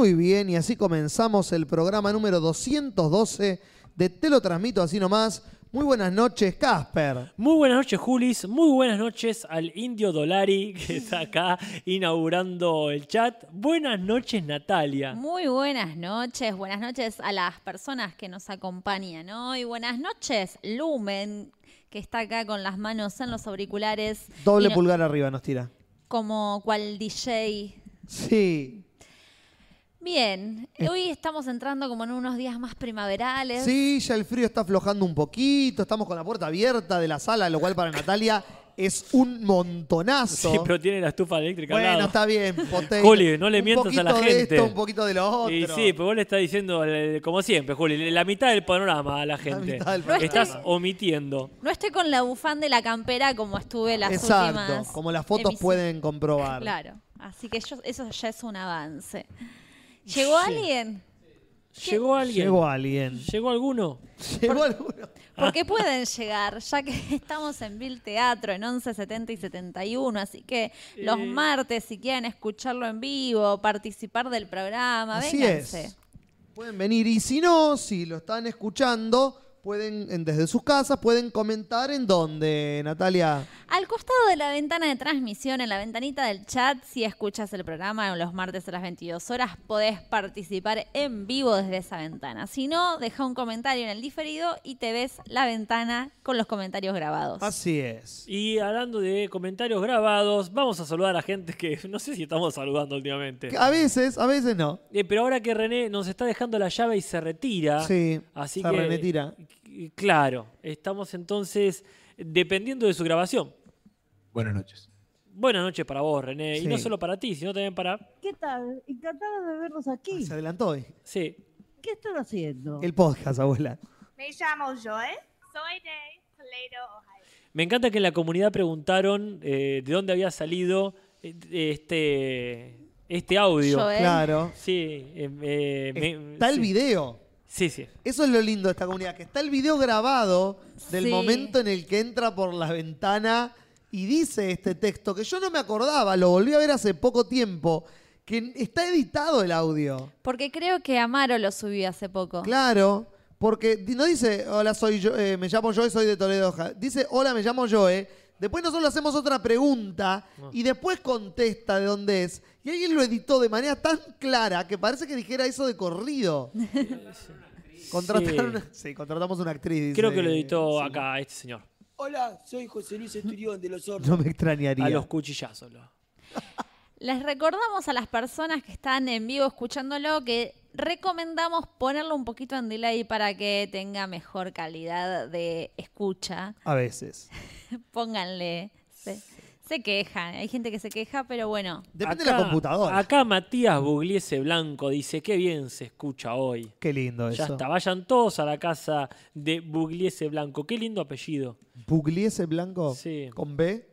Muy bien, y así comenzamos el programa número 212 de Te lo transmito así nomás. Muy buenas noches, Casper. Muy buenas noches, Julis. Muy buenas noches al Indio Dolari que está acá inaugurando el chat. Buenas noches, Natalia. Muy buenas noches, buenas noches a las personas que nos acompañan hoy. Buenas noches, Lumen, que está acá con las manos en los auriculares. Doble no- pulgar arriba nos tira. Como cual DJ. Sí. Bien, hoy estamos entrando como en unos días más primaverales. Sí, ya el frío está aflojando un poquito. Estamos con la puerta abierta de la sala, lo cual para Natalia es un montonazo. Sí, pero tiene la estufa eléctrica al bueno, lado. está bien. pote- Juli, no le un mientas a la poquito de gente. esto, un poquito de lo otro. Y sí, pero vos le estás diciendo, eh, como siempre, Juli, la mitad del panorama a la gente. mitad del panorama. Estás omitiendo. No estoy con la bufanda de la campera como estuve las Exacto, últimas. como las fotos pueden comprobar. Claro, así que yo- eso ya es un avance. ¿Llegó alguien? ¿Llegó alguien? Llegó alguien. ¿Llegó alguno? Llegó alguno. Porque pueden llegar, ya que estamos en Vil Teatro en 11, 70 y 71, así que los Eh. martes, si quieren escucharlo en vivo, participar del programa, Así vénganse. es. Pueden venir y si no, si lo están escuchando, pueden en- desde sus casas pueden comentar en dónde, Natalia. Al costado de la ventana de transmisión, en la ventanita del chat, si escuchas el programa los martes a las 22 horas, podés participar en vivo desde esa ventana. Si no, deja un comentario en el diferido y te ves la ventana con los comentarios grabados. Así es. Y hablando de comentarios grabados, vamos a saludar a la gente que no sé si estamos saludando últimamente. A veces, a veces no. Eh, pero ahora que René nos está dejando la llave y se retira. Sí, Así se que. René tira. c- Claro, estamos entonces dependiendo de su grabación. Buenas noches. Buenas noches para vos, René. Y no solo para ti, sino también para. ¿Qué tal? Encantada de verlos aquí. Se adelantó hoy. Sí. ¿Qué están haciendo? El podcast, abuela. Me llamo Joel. Soy de Toledo, Ohio. Me encanta que en la comunidad preguntaron eh, de dónde había salido eh, este, este audio. Joel. Claro. Sí. eh, eh, me- Está el sí. video. Sí, sí. Eso es lo lindo de esta comunidad, que está el video grabado del Sí. momento en el que entra por la ventana y dice este texto, que yo no me acordaba, lo volví a ver hace poco tiempo, que está editado el audio. Porque creo que Amaro lo subió hace poco. Claro, porque di- no dice, hola, soy yo, eh, me llamo Joe, soy de Toledo. Ja-". Dice, hola, me llamo Joe. Después nosotros le hacemos otra pregunta y después contesta de dónde es. Y alguien lo editó de manera tan clara que parece que dijera eso de corrido. Contrataron, sí. contratamos una actriz. dice- Creo que lo editó acá este señor. Hola, soy José Luis Esturión de Los Hornos. No me extrañaría. A los cuchillazos. lo- Les recordamos a las personas que están en vivo escuchándolo que recomendamos ponerlo un poquito en delay para que tenga mejor calidad de escucha. A veces. Pónganle. Se, se quejan. Hay gente que se queja, pero bueno. Depende de la computadora. Acá Matías Bugliese Blanco dice, qué bien se escucha hoy. Qué lindo Ya eso. está, vayan todos a la casa de Bugliese Blanco. Qué lindo apellido. Pugliese Blanco Sí. con B.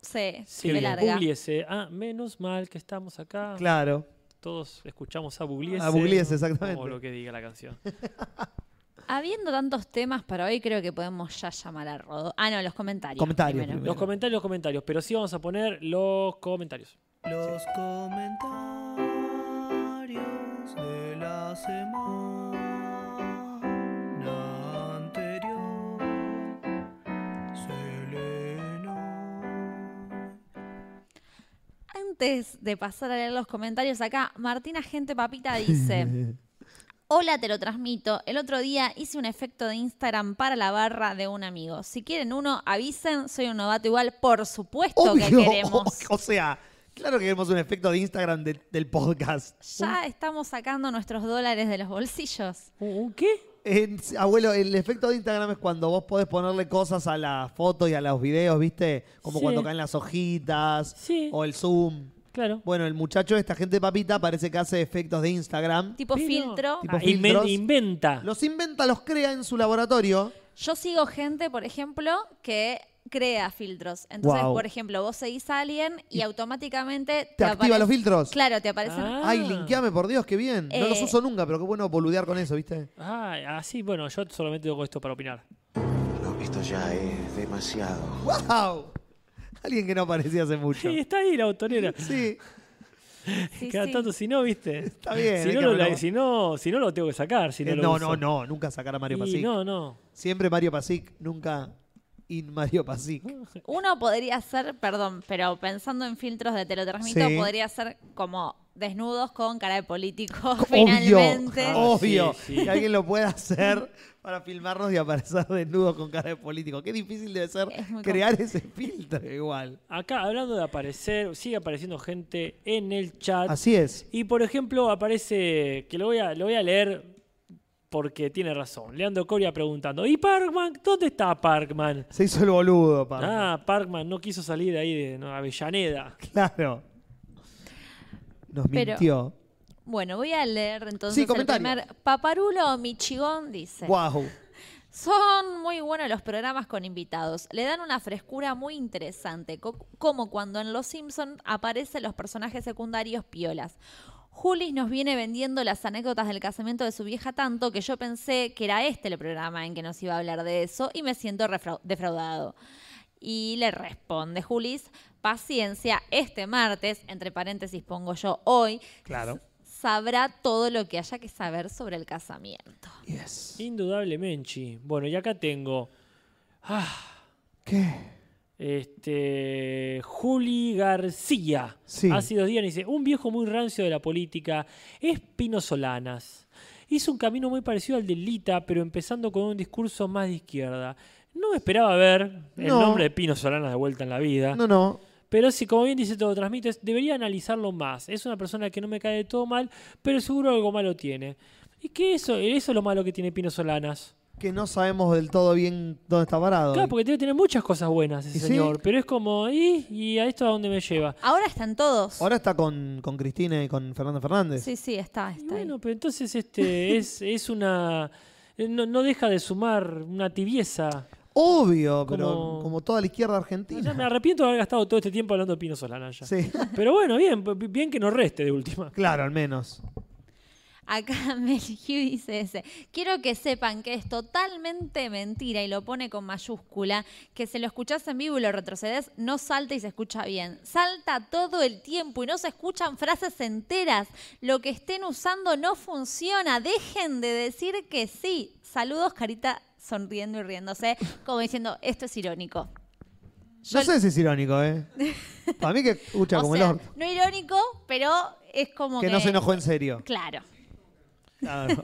Sí, Sí, me larga. Bugliese. Ah, menos mal que estamos acá. Claro. Todos escuchamos a Bugliese. A Bugliese, exactamente. Como lo que diga la canción. Habiendo tantos temas para hoy, creo que podemos ya llamar a Rodo. Ah, no, los comentarios. Comentarios primero. primero. Los comentarios, los comentarios. Pero sí vamos a poner los comentarios. Los comentarios de la semana anterior. Antes de pasar a leer los comentarios acá, Martina Gente Papita dice: Hola, te lo transmito. El otro día hice un efecto de Instagram para la barra de un amigo. Si quieren uno, avisen. Soy un novato igual. Por supuesto que Obvio. queremos. O sea, claro que queremos un efecto de Instagram de- del podcast. Ya estamos sacando nuestros dólares de los bolsillos. ¿Un qué? En- abuelo, el efecto de Instagram es cuando vos podés ponerle cosas a la foto y a los videos, ¿viste? Como Sí. cuando caen las hojitas Sí. o el zoom. Claro. Bueno, el muchacho, esta gente papita, parece que hace efectos de Instagram. Tipo Pero- filtro. Tipo Ah, inven- filtros. inventa. Los inventa, los crea en su laboratorio. Yo sigo gente, por ejemplo, que crea filtros. Entonces, Guau. por ejemplo, vos seguís a alguien y automáticamente ¿Te activa los filtros? Claro, te aparecen. Ah. Ay, linkeame, por Dios, qué bien. No los Eh. uso nunca, pero qué bueno boludear con eso, ¿viste? Ah, así, bueno, yo solamente tengo esto para opinar. No, esto ya es demasiado. ¡Wow! Alguien que no aparecía hace mucho. Sí, está ahí la botonera. Sí, Sí, Cada sí. tanto, si no, viste. está bien. Si no, lo, si, no, si no, lo tengo que sacar. Si no, Eh, lo no, uso. no, no, nunca sacar a Mario Pasic. no, no. Siempre Mario Pasic, nunca in Mario Pasic. Uno podría ser, perdón, pero pensando en filtros de te lo transmito, Sí. podría ser como desnudos con cara de político, Obvio, finalmente. Obvio. sí, sí. Que alguien lo pueda hacer para filmarnos y aparecer desnudo con cara de político. Qué difícil debe ser Es crear ese filtro igual. Acá, hablando de aparecer, sigue apareciendo gente en el chat. Así es. Y por ejemplo, aparece, que lo voy a, lo voy a leer porque tiene razón. Leandro Coria preguntando, ¿y Parkman? ¿Dónde está Parkman? Se hizo el boludo, pa. Ah, Parkman no quiso salir de ahí de Avellaneda. Claro. Nos Pero- mintió. Bueno, voy a leer entonces Sí, el primer. Paparulo Michigón dice: Wow. Son muy buenos los programas con invitados. Le dan una frescura muy interesante, co- como cuando en Los Simpson aparecen los personajes secundarios piolas. Julis nos viene vendiendo las anécdotas del casamiento de su vieja tanto que yo pensé que era este el programa en que nos iba a hablar de eso y me siento defraudado. Y le responde Julis, paciencia, este martes, entre paréntesis pongo yo hoy, Claro. Sabrá todo lo que haya que saber sobre el casamiento. Yes. Indudablemente. Bueno, y acá tengo. Ah, ¿Qué? Este. Juli García. Sí. Hace dos días dice: Un viejo muy rancio de la política es Pino Solanas. Hizo un camino muy parecido al de Lita, pero empezando con un discurso más de izquierda. No esperaba ver el No. nombre de Pino Solanas de vuelta en la vida. No, no. Pero si, como bien dice todo transmites, debería analizarlo más. Es una persona que no me cae de todo mal, pero seguro algo malo tiene. ¿Y qué eso? Eso es lo malo que tiene Pino Solanas. Que no sabemos del todo bien dónde está parado. Claro, porque debe tener muchas cosas buenas ese señor, pero es como, ¿y, ¿y a esto a dónde me lleva? Ahora están todos. Ahora está con, con Cristina y con Fernando Fernández. Sí, sí, está, Y está ahí. bueno, pero entonces este es, es una... No, no deja de sumar una tibieza. Obvio, pero Como- como toda la izquierda Ya argentina. me arrepiento de haber gastado todo este tiempo hablando de Pino Solanas ya. Sí. Pero bueno, bien, bien que no reste de última. Claro, al menos. Acá Mel Hugh dice ese. Quiero que sepan que es totalmente mentira y lo pone con mayúscula, que si lo escuchás en vivo y lo retrocedes, no salta y se escucha bien. Salta todo el tiempo y no se escuchan frases enteras. Lo que estén usando no funciona. Dejen de decir que sí. Saludos, Carita sonriendo y riéndose, como diciendo, esto es irónico. No Yo- sé si es irónico, ¿eh? Para mí que escucha como sea, el orto. no irónico, pero es como que... Que no se enojó en serio. Claro. Claro.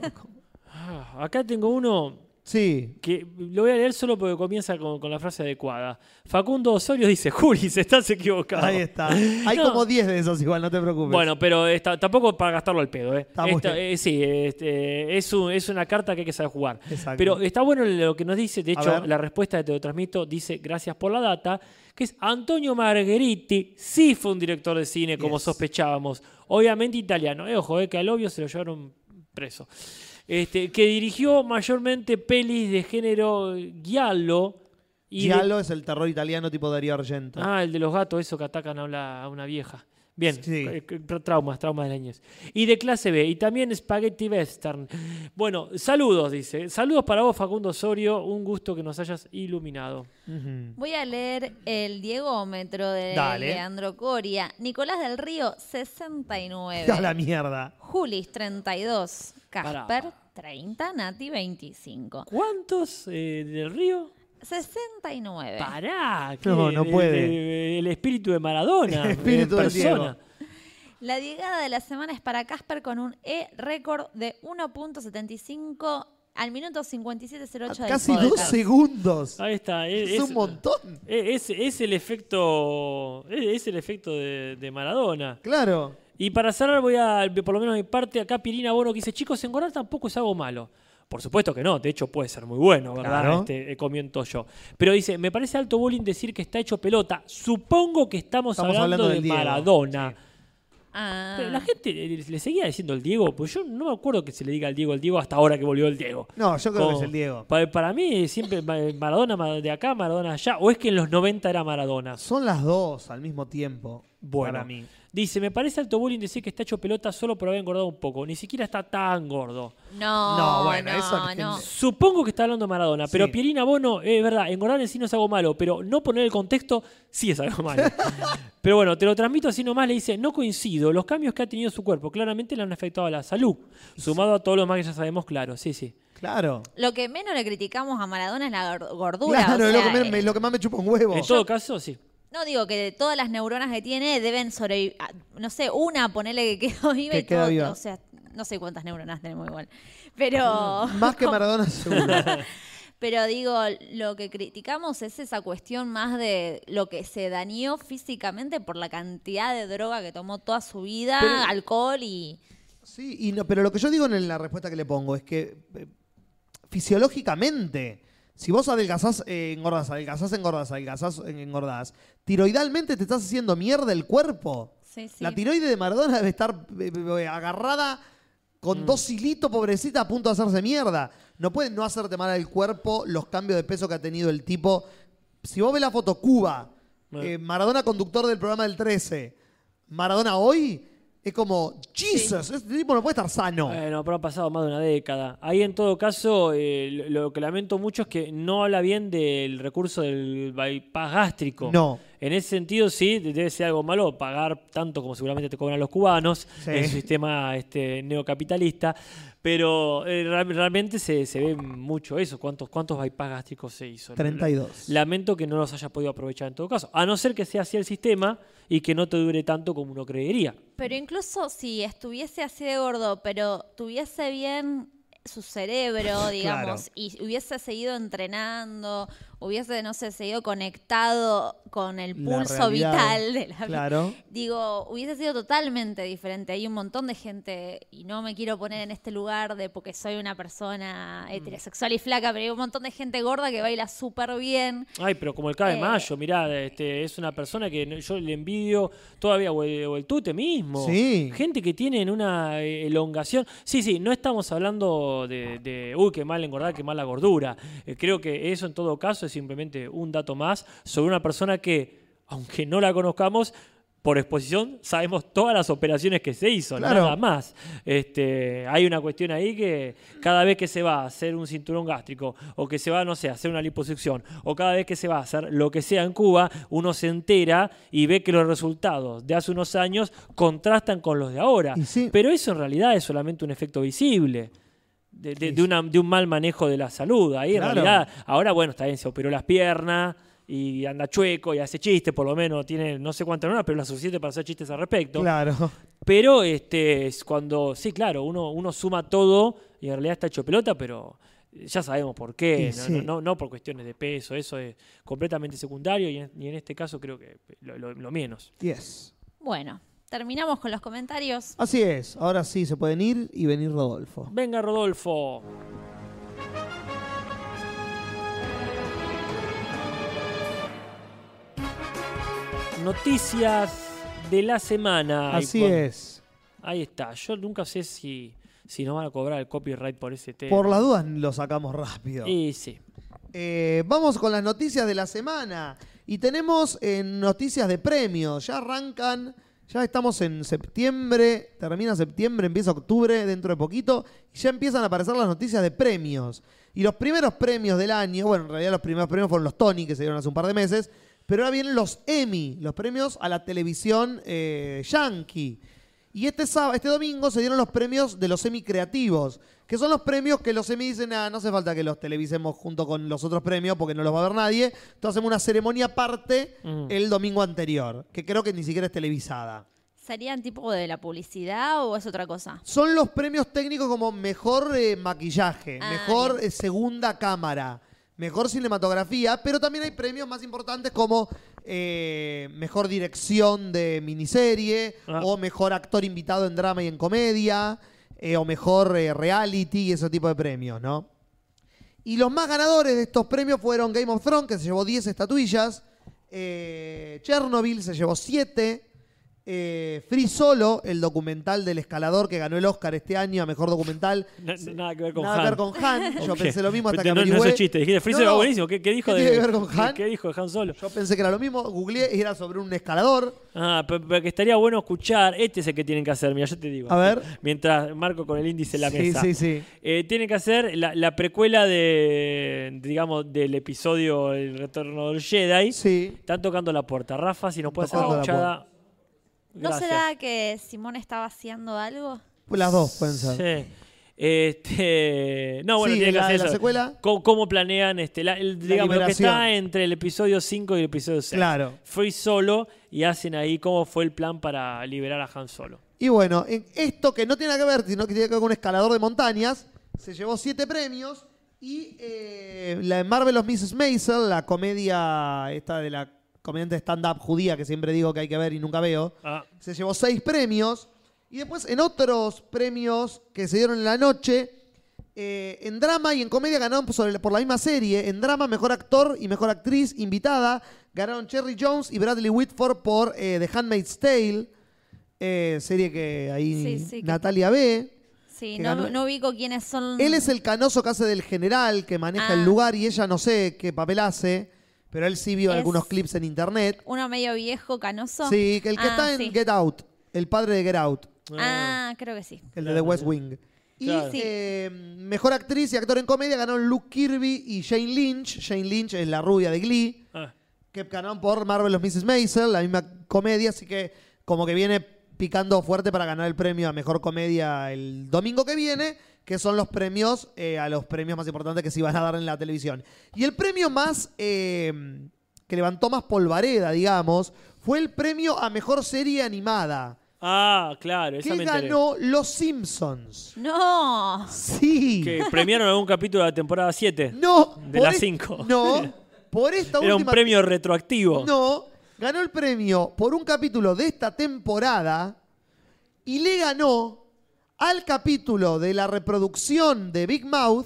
Ah, Acá tengo uno Sí. que lo voy a leer solo porque comienza con, con la frase adecuada. Facundo Osorio dice, Juli, se estás equivocado. Ahí está. Hay No. como 10 de esos igual, no te preocupes. Bueno, pero está- tampoco para gastarlo al pedo, ¿eh? Esta- eh, sí, este, es, un- es una carta que hay que saber jugar. Exacto. Pero está bueno lo que nos dice, de hecho, la respuesta de Te lo transmito dice, gracias por la data, que es Antonio Margheriti, sí fue un director de cine, como Yes. sospechábamos. Obviamente italiano, eh, ojo, eh, que al obvio se lo llevaron preso. Este, que dirigió mayormente pelis de género giallo. y de- Giallo es el terror italiano tipo Darío Argento. Ah, el de los gatos, eso que atacan a una, a una vieja. Bien, Sí. eh, eh, traumas, traumas de la niñez. Y de clase B, y también Spaghetti Western. Bueno, saludos, dice. Saludos para vos, Facundo Osorio. Un gusto que nos hayas iluminado. Voy a leer el Diegómetro de Dale. Leandro Coria. Nicolás del Río, 69. A la mierda. Julis, 32. Pará. Casper, 30. Nati, 25. ¿Cuántos eh, del río? 69. Pará. No, ¿qué? no De- puede. de- el espíritu de Maradona. El espíritu en del persona. La llegada de la semana es para Casper con un E récord de 1.75 al minuto 57.08 del Casi dos podcast. segundos. Ahí está. Es, Es, un montón. es- es el efecto. Es es el efecto de, de Maradona. Claro. Y para cerrar voy a, por lo menos mi parte, acá Pirina Bono que dice, chicos, engordar tampoco es algo malo. Por supuesto que no, de hecho puede ser muy bueno, ¿verdad? Claro. Este, eh, comiento yo. Pero dice, me parece alto bullying decir que está hecho pelota. Supongo que estamos, Estamos hablando, hablando de del Diego, Maradona. Ah. Pero la gente le, le seguía diciendo el Diego, pues yo no me acuerdo que se le diga el Diego al Diego hasta ahora que volvió el Diego. No, yo creo que es el Diego. Pa- Para, mí siempre Ma- Maradona ma- de acá, Maradona allá, o es que en los 90 era Maradona. Son las dos al mismo tiempo. Bueno. Para mí. Dice, me parece alto bullying decir que está hecho pelota solo por haber engordado un poco. Ni siquiera está tan gordo. No, No, no, bueno, eso no. Supongo que está hablando de Maradona, pero Sí. Pierina Bono, es verdad, engordar en sí no es algo malo, pero no poner el contexto sí es algo malo. pero bueno, te lo transmito así nomás, le dice, no coincido, los cambios que ha tenido su cuerpo claramente le han afectado a la salud, sumado a todo lo más que ya sabemos, claro, sí, sí. Claro. Lo que menos le criticamos a Maradona es la gor- gordura. Claro, o es lo, sea, que me- eh, me- lo que más me chupa un huevo. En todo caso, sí. No digo que todas las neuronas que tiene deben sobrevivir. ah, No sé, una, ponele que quedó viva Que y queda todo. viva. O sea, no sé cuántas neuronas tenemos igual. Pero. Más que Maradona seguro. Pero digo, lo que criticamos es esa cuestión más de lo que se dañó físicamente por la cantidad de droga que tomó toda su vida, Pero- alcohol y. Sí, y no, pero lo que yo digo en la respuesta que le pongo es que eh, fisiológicamente, si vos adelgazás, eh, engordás, adelgazás, engordás, adelgazás, eh, engordás, tiroidalmente te estás haciendo mierda el cuerpo. Sí, sí. La tiroide de Maradona debe estar eh, eh, agarrada con dos hilitos, pobrecita, a punto de hacerse mierda. No puede no hacerte mal al cuerpo los cambios de peso que ha tenido el tipo. Si vos ves la foto Cuba, eh, Maradona conductor del programa del 13, Maradona hoy, es como, Jesus, este tipo no puede estar sano. Bueno, pero ha pasado más de una década. Ahí en todo caso, eh, lo, que lamento mucho es que no habla bien del recurso del bypass gástrico. No. En ese sentido, sí, de- debe ser algo malo pagar tanto como seguramente te cobran los cubanos Sí. en su sistema este, neocapitalista. Pero eh, real- realmente se, se ve mucho eso. ¿Cuántos, ¿Cuántos bypass gástricos se hizo? 32. Lamento que no los haya podido aprovechar en todo caso. A no ser que sea así el sistema y que no te dure tanto como uno creería. Pero incluso si estuviese así de gordo, pero tuviese bien su cerebro, digamos, y hubiese seguido entrenando, hubiese, no sé, seguido conectado con el pulso vital de la claro. Digo, hubiese sido totalmente diferente. Hay un montón de gente, y no me quiero poner en este lugar de porque soy una persona Mm. heterosexual y flaca, pero hay un montón de gente gorda que baila súper bien. Ay, pero como el K de Eh. Mayo, mirá, este, es una persona que yo le envidio todavía, o el, o el Tute mismo. Sí. Gente que tiene una eh, elongación. Sí, sí, no estamos hablando de, de, uy, qué mal engordar, qué mala gordura. Eh, creo que eso en todo caso es simplemente un dato más sobre una persona que, aunque no la conozcamos, por exposición sabemos todas las operaciones que se hizo, Claro. nada más. Este, hay una cuestión ahí que cada vez que se va a hacer un cinturón gástrico o que se va, no sé, a hacer una liposucción o cada vez que se va a hacer lo que sea en Cuba, uno se entera y ve que los resultados de hace unos años contrastan con los de ahora. Sí. Pero eso en realidad es solamente un efecto visible. De, de- de una- de un mal manejo de la salud. Ahí en realidad, ahora bueno, está bien, se operó las piernas y anda chueco y hace chistes, por lo menos tiene no sé cuántas neuronas, pero la suficiente para hacer chistes al respecto. Claro. Pero este es cuando, sí, claro, uno, uno suma todo y en realidad está hecho pelota, pero ya sabemos por qué, no, sí. no, no- no por cuestiones de peso, eso es completamente secundario y en, y en este caso creo que lo, lo- lo menos. Yes. Bueno, terminamos con los comentarios. Así es. Ahora sí se pueden ir y venir Rodolfo. Venga, Rodolfo. Noticias de la semana. Así es. Ahí está. Yo nunca sé si, si nos van a cobrar el copyright por ese tema. Por las dudas lo sacamos rápido. Y sí. Eh, vamos con las noticias de la semana. Y tenemos eh, noticias de premios. Ya arrancan, ya estamos en septiembre, termina septiembre, empieza octubre, dentro de poquito, y ya empiezan a aparecer las noticias de premios. Y los primeros premios del año, bueno, en realidad los primeros premios fueron los Tony, que se dieron hace un par de meses, pero ahora vienen los Emmy, los premios a la televisión eh, yankee. Y este, sábado, este domingo se dieron los premios de los Emmy creativos, que son los premios que los Emmy dicen, ah, no hace falta que los televisemos junto con los otros premios porque no los va a ver nadie. Entonces hacemos una ceremonia aparte Mm. el domingo anterior, que creo que ni siquiera es televisada. ¿Serían tipo de la publicidad o es otra cosa? Son los premios técnicos como mejor eh, maquillaje, Ah, mejor eh, segunda cámara, mejor cinematografía, pero también hay premios más importantes como eh, mejor dirección de miniserie Ah. o mejor actor invitado en drama y en comedia. eh, o mejor eh, reality y ese tipo de premios, ¿no? Y los más ganadores de estos premios fueron Game of Thrones, que se llevó 10 estatuillas, Chernobyl se llevó 7, eh, Free Solo, el documental del escalador que ganó el Oscar este año a mejor documental. Na- nada que ver con Nada Han. que ver con Han. Yo pensé lo mismo hasta Pero que no, no, averigüé. eso es chiste. Dijiste, No, era no. buenísimo. ¿Qué, qué dijo ¿Qué de tiene que ver con ¿qué- Han? ¿Qué dijo de Han Solo? Yo pensé que era lo mismo. Googleé y era sobre un escalador. Ah, pero, pero que estaría bueno escuchar. Este es el que tienen que hacer. Mira, yo te digo. A ver. Mientras Marco con el índice en la Sí, mesa. sí, sí. Eh, tienen que hacer la, la precuela de, digamos, del episodio El Retorno del Jedi. Sí. Están tocando la puerta. Rafa, si nos puede hacer la la ¿No será que Simón estaba haciendo algo? Pues las dos pueden ser. Sí. Este, no, bueno, Sí, tiene que la- hacer la eso. secuela. ¿Cómo, cómo planean este, la- el- digamos, lo que liberación. está entre el episodio 5 y el episodio 6? Claro. Free Solo y hacen ahí cómo fue el plan para liberar a Han Solo. Y bueno, en esto que no tiene nada que ver, sino que tiene que ver con un escalador de montañas, se llevó siete premios. Y eh, la de Marvel of Mrs. Maisel, la comedia esta de la comediante stand-up judía que siempre digo que hay que ver y nunca veo, Ah, se llevó seis premios. Y después en otros premios que se dieron en la noche, eh, en drama y en comedia ganaron por, sobre- por la misma serie. En drama, mejor actor y mejor actriz invitada. Ganaron Cherry Jones y Bradley Whitford por eh, The Handmaid's Tale, eh, serie que ahí Sí, sí, que- Natalia ve. Sí, Que no, no ubico quiénes son. Él es el canoso que hace del general, que maneja Ah. el lugar y ella no sé qué papel hace, pero él sí vio Es- algunos clips en internet. Uno medio viejo, canoso. Sí, que el que Ah, está en sí. Get Out, el padre de Get Out. Ah, creo que sí. El de The West Wing. Y Claro. Eh, mejor actriz y actor en comedia ganaron Luke Kirby y Jane Lynch. Jane Lynch es la rubia de Glee, ah. que ganaron por Marvel of Mrs. Maisel, la misma comedia, así que como que viene picando fuerte para ganar el premio a mejor comedia el domingo que viene, que son los premios eh, a los premios más importantes que se iban a dar en la televisión. Y el premio más eh, que levantó más polvareda, digamos, fue el premio a mejor serie animada. Ah, claro, esa que me enteré. ganó Los Simpsons. No. Sí. Que premiaron algún capítulo de la temporada 7. No. De las es- 5. No. Por esta Era un premio retroactivo. No. Ganó el premio por un capítulo de esta temporada y le ganó al capítulo de la reproducción de Big Mouth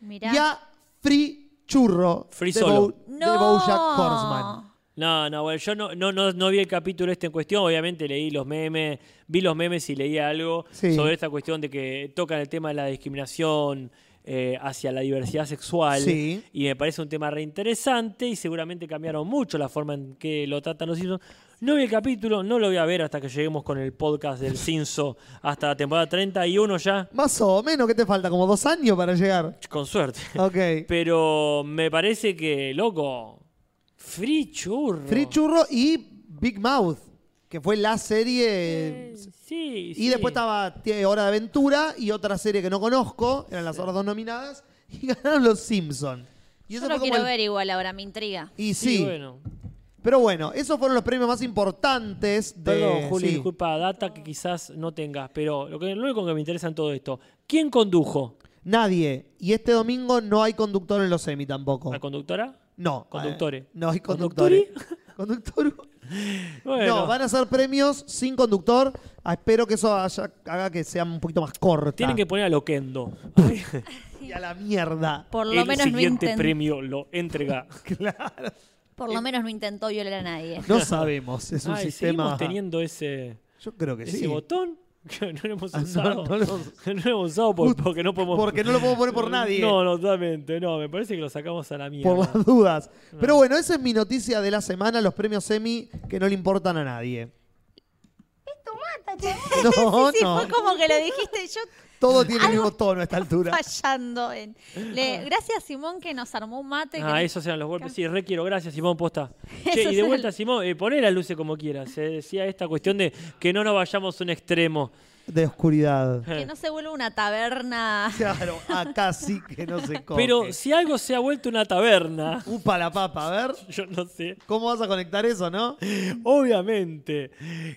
Mirá. y a Free Churro Free de, Solo. Bo- de Bojack Horseman. No, no, bueno, yo no, no, no, no vi el capítulo este en cuestión. Obviamente leí los memes, vi los memes y leí algo Sí. sobre esta cuestión de que tocan el tema de la discriminación eh, hacia la diversidad sexual. Sí. Y me parece un tema reinteresante y seguramente cambiaron mucho la forma en que lo tratan los Simpsons. No vi el capítulo, no lo voy a ver hasta que lleguemos con el podcast del Cinso hasta la temporada 31 ya, Más o menos, ¿qué te falta? ¿Como dos años para llegar? con suerte. Ok. Pero me parece que, loco, Free Churro. Free Churro y Big Mouth, que fue la serie... Sí, Y sí. después estaba Hora de Aventura y otra serie que no conozco, eran las otras dos nominadas, y ganaron Los Simpsons. Y Yo eso lo quiero el- ver igual ahora, me intriga. Y Sí, sí, bueno. Pero bueno, esos fueron los premios más importantes de... Perdón, Juli, sí. disculpa, data que quizás no tengas, pero lo, que, lo único que me interesa en todo esto, ¿quién condujo? Nadie. Y este domingo no hay conductor en los semi tampoco. ¿La conductora? No. Conductores. eh, no hay ¿Conductori? conductores. Conductor. Bueno, No, van a ser premios sin conductor. Ah, espero que eso haya- haga que sea un poquito más corta. tienen que poner a Loquendo. Y a la mierda. Por lo El menos siguiente premio lo entrega. Por lo menos no intentó violar a nadie. No sabemos. Es un Ay, sistema... seguimos teniendo ese, Yo creo que ese sí. botón que no lo hemos Ah, no, usado. no lo hemos- No lo hemos usado por- porque no podemos... Porque no lo podemos poner por nadie. No, no, totalmente. No, me parece que lo sacamos a la mierda. por las dudas. Pero bueno, esa es mi noticia de la semana, los premios Emmy que no le importan a nadie. No, sí, no. fue como que lo dijiste yo Todo tiene el mismo tono a esta altura. fallando. En... Le- Gracias, Simón, que nos armó un mate. Ah, que- esos eran los golpes. Sí, re quiero. Gracias, Simón Posta. Che, Esos y de vuelta, Simón, eh, poné las luces como quieras. Se decía esta cuestión de que no nos vayamos a un extremo. De oscuridad. Que no se vuelva una taberna. Claro, acá sí que no se come. Pero si algo se ha vuelto una taberna, Upa la papa, a ver. yo no sé. ¿Cómo vas a conectar eso, no? Obviamente,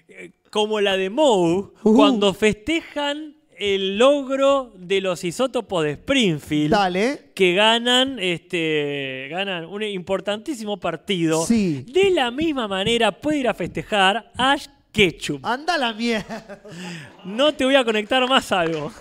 eh, como la de Moe, Uh. cuando festejan el logro de los isótopos de Springfield. Dale. que ganan este ganan un importantísimo partido. Sí. De la misma manera puede ir a festejar Ash Ketchum. Anda la mierda. No te voy a conectar más algo.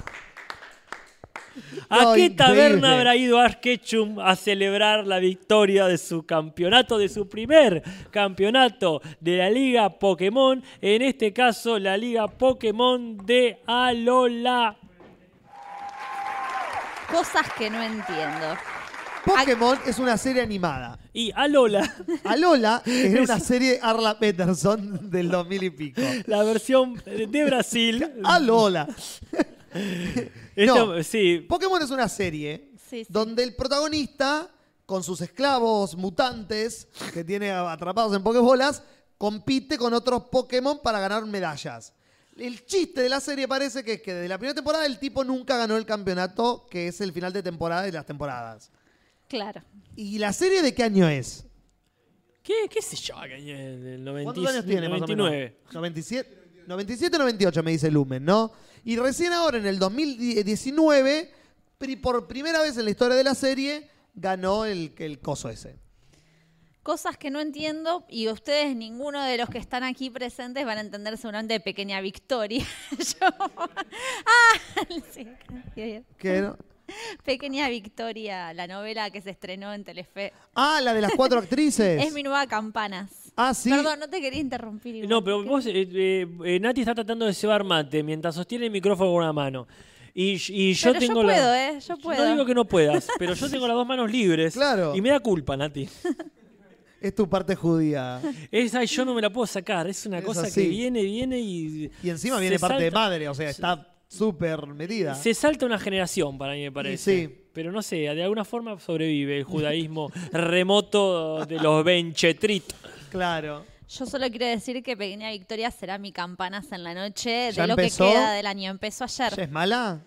¿A No, qué increíble. taberna habrá ido Ash Ketchum a celebrar la victoria de su campeonato, de su primer campeonato de la Liga Pokémon? En este caso, la Liga Pokémon de Alola. Cosas que no entiendo. Pokémon es una serie animada. Y Alola, Alola era una serie de Arla Peterson del 2000 y pico. la versión de Brasil. Alola. Esto- No. Sí, Pokémon es una serie Sí, sí. donde el protagonista, con sus esclavos mutantes que tiene atrapados en Pokébolas, compite con otros Pokémon para ganar medallas. El chiste de la serie parece que es que desde la primera temporada el tipo nunca ganó el campeonato, que es el final de temporada de las temporadas. Claro. ¿Y la serie de qué año es? ¿qué, qué sé yo? que en el 90 ¿Cuántos años tiene? más o menos? 99. 97, 97 98 me dice Lumen, ¿no? Y recién ahora, en el 2019, pri- por primera vez en la historia de la serie, ganó el, el coso ese. Cosas que no entiendo y ustedes, ninguno de los que están aquí presentes, van a entender seguramente de Pequeña Victoria. Yo. Ah, sí. ¿Qué no? Pequeña Victoria, la novela que se estrenó en Telefe. Ah, la de las cuatro actrices. Es mi nueva Campanas. Ah, sí. Perdón, no te quería interrumpir. igual. No, pero vos, eh, eh, eh, Nati está tratando de cebar mate mientras sostiene el micrófono con una mano. Y, y yo Pero yo tengo la- puedo, ¿eh? Yo puedo. No digo que no puedas, pero yo tengo las dos manos libres. Claro. Y me da culpa, Nati. Es tu parte judía. Esa yo no me la puedo sacar. Es una Es cosa así. que viene, viene y. Y encima viene parte de madre, o sea, está súper metida. Se salta una generación, para mí me parece. sí. Pero no sé, de alguna forma sobrevive el judaísmo remoto de los Benchetrit. Claro. Yo solo quiero decir que Pequeña Victoria será mi Campanas en la noche ¿Ya de lo empezó? que queda del año. Empezó ayer. ¿Ya es mala?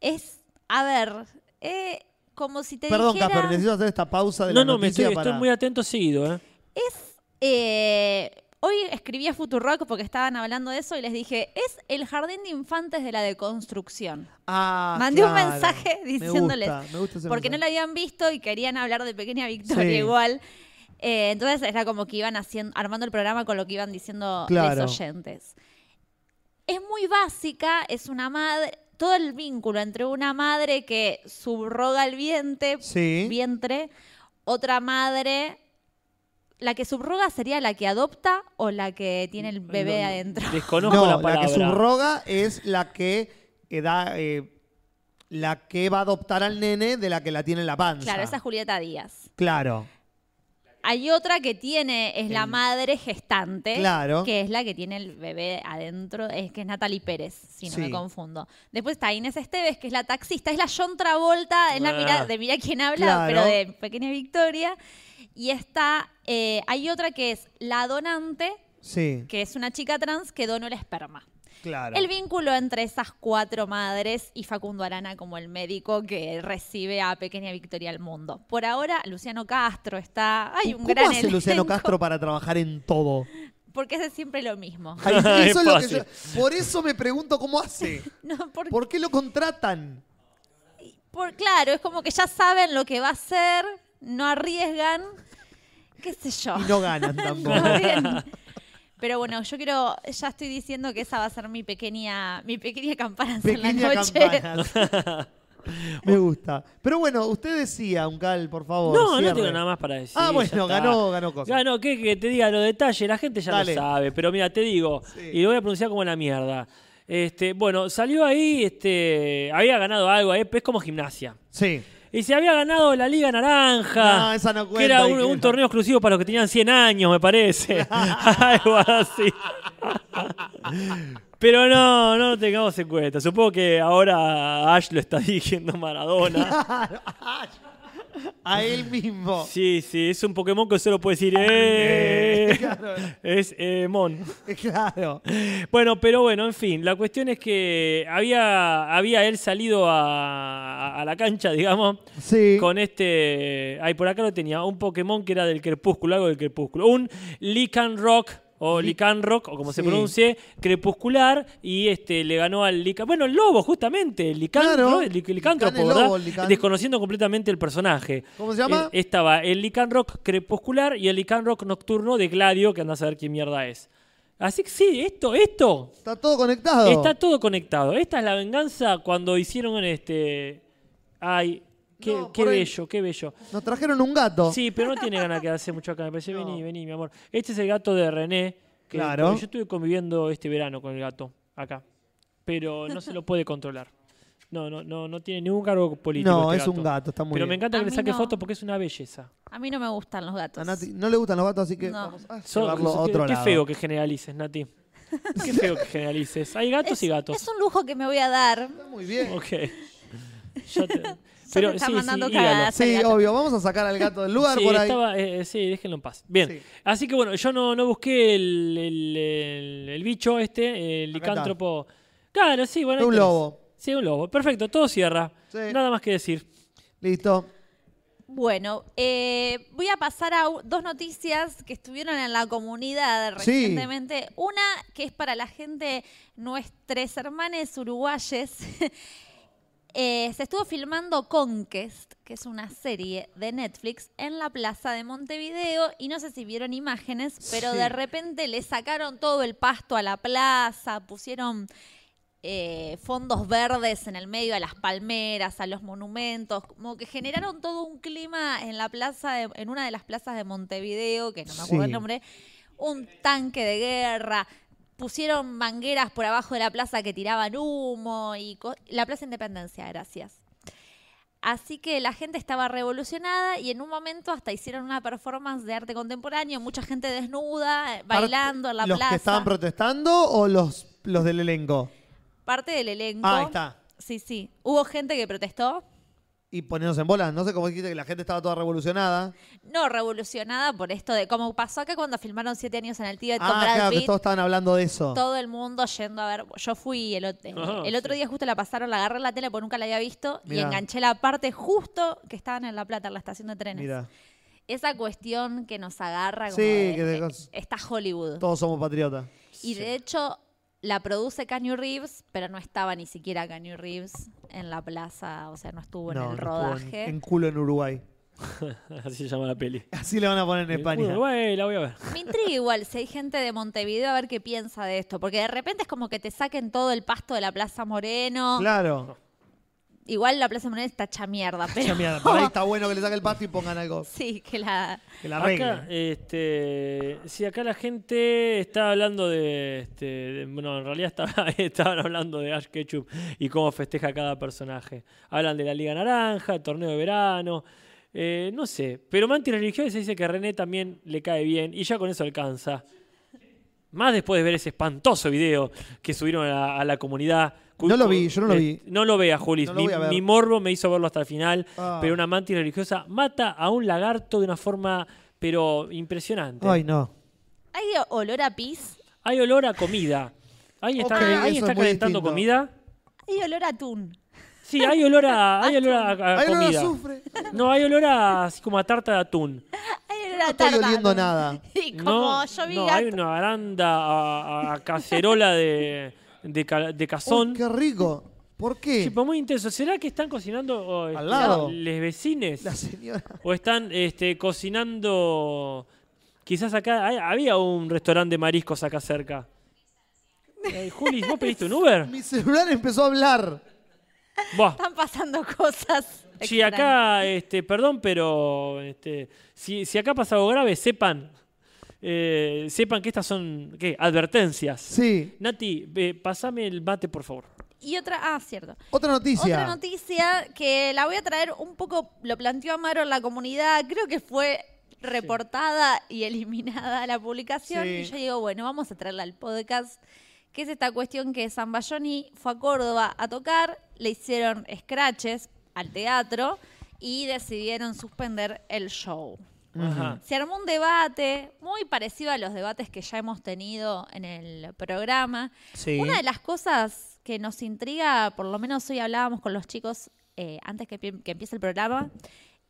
Es, a ver, eh, como si te Perdón, dijera... Casper, necesito hacer esta pausa de No, la no, me noticia estoy, para... estoy muy atento seguido, ¿eh? Es. eh, hoy escribí a Futurock porque estaban hablando de eso y les dije: es el jardín de infantes de la deconstrucción. Ah, Mandé un mensaje Me diciéndoles. gusta, me gusta porque no lo habían visto y querían hablar de Pequeña Victoria Sí. igual. Eh, entonces era como que iban haciendo, armando el programa con lo que iban diciendo Claro. los oyentes. Es muy básica, es una madre. Todo el vínculo entre una madre que subroga el vientre, Sí. vientre, otra madre. La que subroga sería la que adopta o la que tiene el bebé No, no, adentro. Desconozco no, la palabra. que subroga es la que eh, da... eh, la que va a adoptar al nene de la que la tiene en la panza. Claro, esa es Julieta Díaz. Claro. Hay otra que tiene, es la madre gestante, Claro. que es la que tiene el bebé adentro, es que es Natalie Pérez, si no Sí. me confundo. Después está Inés Esteves, que es la taxista, es la John Travolta, es la Ah. mira, de Mira quién habla, Claro. pero de Pequeña Victoria. Y está, eh, hay otra que es la donante, Sí, que es una chica trans que donó el esperma. claro. El vínculo entre esas cuatro madres y Facundo Arana como el médico que recibe a Pequeña Victoria al mundo. Por ahora, Luciano Castro está. Hay un ¿Cómo gran hace Luciano Castro para trabajar en todo? Porque es siempre lo mismo. Ay, Es eso es lo que fácil. yo- por eso me pregunto cómo hace. No, ¿Por qué lo contratan? por- claro, es como que ya saben lo que va a hacer, no arriesgan, qué sé yo. Y no ganan tampoco. No. Pero bueno, yo quiero, ya estoy diciendo que esa va a ser mi pequeña, mi pequeña campana en Pequeña la noche. campana. Me gusta. Pero bueno, usted decía, Uncal, por favor. No, no tengo nada más para decir. Ah, bueno, ganó, ganó cosas. Ganó, ¿qué? Que te diga los detalles, la gente ya Dale. lo sabe. Pero mira, te digo, Sí. y lo voy a pronunciar como la mierda. Este, bueno, salió ahí, este, había ganado algo, ahí, es como gimnasia. Sí. Y se había ganado la Liga Naranja. No, esa no Que era cuenta, un, que un no. torneo exclusivo para los que tenían 100 años, me parece. Algo así. Pero no, no lo tengamos en cuenta. Supongo que ahora Ash lo está dirigiendo Maradona. A él mismo. Sí, sí, es un Pokémon que solo puede decir ¡Eh! Claro. Es eh, Mon. Claro. Bueno, pero bueno, en fin, la cuestión es que había, había él salido a, a la cancha, digamos, Sí. con este. Ahí por acá lo tenía, un Pokémon que era del crepúsculo, algo del crepúsculo. Un Lycanroc. O Lycanroc, o como se pronuncie, crepuscular, y este le ganó al Lycan. Bueno, el lobo, justamente, el licantro, Claro. el lic- licántropo, Licán el ¿verdad? lobo, el licán- Desconociendo completamente el personaje. ¿Cómo se llama? Eh, estaba el Lycanroc crepuscular y el Lycanroc nocturno de Gladio, que anda a saber quién mierda es. Así que sí, esto, esto Está todo conectado. está todo conectado. Esta es la venganza cuando hicieron este. Ay, qué, No, qué por ahí- bello, qué bello. Nos trajeron un gato. Sí, pero no tiene ganas de quedarse mucho acá. Me parece, vení, vení, mi amor. Este es el gato de René. Que Claro. Yo estuve conviviendo este verano con el gato, acá. Pero no se lo puede controlar. No, no, no, no tiene ningún cargo político. No, este es un gato, está muy Pero me encanta A que le saque no. fotos porque es una belleza. A mí no me gustan los gatos. A Nati no le gustan los gatos, así que No. vamos a Son- llevarlo a qué, otro qué lado. feo que generalices, Nati. Qué feo que generalices. Hay gatos es, y gatos. es un lujo que me voy a dar. Está muy bien. Ok. Ya te- Pero te está sí, sí, mandando cagadas Sí, obvio. Vamos a sacar al gato del lugar Sí, por ahí. estaba- eh, sí, déjenlo en paz. Bien. Sí. Así que bueno, yo no, no busqué el, el- el- el bicho este, el licántropo. Claro, sí, bueno. Un tenés. lobo. Sí, un lobo. Perfecto, todo cierra. Sí. Nada más que decir. Listo. Bueno, eh, voy a pasar a dos noticias que estuvieron en la comunidad Sí. recientemente. Una que es para la gente, nuestros hermanos uruguayes. Eh, se estuvo filmando Conquest, que es una serie de Netflix, en la plaza de Montevideo. Y no sé si vieron imágenes, pero Sí. de repente le sacaron todo el pasto a la plaza, pusieron eh, fondos verdes en el medio a las palmeras, a los monumentos, como que generaron todo un clima en la plaza, de- en una de las plazas de Montevideo, que no me acuerdo Sí. el nombre, un tanque de guerra, pusieron mangueras por abajo de la plaza que tiraban humo y la Plaza Independencia, gracias. Así que la gente estaba revolucionada y en un momento hasta hicieron una performance de arte contemporáneo, mucha gente desnuda, bailando en la ¿Los plaza. que estaban protestando o los, los del elenco? Parte del elenco. Ah, ahí está. Sí, sí. Hubo gente que protestó, Y poniéndose en bolas. No sé cómo dijiste que la gente estaba toda revolucionada. no revolucionada por esto de como pasó acá cuando filmaron Siete años en el Tíbet con Ah, Brad claro, que todos estaban hablando de eso. Todo el mundo yendo a ver. Yo fui el, Ah, el otro sí. día justo la pasaron, la agarré en la tele porque nunca la había visto y Mirá. enganché la parte justo que estaban en La Plata, en la estación de trenes. Mira, Esa cuestión que nos agarra como Sí, de- que de cos- está Hollywood. todos somos patriotas. Y de hecho la produce Canyon Reeves, pero no estaba ni siquiera Canyon Reeves en la plaza, o sea, no estuvo en no, el no rodaje. en, en culo en Uruguay. Así se llama la peli. Así le van a poner en España. Uruguay, la voy a ver. Me intriga igual si hay gente de Montevideo a ver qué piensa de esto, porque de repente es como que te saquen todo el pasto de la Plaza Moreno. Claro. Igual la Plaza Moreno está hecha mierda, pero por ahí está bueno que le saque el pasto y pongan algo. sí, que la Que la Acá, este, sí, acá la gente está hablando de, este, de- bueno, en realidad estaba- estaban hablando de Ash Ketchum y cómo festeja cada personaje. Hablan de la Liga Naranja, el torneo de verano, eh, no sé, pero Manti Religiosa dice que René también le cae bien y ya con eso alcanza. Más después de ver ese espantoso video que subieron a la comunidad. No lo vi, yo no lo vi. No lo veas, Julis. No lo mi, a morbo me hizo verlo hasta el final. Ah. Pero una mantis religiosa mata a un lagarto de una forma, pero impresionante. Ay, no. hay olor a pis, Hay olor a comida. ¿Alguien está, Ok, ¿alguien eso está es calentando comida? hay olor a atún. Sí, hay olor a, hay olor a, a Ay, no, no comida. sufre. No, hay olor a, así como a tarta de atún. Hay olor a No estoy tarta. oliendo nada. Y como No, yo vi no gato- hay una aranda a, a cacerola de, de, ca- de cazón. Uy, qué rico. ¿Por qué? Sí, pero muy intenso. ¿Será que están cocinando oh, este, lado. les vecines? La señora. ¿O están este, cocinando? Quizás acá hay- había un restaurante de mariscos acá cerca. Eh, Juli, ¿vos pediste un Uber? Mi celular empezó a hablar. Buah. Están pasando cosas. Extrañas. acá, este, perdón, pero este, si, si acá pasa algo grave, sepan, eh, sepan que estas son ¿qué? advertencias. Sí. Nati, ve, pasame el mate, por favor. Y otra, ah, cierto. Otra noticia. Otra noticia que la voy a traer un poco, lo planteó Amaro en la comunidad, creo que fue reportada y eliminada la publicación. Sí. Y yo digo, bueno, vamos a traerla al podcast, que es esta cuestión que Bayoni fue a Córdoba a tocar, le hicieron scratches al teatro y decidieron suspender el show. Ajá. Se armó un debate muy parecido a los debates que ya hemos tenido en el programa. Sí. Una de las cosas que nos intriga, por lo menos hoy hablábamos con los chicos eh, antes que empiece el programa,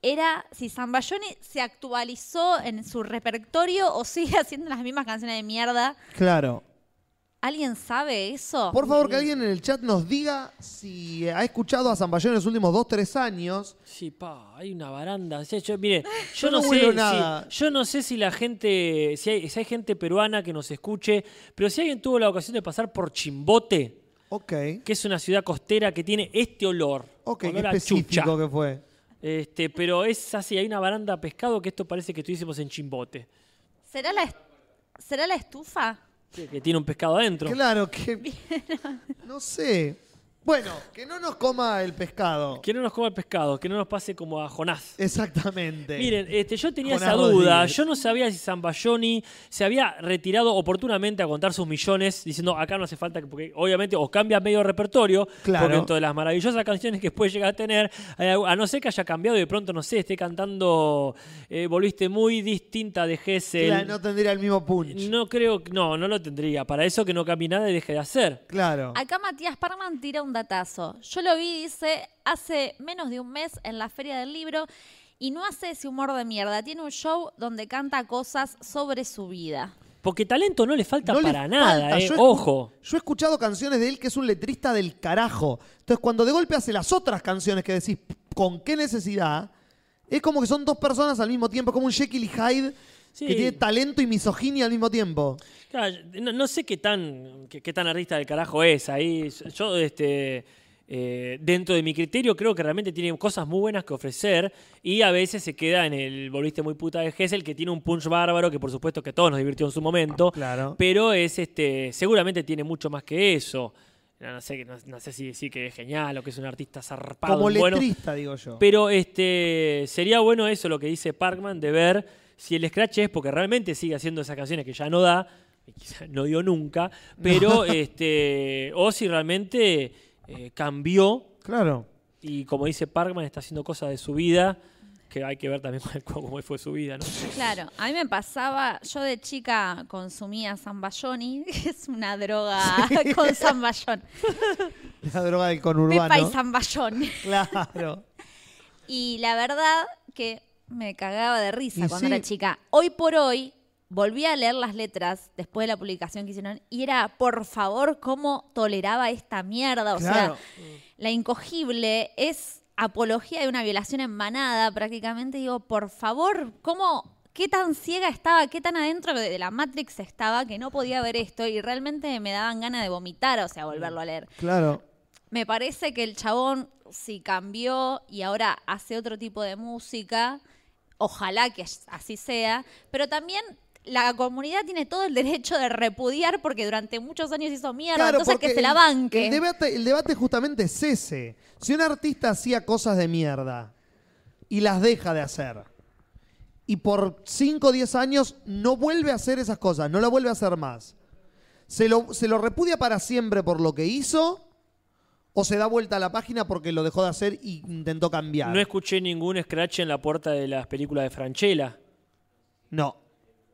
era si Zambayoni se actualizó en su repertorio o sigue haciendo las mismas canciones de mierda. Claro. ¿Alguien sabe eso? Por favor, que alguien en el chat nos diga si ha escuchado a Zamballón en los últimos dos, tres años. Sí, pa, hay una baranda. O sea, yo- mire, yo Yo no, no sé huelo si, nada. yo no sé si la gente, si hay, si hay gente peruana que nos escuche, pero si alguien tuvo la ocasión de pasar por Chimbote, Ok. que es una ciudad costera que tiene este olor, Ok, qué olor a específico chucha. que fue. Este, pero es así, hay una baranda a pescado que esto parece que estuviésemos en Chimbote, ¿Será la, est- ¿Será la estufa? Que que tiene un pescado adentro. Claro que. No sé. Bueno, que no nos coma el pescado. Que no nos coma el pescado, que no nos pase como a Jonás. Exactamente. Miren, este, yo tenía Jonás esa duda. Rodríguez. Yo no sabía si Zambayoni se había retirado oportunamente a contar sus millones, diciendo acá no hace falta que, porque obviamente o cambia medio repertorio, Claro. porque dentro de las maravillosas canciones que puede llegar a tener, a no ser que haya cambiado y de pronto, no sé, esté cantando eh, Volviste muy distinta de Gessel. Claro, no tendría el mismo punch. No creo, no, no lo tendría. Para eso que no cambie nada y deje de hacer. Claro. Acá Matías Parman tira un datazo. Yo lo vi, dice, hace menos de un mes en la Feria del Libro y no hace ese humor de mierda. Tiene un show donde canta cosas sobre su vida. Porque talento no le falta No le para nada, falta. eh. Yo Ojo. Yo he escuchado canciones de él que es un letrista del carajo. Entonces, cuando de golpe hace las otras canciones que decís, ¿con qué necesidad? Es como que son dos personas al mismo tiempo, como un Jekyll y Hyde Sí. que tiene talento y misoginia al mismo tiempo. Claro, no, no sé qué tan, qué, qué tan artista del carajo es ahí. Yo, este, eh, dentro de mi criterio, creo que realmente tiene cosas muy buenas que ofrecer y a veces se queda en el volviste muy puta de Gessel, que tiene un punch bárbaro, que por supuesto que a todos nos divirtió en su momento, Claro. pero es este, seguramente tiene mucho más que eso. No, no sé, no, no sé si decir que es genial o que es un artista zarpado. Como bueno, letrista, digo yo. pero este sería bueno eso, lo que dice Parkman, de ver si el Scratch es porque realmente sigue haciendo esas canciones que ya no da, y quizá no dio nunca, pero este o si realmente eh, cambió Claro. y como dice Parkman está haciendo cosas de su vida que hay que ver también cómo fue su vida, ¿no? Claro, a mí me pasaba, yo de chica consumía Zambayoni, que es una droga con Zambayón. La droga del Pepa y conurbano. Zambayón. Claro. Y la verdad que me cagaba de risa Y cuando sí. era chica. Hoy por hoy volví a leer las letras después de la publicación que hicieron y era, por favor, cómo toleraba esta mierda. O Claro. sea, la incogible es apología de una violación en manada prácticamente. Digo, por favor, ¿cómo... ¿Qué tan ciega estaba, qué tan adentro de la Matrix estaba que no podía ver esto y realmente me daban ganas de vomitar, o sea, volverlo a leer? Claro. Me parece que el chabón, si cambió y ahora hace otro tipo de música, ojalá que así sea, pero también la comunidad tiene todo el derecho de repudiar porque durante muchos años hizo mierda, Claro, entonces que se la banque. El debate, el debate justamente es ese. Si un artista hacía cosas de mierda y las deja de hacer, y por 5 o 10 años no vuelve a hacer esas cosas, no la vuelve a hacer más, ¿se lo, ¿se lo repudia para siempre por lo que hizo? ¿O se da vuelta a la página porque lo dejó de hacer e intentó cambiar? No escuché ningún scratch en la puerta de las películas de Franchella. No.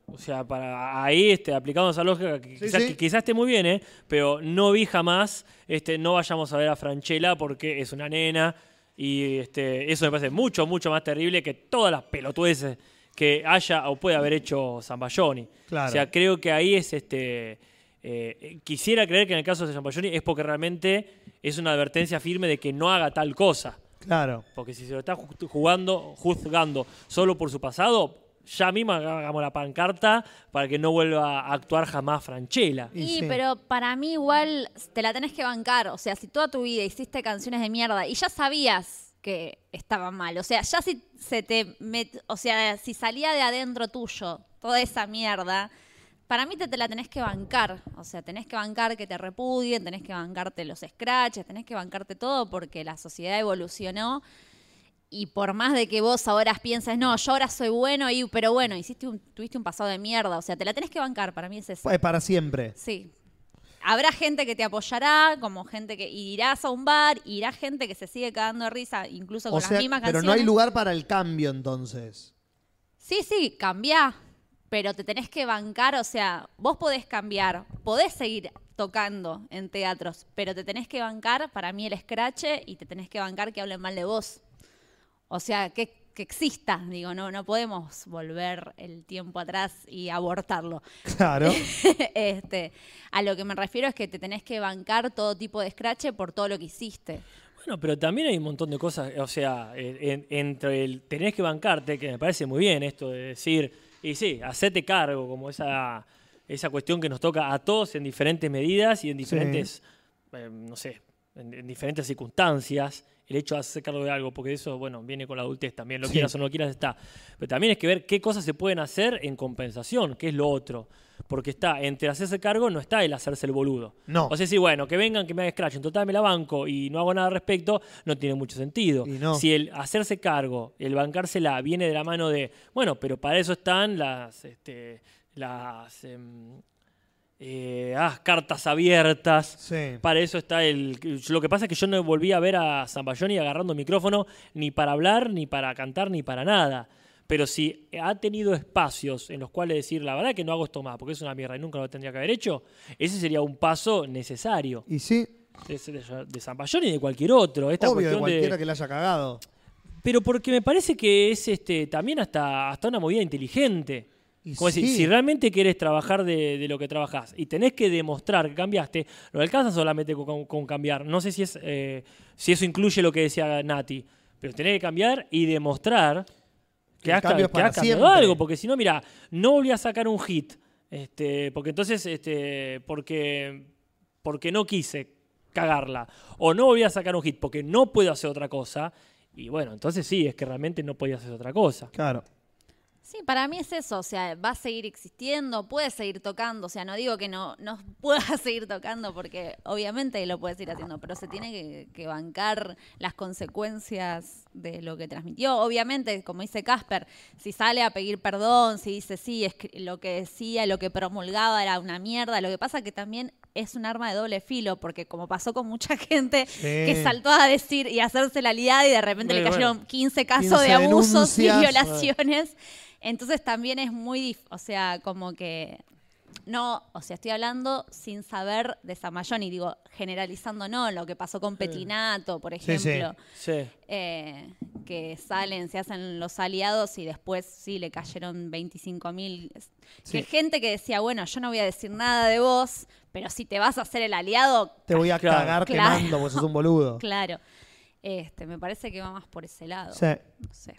O sea, para ahí este, aplicando esa lógica, que Sí, quizás, sí. que quizás esté muy bien, ¿eh? pero no vi jamás, este, no vayamos a ver a Franchella porque es una nena y este, eso me parece mucho, mucho más terrible que todas las pelotudeces que haya o puede haber hecho Zambayoni. Claro. O sea, creo que ahí es este. eh, quisiera creer que en el caso de Zambayoni es porque realmente es una advertencia firme de que no haga tal cosa. Claro. Porque si se lo está ju- jugando, juzgando solo por su pasado, ya mismo hagamos la pancarta para que no vuelva a actuar jamás Franchella. Y, pero para mí igual te la tenés que bancar. O sea, si toda tu vida hiciste canciones de mierda y ya sabías que estaba mal. O sea, ya si se te met- o sea, si salía de adentro tuyo toda esa mierda, para mí te, te la tenés que bancar. O sea, tenés que bancar que te repudien, tenés que bancarte los scratches, tenés que bancarte todo porque la sociedad evolucionó. Y por más de que vos ahora pienses, no, yo ahora soy bueno, y, pero bueno, hiciste un, tuviste un pasado de mierda. O sea, te la tenés que bancar. Para mí es eso. Es para siempre. Sí. Habrá gente que te apoyará, como gente que irás a un bar, irá gente que se sigue cagando de risa, incluso con O sea, las mismas pero canciones. no hay lugar para el cambio entonces. Sí, sí, cambia, pero te tenés que bancar, o sea, vos podés cambiar, podés seguir tocando en teatros, pero te tenés que bancar, para mí el scratch, y te tenés que bancar que hablen mal de vos. O sea, ¿qué, que exista. Digo, no, no podemos volver el tiempo atrás y abortarlo. Claro. este, a lo que me refiero es que te tenés que bancar todo tipo de escrache por todo lo que hiciste. Bueno, pero también hay un montón de cosas, o sea, en- entre el tenés que bancarte, que me parece muy bien esto de decir, y sí, hacete cargo, como esa, esa cuestión que nos toca a todos en diferentes medidas y en diferentes, eh, no sé, en, en diferentes circunstancias, el hecho de hacerse cargo de algo, porque eso, bueno, viene con la adultez también, lo Sí. quieras o no lo quieras, está. Pero también es que ver qué cosas se pueden hacer en compensación, que es lo otro. Porque está, entre hacerse cargo no está el hacerse el boludo. No. O sea, sí, bueno, que vengan, que me hagan scratch, en total me la banco y no hago nada al respecto, no tiene mucho sentido. No. Si el hacerse cargo, el bancársela, viene de la mano de, bueno, pero para eso están las, este, las em, eh, ah, cartas abiertas. Sí. Para eso está el. Lo que pasa es que yo no volví a ver a Zambayoni agarrando micrófono ni para hablar, ni para cantar, ni para nada. Pero si ha tenido espacios en los cuales decir, la verdad que no hago esto más, porque es una mierda y nunca lo tendría que haber hecho, ese sería un paso necesario. Y sí, De, de, de Zambayoni y de cualquier otro. Esta obvio, de cuestión de- cualquiera que le haya cagado. pero porque me parece que es este también hasta, hasta una movida inteligente. Y Como decir, si realmente querés trabajar de, de lo que trabajás y tenés que demostrar que cambiaste, no alcanza solamente con, con cambiar. No sé si, es, eh, si eso incluye lo que decía Nati, pero tenés que cambiar y demostrar que has, que cambiado algo. Porque si no, mira, no volví a sacar un hit. Este, porque entonces, este, porque, porque no quise cagarla. O no volví a sacar un hit porque no puedo hacer otra cosa. Y bueno, entonces sí, es que realmente no podía hacer otra cosa. Claro. Sí, para mí es eso, o sea, va a seguir existiendo, puede seguir tocando, o sea, no digo que no, no pueda seguir tocando porque obviamente lo puede seguir haciendo, pero se tiene que, que bancar las consecuencias de lo que transmitió. Obviamente, como dice Casper, si sale a pedir perdón, si dice sí, es que lo que decía, lo que promulgaba era una mierda, lo que pasa que también es un arma de doble filo, porque como pasó con mucha gente que saltó a decir y a hacerse la liada y de repente le cayeron bueno. 15 casos 15 de abusos y violaciones. Entonces también es muy, dif- o sea, como que no, o sea, estoy hablando sin saber de Samayoni, digo, generalizando no, lo que pasó con Petinato, por Sí, sí. ejemplo, Sí. eh, que salen, se hacen los aliados y después sí le cayeron 25 mil. Sí. Que gente que decía, bueno, yo no voy a decir nada de vos, pero si te vas a hacer el aliado, Te voy a Claro. cagar Claro. quemando, porque sos un boludo. claro. Este, me parece que va más por ese lado. Sí. No sé.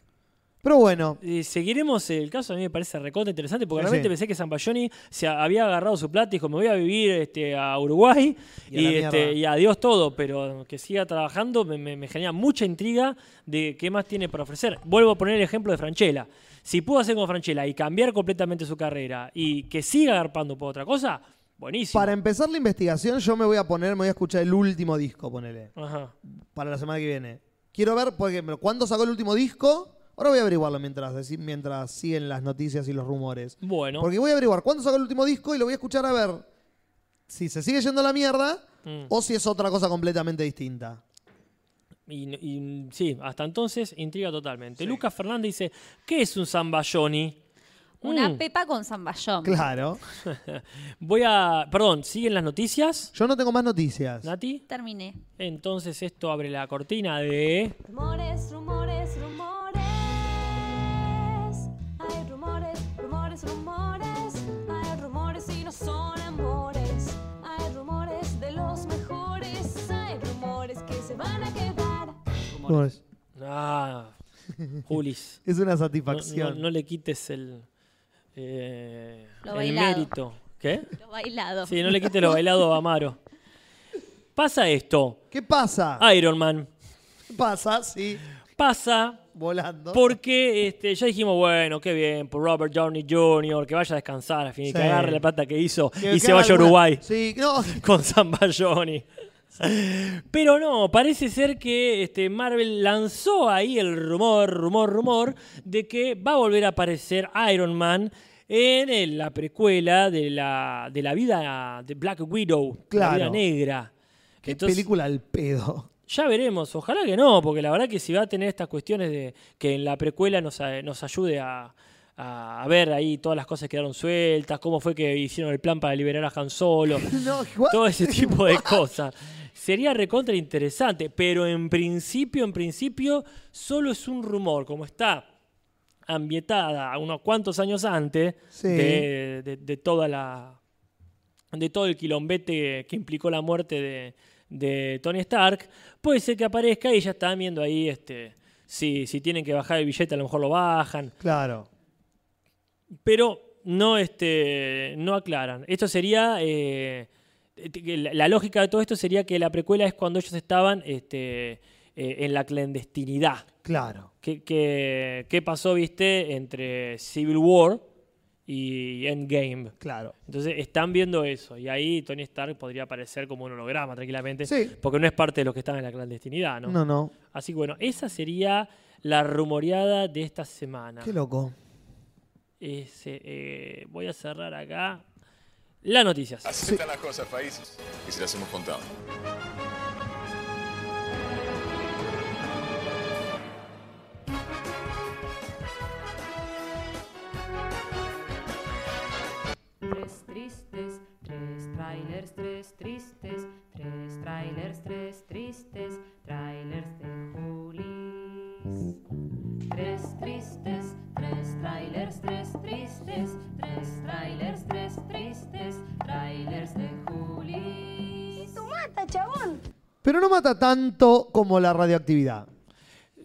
Pero bueno, Eh, seguiremos el caso, a mí me parece recontra interesante, porque Sí, realmente sí. pensé que Zambayoni se había agarrado su plata y dijo, me voy a vivir este, a Uruguay Y a y, este, y adiós todo, pero que siga trabajando me, me- me genera mucha intriga de qué más tiene para ofrecer. Vuelvo a poner el ejemplo de Franchella. Si pudo hacer con Franchella y cambiar completamente su carrera y que siga agarpando por otra cosa, buenísimo. para empezar la investigación, yo me voy a poner, me voy a escuchar el último disco, ponele. Ajá. Para la semana que viene. Quiero ver, por ejemplo, cuándo sacó el último disco. Ahora voy a averiguarlo mientras, mientras siguen las noticias y los rumores. Bueno. Porque voy a averiguar cuándo sacó el último disco y lo voy a escuchar a ver si se sigue yendo a la mierda Mm. o si es otra cosa completamente distinta. Y, y, sí, hasta entonces intriga totalmente. Lucas Fernández dice, ¿qué es un Zambayoni? Una Mm. pepa con zamballón. Claro. Voy a. Perdón, ¿siguen las noticias? Yo no tengo más noticias. Nati. Terminé. Entonces esto abre la cortina de. Rumores, rumores. No, es, Ah, Julis. es una satisfacción. no- no le quites el. eh, Lo el mérito. ¿Qué? Lo bailado. Sí, no le quites lo bailado a Amaro. Pasa esto. ¿Qué pasa? Iron Man. ¿Qué pasa? Sí, Pasa volando. porque este, ya dijimos, bueno, qué bien, por Robert Downey Jr., que vaya a descansar, al fin, y Sí. que agarre la plata que hizo Que- y que se vaya a alguna- Uruguay. Sí, no. con Zambayoni. Pero no, parece ser que este, Marvel lanzó ahí el rumor, rumor, rumor de que va a volver a aparecer Iron Man en la precuela de la, de la vida de Black Widow, la Claro. vida negra. Qué Entonces, película al pedo. ya veremos, ojalá que no, porque la verdad que si va a tener estas cuestiones de que en la precuela nos, nos ayude a, a- ver ahí todas las cosas que quedaron sueltas, cómo fue que hicieron el plan para liberar a Han Solo, No, todo ese tipo de cosas. Sería recontra interesante, pero en principio, en principio, solo es un rumor, como está ambientada unos cuantos años antes Sí. de, de- de toda la de todo el quilombete que implicó la muerte de, de Tony Stark, puede ser que aparezca y ya están viendo ahí este si, si tienen que bajar el billete a lo mejor lo bajan, Claro. pero no este no aclaran. Esto sería eh, la, la lógica de todo esto sería que la precuela es cuando ellos estaban este, eh, en la clandestinidad. Claro. ¿Qué, qué, qué pasó, viste, entre Civil War y Endgame? Claro. Entonces están viendo eso y ahí Tony Stark podría aparecer como un holograma tranquilamente, Sí. porque no es parte de los que están en la clandestinidad, ¿no? No, no. Así que bueno, esa sería la rumoreada de esta semana. Qué loco. Ese, eh, voy a cerrar acá las noticias. Así están las cosas, países. Y se las hemos contado. Tres tristes, tres trailers, tres tristes, tres trailers, tres tristes, trailers de Julis. Tres tristes, tres trailers, tres tristes, tres trailers, tres tristes, trailers de Julis. ¡Tu mata, chabón! Pero no mata tanto como la radioactividad.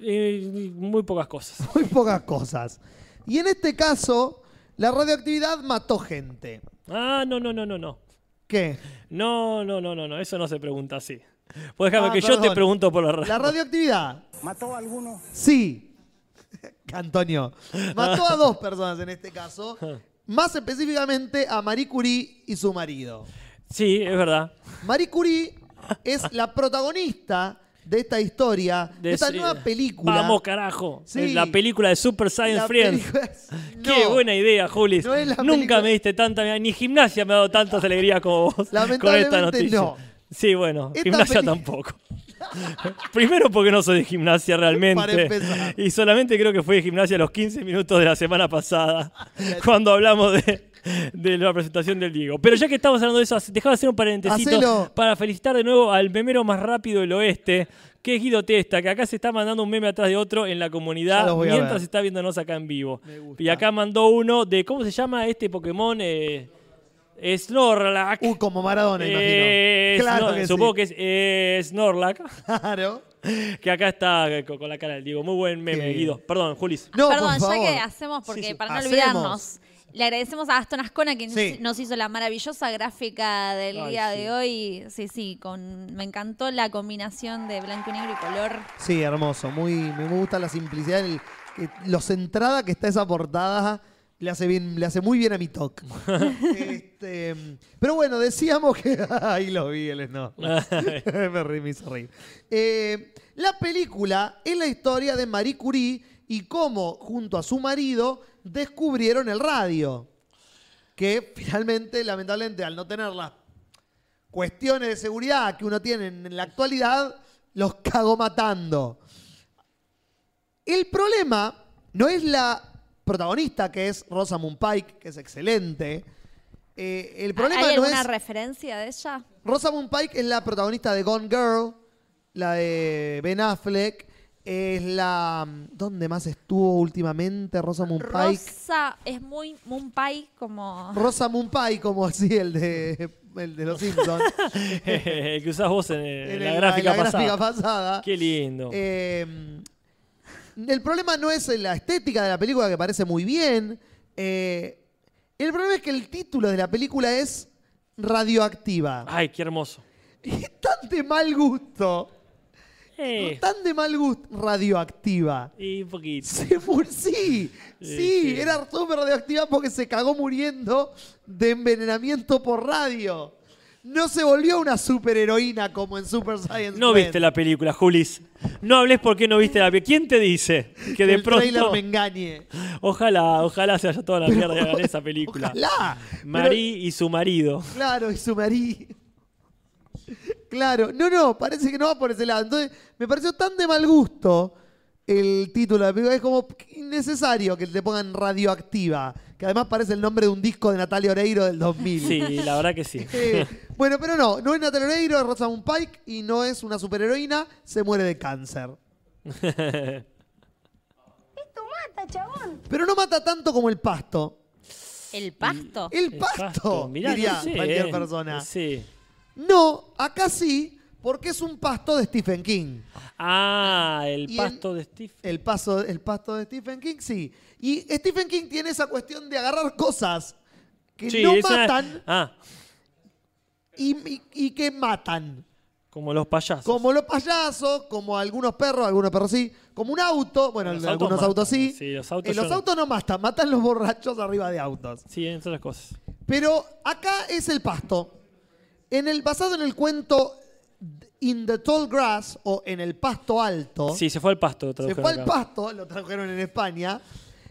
Eh, muy pocas cosas. Muy pocas cosas. Y en este caso, la radioactividad mató gente. Ah, no, no, no, no, no. ¿Qué? No, no, no, no, no, eso no se pregunta así. Pues déjame Ah, que yo te pregunto por la radio. La radioactividad, ¿Mató a alguno? sí. Antonio. Mató a dos personas en este caso. Más específicamente a Marie Curie y su marido. Sí, es verdad. Marie Curie es la protagonista de esta historia, de, esta sí. nueva película. Vamos, carajo. Sí. La película de Super Science La Friends. Qué buena idea, Julis. No Nunca película- me diste tanta. Ni gimnasia me ha dado tantas alegrías como vos con esta Lamentablemente noticia. no. Sí, bueno, Esta gimnasia peli- tampoco. Primero porque no soy de gimnasia Para realmente. empezar. Y solamente creo que fue de gimnasia los 15 minutos de la semana pasada, cuando hablamos de, de la presentación del Diego. Pero ya que estamos hablando de eso, dejaba de hacer un parentecito Hacelo. para felicitar de nuevo al memero más rápido del oeste, que es Guido Testa, que acá se está mandando un meme atrás de otro en la Ya comunidad los voy a mientras ver. está viéndonos acá en vivo. Me gusta. Y acá mandó uno de, ¿cómo se llama este Pokémon? Eh, Snorlax. Uh, como Maradona, Eh, imagino. Claro que supongo sí. que es eh, Snorlax. Claro. Que acá está con, con la cara del Diego. Muy buen meme, Guido. Perdón, Julis. No, Perdón, por favor. ya que hacemos, porque Sí, sí. para no Hacemos. olvidarnos, le agradecemos a Aston Ascona que Sí. nos hizo la maravillosa gráfica del Ay, día sí. de hoy. Sí, sí, con me encantó la combinación de blanco y negro y color. Sí, hermoso. Muy, me gusta la simplicidad, el- lo centrada que está esa portada. Le hace, bien, le hace muy bien a mi talk. Este, pero bueno, decíamos que. Ahí lo vi, el no. me reí, me hizo reír. Eh, la película es la historia de Marie Curie y cómo, junto a su marido, descubrieron el radio. Que finalmente, lamentablemente, al no tener las cuestiones de seguridad que uno tiene en la actualidad, los cagó matando. El problema no es la protagonista, que es Rosamund Pike, que es excelente. Eh, el problema ¿Hay no alguna es... referencia de ella? Rosamund Pike es la protagonista de Gone Girl, la de Ben Affleck. Es la... ¿Dónde más estuvo últimamente Rosamund Pike? Rosa es muy Mumpai como... Rosamund Pike, como así el de, el de Los Simpsons. El que usás vos en, en En la el- gráfica en la pasada. gráfica pasada. Qué lindo. Eh, el problema no es la estética de la película, que parece muy bien. Eh, el problema es que el título de la película es Radioactiva. Ay, qué hermoso. Es tan de mal gusto. Eh, Tan de mal gusto. Radioactiva. y un poquito. Se sí, sí, sí. era súper radioactiva porque se cagó muriendo de envenenamiento por radio. No se volvió una superheroína como en Super Science No viste la película, Julis. No hables porque no viste la película. ¿Quién te dice que de el trailer pronto... me engañe. Ojalá, ojalá se haya toda la mierda hagan esa película. Ojalá. Marí y su marido. Claro, y su marido. Claro, no, no, parece que no va por ese lado. Entonces, me pareció tan de mal gusto el título de la película. Es como innecesario que te pongan radioactiva, que además parece el nombre de un disco de Natalia Oreiro del 2000. Sí, la verdad que sí. Eh, bueno, pero no, no es Natalia Oreiro, es Rosamund Pike y no es una superheroína, se muere de cáncer. mata, chabón. Pero no mata tanto como el pasto. ¿El pasto? El pasto, Mirá, diría no sé, cualquier eh. persona. Sí. No, acá sí, porque es un pasto de Stephen King. Ah, el Y pasto de Steve. El, paso, el pasto de Stephen King, sí. Y Stephen King tiene esa cuestión de agarrar cosas que Sí, no una- matan Ah, y, y- y que matan. como los payasos. Como los payasos, como algunos perros, algunos perros sí, como un auto, bueno, Los algunos autos autos sí. Sí, los autos Eh, los autos no matan, matan los borrachos arriba de autos. Sí, entre otras cosas. Pero acá es el pasto. En el, basado en el cuento In the Tall Grass o En el Pasto Alto. Sí, se fue al pasto. Se fue al pasto, lo trajeron en España.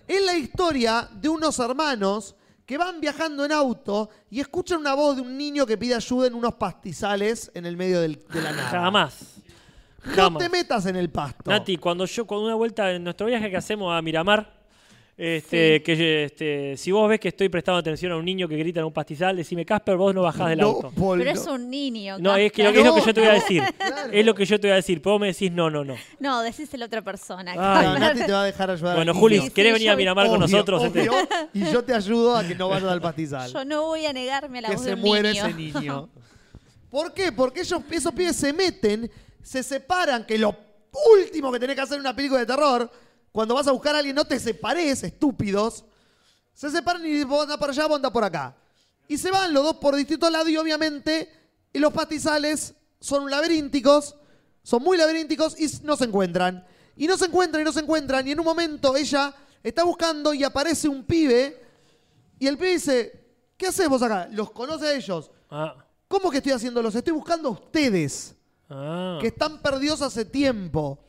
Es la historia de unos hermanos que van viajando en auto y escuchan una voz de un niño que pide ayuda en unos pastizales en el medio del- de la nada. Jamás. No Jamás. te metas en el pasto. Nati, cuando yo, con una vuelta en nuestro viaje que hacemos a Miramar, este, que este, si vos ves que estoy prestando atención a un niño que grita en un pastizal, decime, Casper, vos no bajás del No, auto. Paul, Pero no. es un niño. No, es que, lo que es lo que yo te voy a decir. Claro. Es lo que yo te voy a decir. Pero vos me decís, no, no, no. No, decíselo a otra persona. Ay. Nati te va a dejar ayudar. Bueno, Juli, niño. ¿querés sí, venir yo a Miramar con Obvio, nosotros? obvio, Este- y yo te ayudo a que no vayas al pastizal. Yo no voy a negarme a la que voz se de un muere niño. ese niño. ¿Por qué? Porque ellos, esos pibes se meten, se separan, que lo último que tenés que hacer en una película de terror, cuando vas a buscar a alguien, no te separes, estúpidos. Se separan y vos andás por allá, vos andás por acá. Y se van los dos por distintos lados y obviamente y los pastizales son laberínticos, son muy laberínticos y no se encuentran. Y no se encuentran y no se encuentran y en un momento ella está buscando y aparece un pibe y el pibe dice, ¿qué haces vos acá? Los conoce a ellos. Ah, ¿Cómo que estoy haciendo? Los estoy buscando a ustedes, ah. que están perdidos hace tiempo.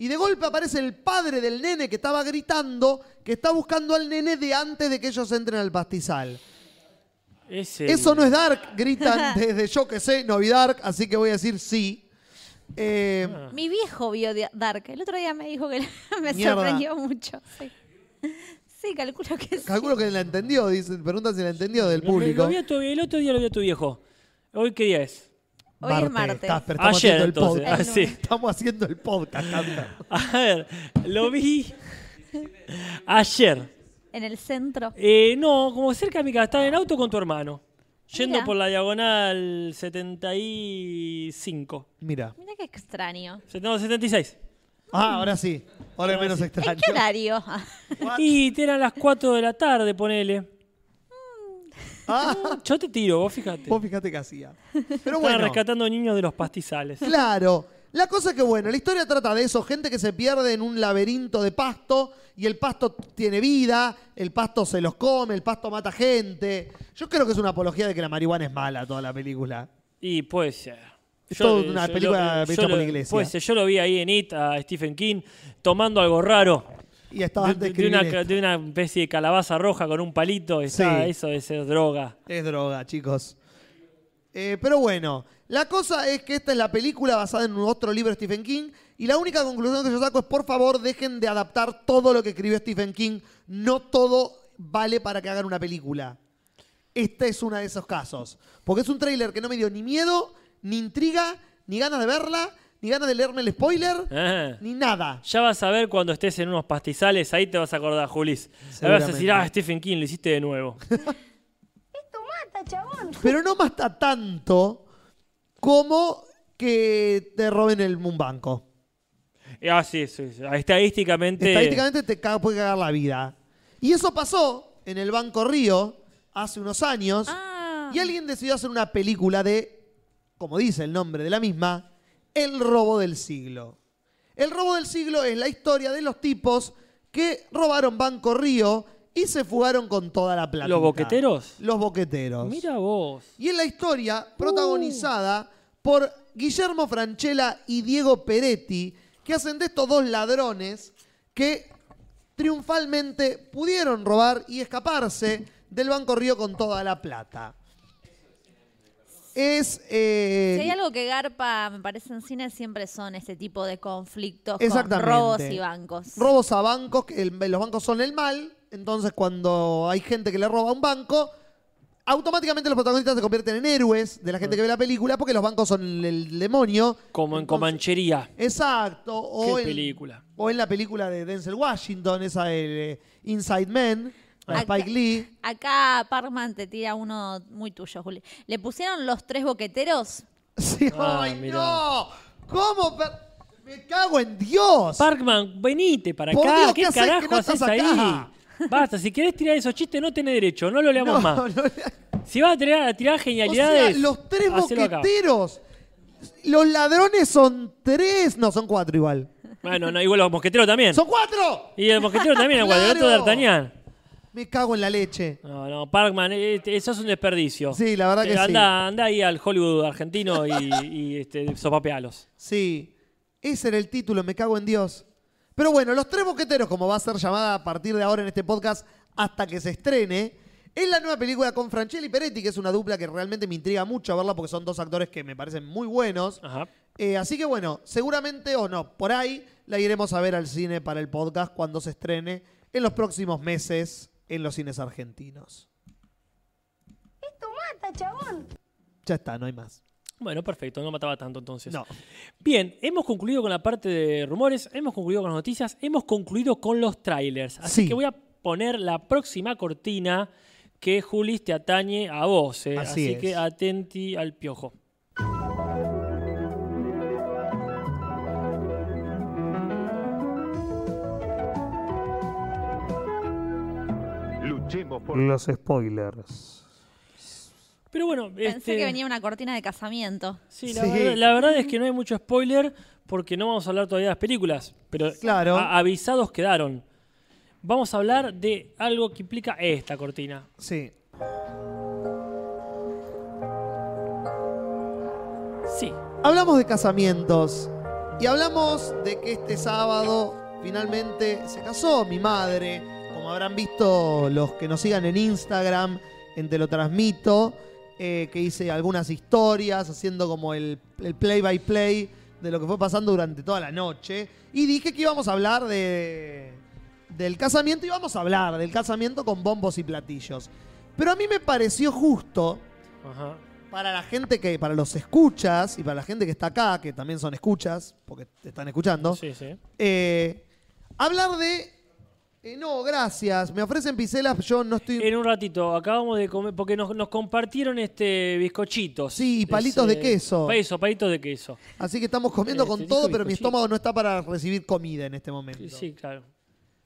Y de golpe aparece el padre del nene que estaba gritando, que está buscando al nene de antes de que ellos entren al pastizal. Ese- Eso no es Dark, gritan desde yo que sé, no vi Dark, así que voy a decir sí. Eh, Ah. Mi viejo vio Dark. El otro día me dijo que me Mierda. sorprendió mucho. Sí. Sí, calculo que sí. calculo que la entendió, dicen, preguntan si la entendió del Lo- lo público. vi a tu- el otro día lo vi a tu viejo. ¿Hoy qué día es? Hoy es martes. Casper, estamos Ayer, haciendo el podcast. Ah, sí. Estamos haciendo el podcast, Casper. A ver, lo vi ayer. En el centro. Eh, no, como cerca de mi casa. Estaba en auto con tu hermano. Yendo Mira. por la diagonal 75. Mira. Mira qué extraño. No, 76. Ah, ahora sí. Ahora es menos ¿En extraño. qué horario? Y eran las 4 de la tarde, ponele. Ah, Yo te tiro, vos fíjate. vos fíjate qué hacía. Pero Estaban bueno, rescatando niños de los pastizales. claro. La cosa es que, bueno, la historia trata de eso, gente que se pierde en un laberinto de pasto y el pasto tiene vida, el pasto se los come, el pasto mata gente. Yo creo que es una apología de que la marihuana es mala toda la película. Y puede ser. Es toda una película yo hecha por la iglesia. Puede ser. Yo lo vi ahí en It a Stephen King tomando algo raro. Y estaba De, de de una, de una especie de calabaza roja con un palito. Está, Sí. Eso ser droga. Es droga, chicos. Eh, pero bueno, la cosa es que esta es la película basada en otro libro de Stephen King. Y la única conclusión que yo saco es, por favor, dejen de adaptar todo lo que escribió Stephen King. No todo vale para que hagan una película. Este es uno de esos casos. Porque es un tráiler que no me dio ni miedo, ni intriga, ni ganas de verla, ni ganas de leerme el spoiler, ni nada. Ya vas a ver cuando estés en unos pastizales, ahí te vas a acordar, Julis. Ahí vas a decir, ah, Stephen King, lo hiciste de nuevo. Mata, chabón. Pero no mata tanto como que te roben el, un banco. ah, sí, sí, sí. Estadísticamente. Estadísticamente te caga- puede cagar la vida. Y eso pasó en el Banco Río hace unos años. Ah. Y alguien decidió hacer una película de, como dice el nombre de la misma, El robo del siglo. El robo del siglo es la historia de los tipos que robaron Banco Río y se fugaron con toda la plata. ¿Los boqueteros? Los boqueteros. Mira vos. Y es la historia protagonizada por Guillermo Franchella y Diego Peretti, que hacen de estos dos ladrones que triunfalmente pudieron robar y escaparse del Banco Río con toda la plata. Es. eh, Si hay algo que garpa, me parece, en cine, siempre son ese tipo de conflictos con robos y bancos. robos a bancos, que el- los bancos son el mal, entonces cuando hay gente que le roba a un banco, automáticamente los protagonistas se convierten en héroes de la gente que ve la película porque los bancos son el, el demonio. Como en Comanchería. Exacto. O Qué en, película. o en la película de Denzel Washington, esa de eh, Inside Man, de Acá- Spike Lee. Acá Parkman te tira uno muy tuyo, Juli. ¿Le pusieron los tres boqueteros? Sí, Ah, ¡Ay, mirá. no! ¿Cómo? per- Me cago en Dios. Parkman, venite para Por acá. Dios, ¿Qué ¿qué haces que carajo no haces estás ahí? acá? Basta, si querés tirar esos chistes, no tenés derecho. No lo leamos No, más. no, Si vas a tirar, a tirar o sea, genialidades. los tres hacelo acá. boqueteros. Los ladrones son tres. No, son cuatro igual. Bueno, no, igual los mosqueteros también. ¡Son cuatro! Y el mosquetero también. El gato de ¡Claro! D'Artagnan. Me cago en la leche. No, no, Parkman, eh, eso es un desperdicio. Sí, la verdad que Eh, sí. anda, ahí al Hollywood argentino y, y este, sopapealos. Sí. Ese era el título, me cago en Dios. Pero bueno, Los Tres Boqueteros, como va a ser llamada a partir de ahora en este podcast hasta que se estrene, es la nueva película con Franchella y Peretti, que es una dupla que realmente me intriga mucho verla porque son dos actores que me parecen muy buenos. Ajá. Eh, así que bueno, seguramente o no, por ahí la iremos a ver al cine para el podcast cuando se estrene en los próximos meses en los cines argentinos. Esto mata, chabón. Ya está, no hay más. Bueno, perfecto, no mataba tanto entonces. No. Bien, hemos concluido con la parte de rumores, hemos concluido con las noticias, hemos concluido con los trailers. Así Sí. que voy a poner la próxima cortina que Julis te atañe a vos. eh. Así Así, es. que atenti al piojo. Los spoilers. Pero bueno, Pensé este, que venía una cortina de casamiento. sí, la, Sí. Verdad, la verdad es que no hay mucho spoiler porque no vamos a hablar todavía de las películas, pero Claro. a- avisados quedaron. Vamos a hablar de algo que implica esta cortina. Sí. Sí. Hablamos de casamientos y hablamos de que este sábado finalmente se casó mi madre. Como habrán visto los que nos sigan en Instagram, en Te lo transmito, eh, que hice algunas historias haciendo como el, el play by play de lo que fue pasando durante toda la noche. Y dije que íbamos a hablar de, del casamiento y vamos a hablar del casamiento con bombos y platillos. Pero a mí me pareció justo Ajá. para la gente que, para los escuchas y para la gente que está acá, que también son escuchas, porque te están escuchando, Sí, sí. eh, hablar de. Eh, no, gracias. Me ofrecen piselas, yo no estoy. En un ratito, acabamos de comer, porque nos, nos compartieron este bizcochitos. Sí, y palitos de queso. Eso, palitos de queso. Así que estamos comiendo con te todo, pero mi estómago no está para recibir comida en este momento. Sí, claro.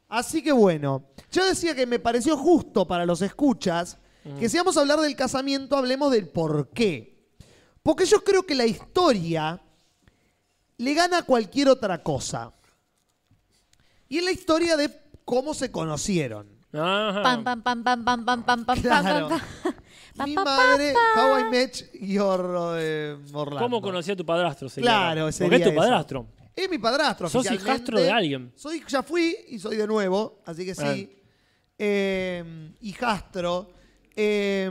Así que bueno, yo decía que me pareció justo para los escuchas que si vamos a hablar del casamiento, hablemos del por qué. Porque yo creo que la historia le gana a cualquier otra cosa. Y es la historia de cómo se conocieron. Ajá. Pam, pam, pam, pam, pam, pam, pam, pam, Claro. pam, pam. Pam, Mi pam, madre, pam, How I Met Your eh, Orlando. ¿Cómo conocí a tu padrastro? sería Claro, sería Porque es tu eso. padrastro. Es mi padrastro. Sos oficialmente. hijastro de alguien. Soy, ya fui y soy de nuevo, así que sí. Eh, hijastro. Eh,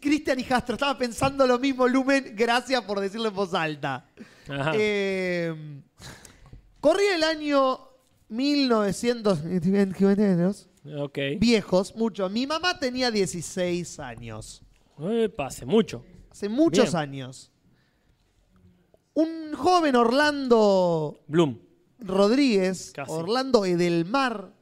Cristian Hijastro. Estaba pensando lo mismo, Lumen. Gracias por decirlo en voz alta. Ajá. Eh, corría el año 1900. ok. Viejos, mucho. Mi mamá tenía 16 años. Epa, hace mucho. Hace muchos Bien. años. Un joven Orlando Bloom. Rodríguez, Casi. Orlando Edelmar.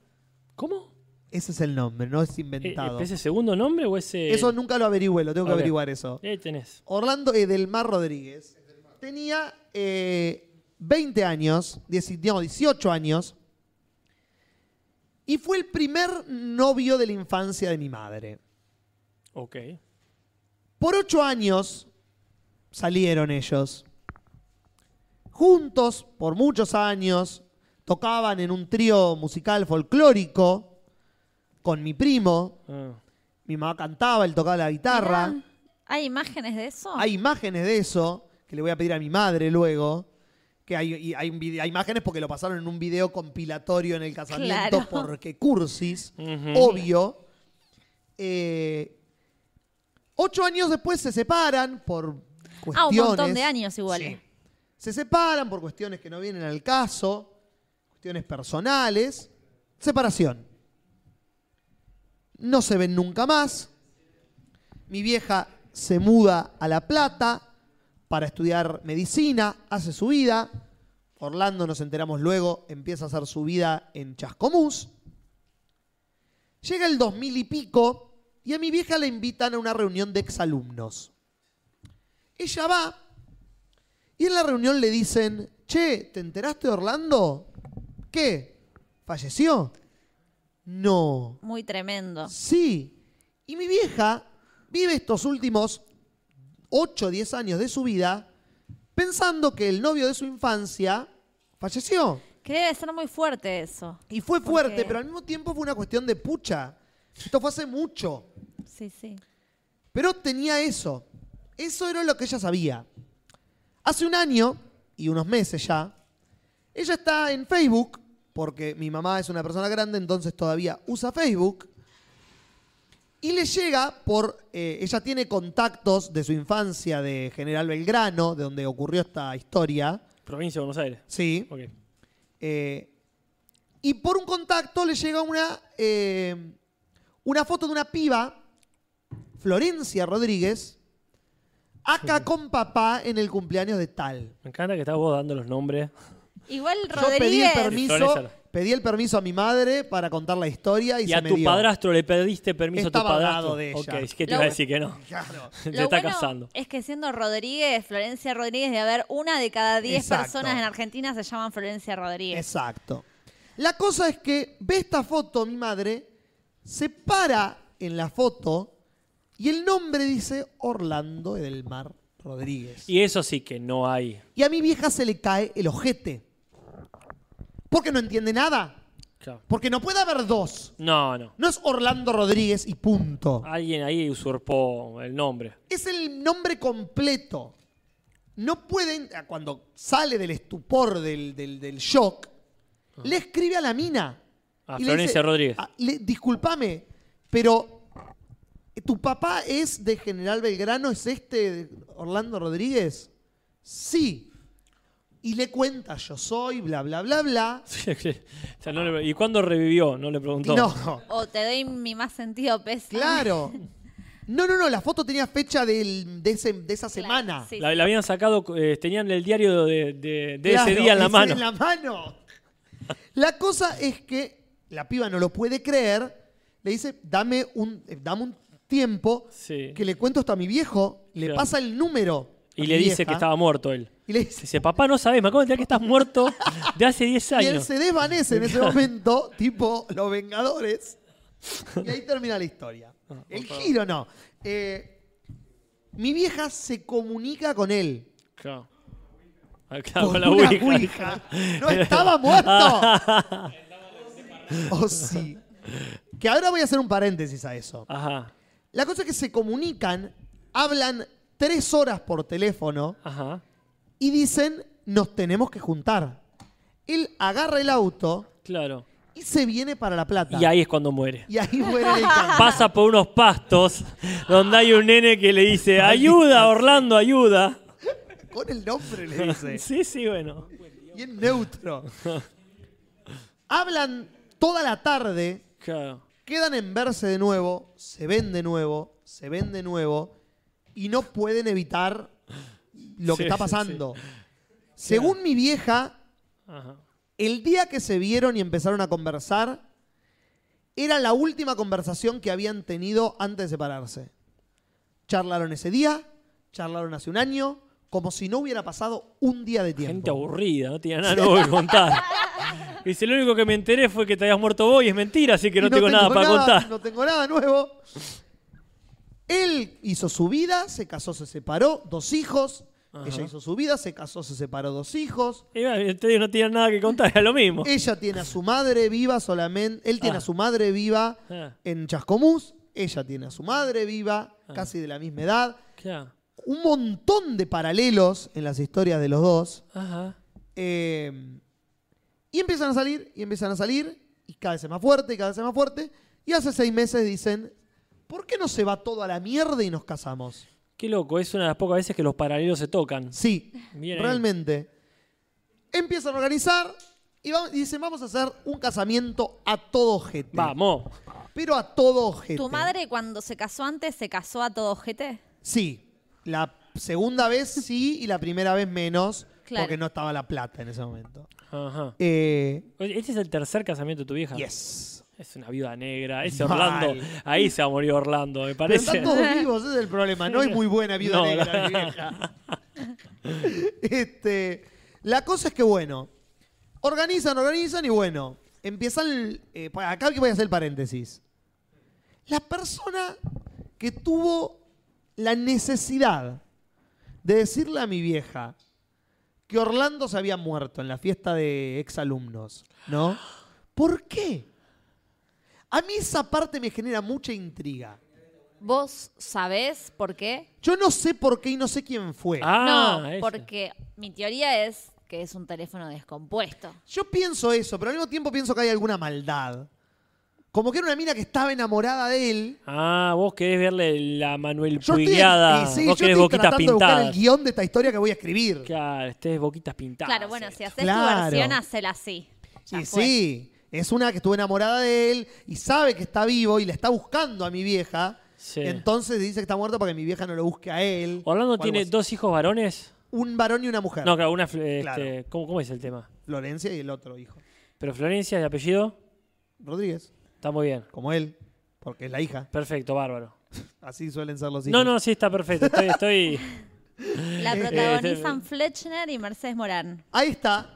¿Cómo? Ese es el nombre, no es Eh, inventado. ¿Ese segundo nombre o ese...? Eso nunca lo averigüé, lo tengo que averiguar eso. Ahí tenés. Orlando Edelmar Rodríguez tenía eh, 20 años, 10 digamos, 18 años, y fue el primer novio de la infancia de mi madre. Ok. Por ocho años salieron ellos. Juntos, por muchos años, tocaban en un trío musical folclórico con mi primo. Ah. Mi mamá cantaba, él tocaba la guitarra. Mirá, ¿Hay imágenes de eso? Hay imágenes de eso que le voy a pedir a mi madre luego. Que hay, y hay, un vide- hay imágenes porque lo pasaron en un video compilatorio en el casamiento Claro. porque cursis, obvio. Eh, Ocho años después se separan por cuestiones. Ah, un montón de años igual. Sí. Se separan por cuestiones que no vienen al caso, cuestiones personales. Separación. No se ven nunca más. Mi vieja se muda a La Plata para estudiar medicina, hace su vida. Orlando, nos enteramos luego, empieza a hacer su vida en Chascomús. Llega el 2000 y pico y a mi vieja la invitan a una reunión de exalumnos. Ella va y en la reunión le dicen, che, ¿te enteraste de Orlando? ¿Qué? ¿Falleció? No. Muy tremendo. Sí. Y mi vieja vive estos últimos 8 o 10 años de su vida pensando que el novio de su infancia falleció. Que debe ser muy fuerte eso. Y fue fuerte, Porque- pero al mismo tiempo fue una cuestión de pucha. Esto fue hace mucho. Sí, sí. Pero tenía eso. Eso era lo que ella sabía. Hace un año y unos meses ya, ella está en Facebook, porque mi mamá es una persona grande, entonces todavía usa Facebook. Y le llega por. eh, ella tiene contactos de su infancia de General Belgrano, de donde ocurrió esta historia. Provincia de Buenos Aires. Sí. Ok. Eh, y por un contacto le llega una, eh, una foto de una piba, Florencia Rodríguez, acá con papá en el cumpleaños de tal. Me encanta que estás vos dando los nombres. Igual Yo pedí el Rodríguez. permiso, pedí el permiso a mi madre para contar la historia y, Y, se a me tu dio. padrastro le pediste permiso Estaba a tu padrastro. dado de ella. Ok, es que te Lo iba a decir que no. Claro. Se Lo está bueno casando. es que siendo Rodríguez, Florencia Rodríguez, de haber una de cada diez Exacto. personas en Argentina se llaman Florencia Rodríguez. Exacto. La cosa es que ve esta foto mi madre, se para en la foto y el nombre dice Orlando Edelmar Rodríguez. Y eso sí que no hay. Y a mi vieja se le cae el ojete. Porque no entiende nada. Claro. Porque no puede haber dos. No, no. No es Orlando Rodríguez y punto. Alguien ahí usurpó el nombre. Es el nombre completo. No pueden, cuando sale del estupor, del, del- del shock, le escribe a la mina. A Y Florencia dice, Rodríguez. "Ah, le- discúlpame, pero ¿tu papá es de General Belgrano? ¿Es este Orlando Rodríguez? Sí. Y le cuenta, yo soy, bla, bla, bla, bla. O sea, no le- ¿Y cuándo revivió? No le preguntó. No, O te doy mi más sentido pésame. claro. No, no, no, la foto tenía fecha del- de, ese- de esa semana. sí. La, la habían sacado, eh, tenían el diario de, de- de Claro, ese día en la mano. En la mano. La cosa es que la piba no lo puede creer. Le dice, dame un, eh, dame un tiempo Sí. que le cuento esto a mi viejo. Le Claro. pasa el número. a Y mi le dice vieja, que estaba muerto él. Y le dice, Dice, papá, no sabes, me acabo de enterar que estás muerto de hace 10 y él años. se desvanece en ese momento, tipo Los Vengadores. Y ahí termina la historia. El giro no. Eh, mi vieja se comunica con él. Claro. Ah, claro, con la una ouija. ouija. No estaba muerto. Oh, sí. Que ahora voy a hacer un paréntesis a eso. Ajá, La cosa es que se comunican, hablan tres horas por teléfono ajá. Y dicen, nos tenemos que juntar. Él agarra el auto Claro. y se viene para La Plata. Y ahí es cuando muere. Y ahí muere el. Pasa por unos pastos donde hay un nene que le dice, ayuda, Orlando, ayuda. Con el nombre le dice. Sí, sí, bueno. Y en neutro. Hablan toda la tarde, Claro. quedan en verse de nuevo, se ven de nuevo, se ven de nuevo y no pueden evitar lo que está pasando. Según mi vieja, Ajá. el día que se vieron y empezaron a conversar, era la última conversación que habían tenido antes de separarse. Charlaron ese día, charlaron hace un año, como si no hubiera pasado un día de tiempo. Gente aburrida, no tenía nada nuevo que contar. Dice, lo único que me enteré fue que te habías muerto vos y es mentira, así que no, tengo, nada para contar. No tengo nada nuevo. Él hizo su vida, se casó, se separó, dos hijos. Ajá. Ella hizo su vida, se casó, se separó, dos hijos. Y bueno, no tenía nada que contar, era lo mismo. Ella tiene a su madre viva solamente. Él tiene Ah. a su madre viva Ah. en Chascomús. Ella tiene a su madre viva, Ah. casi de la misma edad. Claro. Un montón de paralelos en las historias de los dos. Ajá. Eh, y empiezan a salir, y empiezan a salir, y cada vez es más fuerte, y cada vez es más fuerte. Y hace seis meses dicen, ¿por qué no se va todo a la mierda y nos casamos? Qué loco, es una de las pocas veces que los paralelos se tocan. Sí, Bien ahí. realmente. Empiezan a organizar y, va- y dicen, vamos a hacer un casamiento a todo ojete. Vamos. Pero a todo ojete. ¿Tu madre cuando se casó antes se casó a todo ojete? Sí. La segunda vez sí y la primera vez menos. Claro. Porque no estaba la plata en ese momento. Ajá. Eh, Oye, ¿Este es el tercer casamiento de tu vieja? yes. Es una viuda negra. Ese Mal. Orlando. Ahí se va a morir Orlando, me Pero parece. están todos vivos, ese es el problema. No hay muy buena viuda No, negra, la- mi vieja. este, la cosa es que, bueno, organizan, organizan y bueno, empiezan. eh, acá que voy a hacer el paréntesis. La persona que tuvo la necesidad de decirle a mi vieja que Orlando se había muerto en la fiesta de exalumnos, ¿no? ¿Por qué? A mí esa parte me genera mucha intriga. ¿Vos sabés por qué? Yo no sé por qué y no sé quién fue. Ah, no, esa. porque mi teoría es que es un teléfono descompuesto. Yo pienso eso, pero al mismo tiempo pienso que hay alguna maldad. Como que era una mina que estaba enamorada de él. Ah, vos querés verle la Manuel Yo estoy, Puigada. sí, vos yo querés estoy boquitas tratando de buscar el guion de esta historia que voy a escribir. Claro, estés boquitas pintadas. Claro, bueno, si haces Claro. tu versión, hacela así. Ya Y fue. sí, es una que estuvo enamorada de él y sabe que está vivo y le está buscando a mi vieja. Sí. Entonces dice que está muerto para que mi vieja no lo busque a él. Orlando tiene así. dos hijos varones. Un varón y una mujer. No, claro, una. este, Claro. ¿cómo, cómo es el tema? Florencia y el otro hijo. Pero Florencia, de apellido, Rodríguez, está muy bien. como él, porque es la hija. Perfecto, bárbaro. Así suelen ser los hijos. No, no, sí, está perfecto. Estoy. estoy... La Eh, protagonizan Fletchner y Mercedes Morán. Ahí está.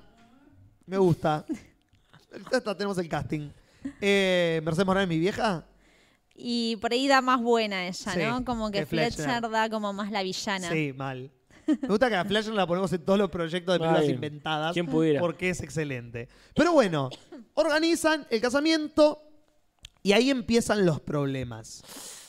Me gusta. Ya está, tenemos el casting. Eh, Mercedes Morán mi vieja. Y por ahí da más buena ella, Sí, ¿no? Como que que Fletcher. Fletcher da como más la villana. Sí, mal. Me gusta que a Flash la ponemos en todos los proyectos de películas Ay, inventadas. ¿quién pudiera? Porque es excelente. Pero bueno, organizan el casamiento y ahí empiezan los problemas.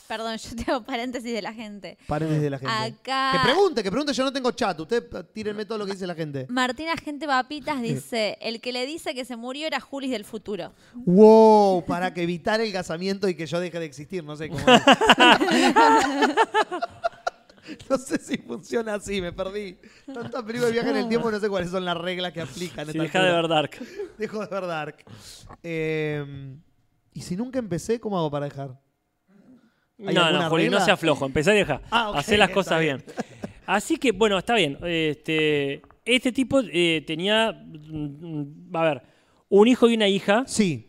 Perdón, yo tengo paréntesis de la gente. Paréntesis de la gente. Acá- Que pregunte, que pregunte. Yo no tengo chat. Usted eh, tírenme todo lo que dice la gente. Martina Gente Papitas dice, el que le dice que se murió era Julis del futuro. Wow, para que evitar el casamiento y que yo deje de existir. No sé cómo. no sé si funciona así, me perdí. Tanta película de viaje en el tiempo, no sé cuáles son las reglas que aplican. Si deja de ver Dark. Dejo de ver Dark. Eh, y si nunca empecé, ¿cómo hago para dejar? ¿Hay No, no, Juli, no sea flojo. Empezá y deja. Ah, Hacé las cosas bien. Así que, bueno, está bien. Este, este tipo eh, tenía, mm, a ver, un hijo y una hija. Sí.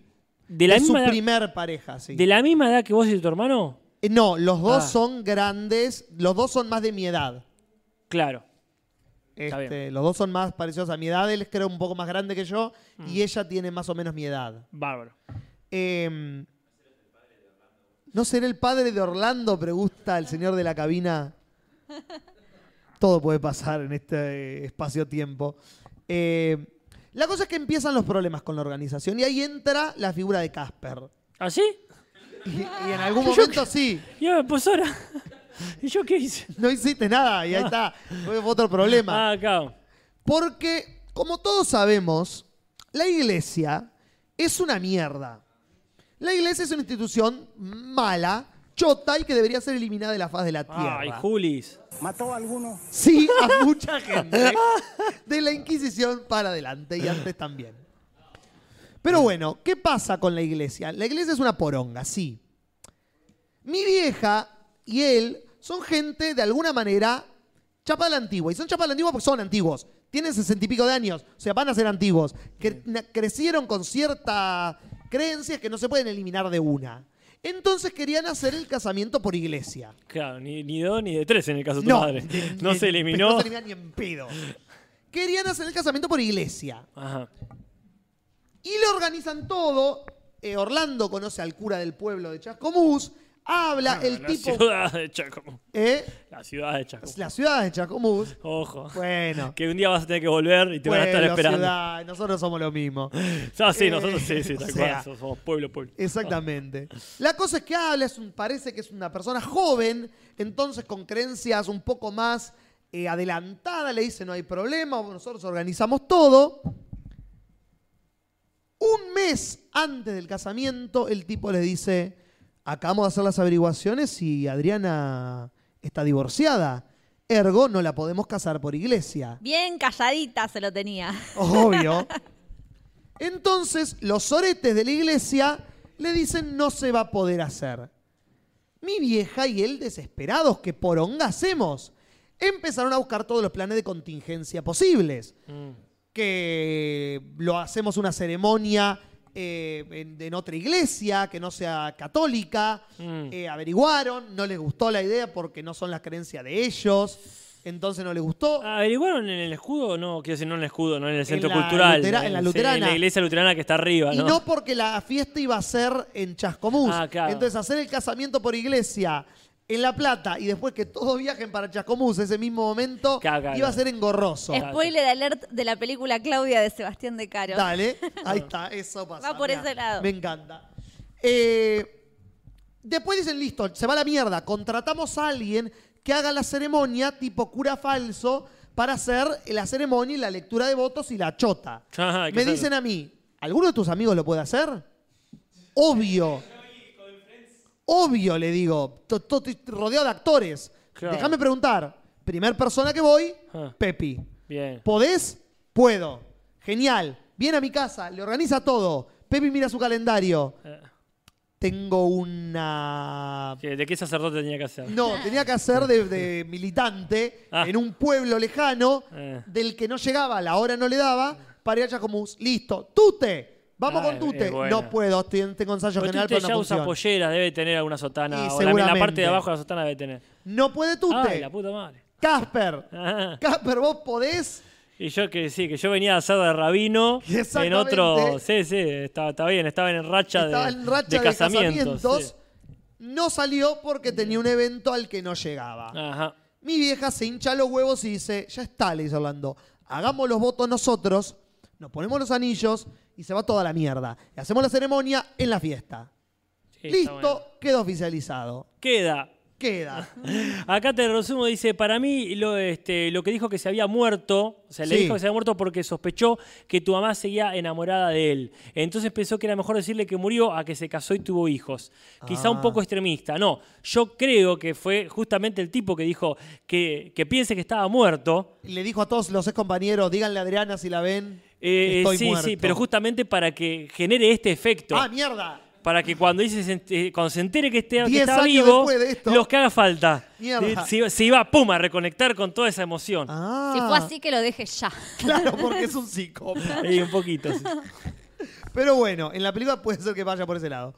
De la, es su misma edad, primer pareja, sí. ¿De la misma edad que vos y tu hermano? Eh, no, los dos Ah. son grandes, los dos son más de mi edad. Claro. Este, los dos son más parecidos a mi edad, él es creo un poco más grande que yo Mm. y ella tiene más o menos mi edad. Bárbaro. Eh, ¿No seré el padre de Orlando? Pregunta el señor de la cabina. Todo puede pasar en este eh, espacio-tiempo. Eh, la cosa es que empiezan los problemas con la organización y ahí entra la figura de Casper. ¿Ah, sí? Y, y en algún Yo momento sí. Ya, pues ahora. ¿Y yo qué hice? No hiciste nada y ahí está. Fue otro problema. Ah, claro. Porque, como todos sabemos, la iglesia es una mierda. La iglesia es una institución mala, chota y que debería ser eliminada de la faz de la tierra. Ay, Julis. ¿Mató a alguno? Sí, a mucha gente. De la Inquisición para adelante y antes también. Pero bueno, ¿qué pasa con la iglesia? La iglesia es una poronga, sí. Mi vieja y él son gente de alguna manera chapa de la antigua. Y son chapa de la antigua porque son antiguos. Tienen sesenta y pico de años. O sea, van a ser antiguos. Na- crecieron con ciertas creencias que no se pueden eliminar de una. Entonces querían hacer el casamiento por iglesia. Claro, ni, ni de dos ni de tres en el caso de tu No, madre. de- no se eliminó. No se elimina ni en pedo. Querían hacer el casamiento por iglesia. Ajá. Y le organizan todo. Eh, Orlando conoce al cura del pueblo de Chascomús. Habla el Ah, la tipo. ciudad de Chacomús. ¿Eh? La ciudad de Chacomús. La ciudad de Chascomús. Ojo. Bueno. Que un día vas a tener que volver y te van a estar esperando. ciudad, nosotros somos lo mismo. Sí, Eh, nosotros sí, sí, tal cual. Somos pueblo, pueblo. Exactamente. La cosa es que habla, es un- parece que es una persona joven, entonces con creencias un poco más eh, adelantada, le dice no hay problema, nosotros organizamos todo. Un mes antes del casamiento, el tipo le dice, acabamos de hacer las averiguaciones y Adriana está divorciada. Ergo, no la podemos casar por iglesia. Bien calladita se lo tenía. Obvio. Entonces, los soretes de la iglesia le dicen no se va a poder hacer. Mi vieja y él desesperados, que poronga hacemos? Empezaron a buscar todos los planes de contingencia posibles. Mm. Que lo hacemos una ceremonia eh, en, en otra iglesia, que no sea católica. Mm. Eh, averiguaron, no les gustó la idea porque no son las creencias de ellos. Entonces no les gustó. ¿Averiguaron en el escudo? No, quiero decir, no en el escudo, no en el centro cultural. lutera- en la luterana. en la iglesia luterana que está arriba, Y ¿no? no porque la fiesta iba a ser en Chascomús. Ah, claro. Entonces, hacer el casamiento por iglesia en La Plata y después que todos viajen para Chascomús ese mismo momento, iba a ser engorroso. Spoiler alert de la película Claudia de Sebastián de Caro. Dale, ahí está, eso pasa. Va por mirá, ese lado. Me encanta. Eh, después dicen, listo, se va la mierda. Contratamos a alguien que haga la ceremonia tipo cura falso para hacer la ceremonia y la lectura de votos y la chota. Me dicen a mí, ¿alguno de tus amigos lo puede hacer? Obvio. Obvio, le digo. To- to- Estoy rodeado de actores. Claro. Déjame preguntar. Primer persona que voy, Ah. Pepi. Bien. ¿Podés? Puedo. Genial. Viene a mi casa, le organiza todo. Pepi mira su calendario. Eh, Tengo una... ¿qué- ¿De qué sacerdote tenía que hacer? No, tenía que hacer de, de militante Ah. en un pueblo lejano Eh. del que no llegaba, la hora no le daba, para ir a Chascomús. Listo. ¡Tute! Vamos Ah, con es- Tute. es. No puedo, estoy, tengo ensayo Porque general, usted pero ya no usa funciona. pollera, debe tener alguna sotana. Y o la, la parte de abajo de la sotana debe tener. No puede Tute. Ay, la puta madre. Casper. Ah. Casper, vos podés. Y yo que sí, que yo venía a hacer de rabino en Exactamente. otro. Sí, sí, estaba, estaba bien, estaba en racha, Estaba de, en racha de de casamientos. No salió porque tenía un evento al que no llegaba. Ajá. Mi vieja se hincha los huevos y dice, ya está, le dice Orlando, hagamos los votos nosotros, nos ponemos los anillos y se va toda la mierda. Y hacemos la ceremonia en la fiesta. Sí, Listo, bueno. queda oficializado. Queda. Queda. Acá te resumo, dice, para mí lo, este, lo que dijo que se había muerto, o sea, le Sí. dijo que se había muerto porque sospechó que tu mamá seguía enamorada de él. Entonces pensó que era mejor decirle que murió a que se casó y tuvo hijos. Quizá un Ah. poco extremista. No, yo creo que fue justamente el tipo que dijo que, que piense que estaba muerto. Le dijo a todos los ex compañeros, díganle a Adriana si la ven. Eh, Estoy sí, muerto. sí, pero justamente para que genere este efecto. ¡Ah, mierda! para que cuando, dice, eh, cuando se entere que, esté, que está años vivo, después de esto. los que haga falta. Mierda. Eh, Se, iba- se iba, pum, a reconectar con toda esa emoción. Ah, Si fue así, que lo deje ya. Claro, porque es un psicópata. Y un poquito. sí. Pero bueno, en la película puede ser que vaya por ese lado.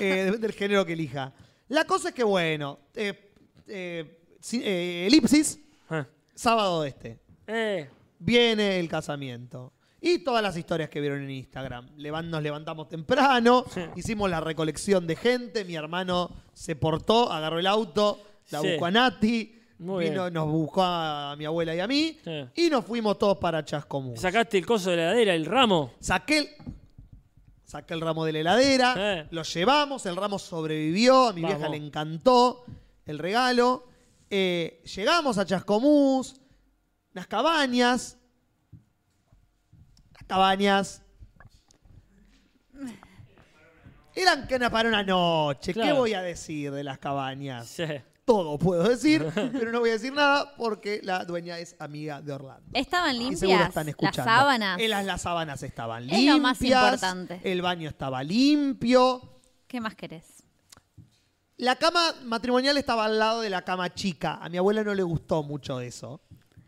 Eh, depende del género que elija. La cosa es que, bueno, eh, eh, si- eh, elipsis, Ah. sábado este. Eh, Viene el casamiento. Y todas las historias que vieron en Instagram. Levan- nos levantamos temprano, hicimos la recolección de gente, mi hermano se portó, agarró el auto, la Sí. buscó a Nati, Muy vino- bien. nos buscó a mi abuela y a mí, Sí. y nos fuimos todos para Chascomús. ¿Sacaste el coso de la heladera, el ramo? Saqué el, saqué el ramo de la heladera, Eh. lo llevamos, el ramo sobrevivió, a mi vieja le encantó el regalo. Eh, llegamos a Chascomús, las cabañas. Las cabañas. Eran que para una noche. ¿Qué voy a decir de las cabañas? Sí. Todo puedo decir, pero no voy a decir nada porque la dueña es amiga de Orlando. ¿Estaban Y seguro limpias están las escuchando. sábanas? Eh, Las, las sábanas estaban Es limpias. lo más importante. El baño estaba limpio. ¿Qué más querés? La cama matrimonial estaba al lado de la cama chica. A mi abuela no le gustó mucho eso.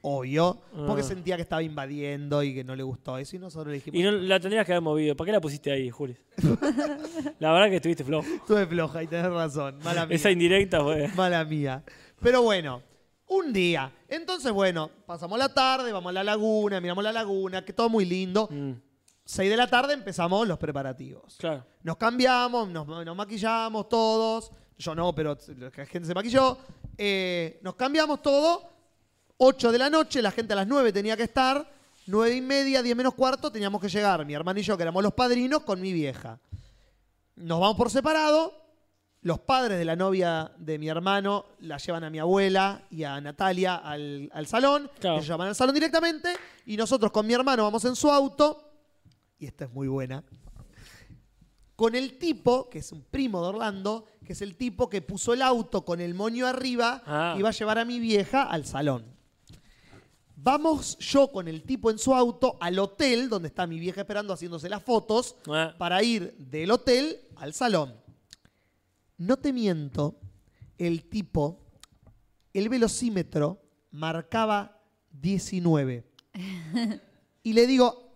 Obvio. Porque Ah. sentía que estaba invadiendo y que no le gustó eso. Y nosotros le dijimos, Y no la tendrías que haber movido. ¿Para qué la pusiste ahí, Juli? la verdad que estuviste flojo. estuve floja y tenés razón. Mala mía. Esa indirecta fue. Mala mía. Pero bueno, un día. Entonces, bueno, pasamos la tarde, vamos a la laguna, miramos la laguna, que todo muy lindo. Mm, 6 de la tarde empezamos los preparativos. claro. Nos cambiamos, nos, nos maquillamos todos. Yo no, pero la gente se maquilló. Eh, nos cambiamos todo. 8 de la noche, la gente a las 9 tenía que estar. 9 y media, 10 menos cuarto, teníamos que llegar. Mi hermano y yo, que éramos los padrinos, con mi vieja. Nos vamos por separado. Los padres de la novia de mi hermano la llevan a mi abuela y a Natalia al, al salón. Claro. Ellos llaman al salón directamente. Y nosotros con mi hermano vamos en su auto. Y esta es muy buena. con el tipo, que es un primo de Orlando, que es el tipo que puso el auto con el moño arriba Ah. y iba a llevar a mi vieja al salón. Vamos yo con el tipo en su auto al hotel donde está mi vieja esperando haciéndose las fotos Ah. para ir del hotel al salón. No te miento, el tipo, el velocímetro marcaba 19. Y le digo,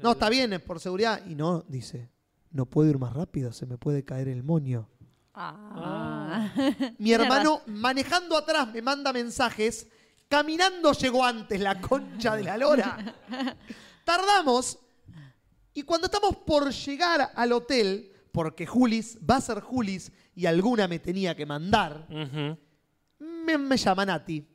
no, está bien, es por seguridad. Y no, dice, no puedo ir más rápido, se me puede caer el moño. Ah. Mi hermano manejando atrás me manda mensajes. Caminando llegó antes la concha de la lora. Tardamos. Y cuando estamos por llegar al hotel, porque Julis va a ser Julis y alguna me tenía que mandar, me, me llama Nati.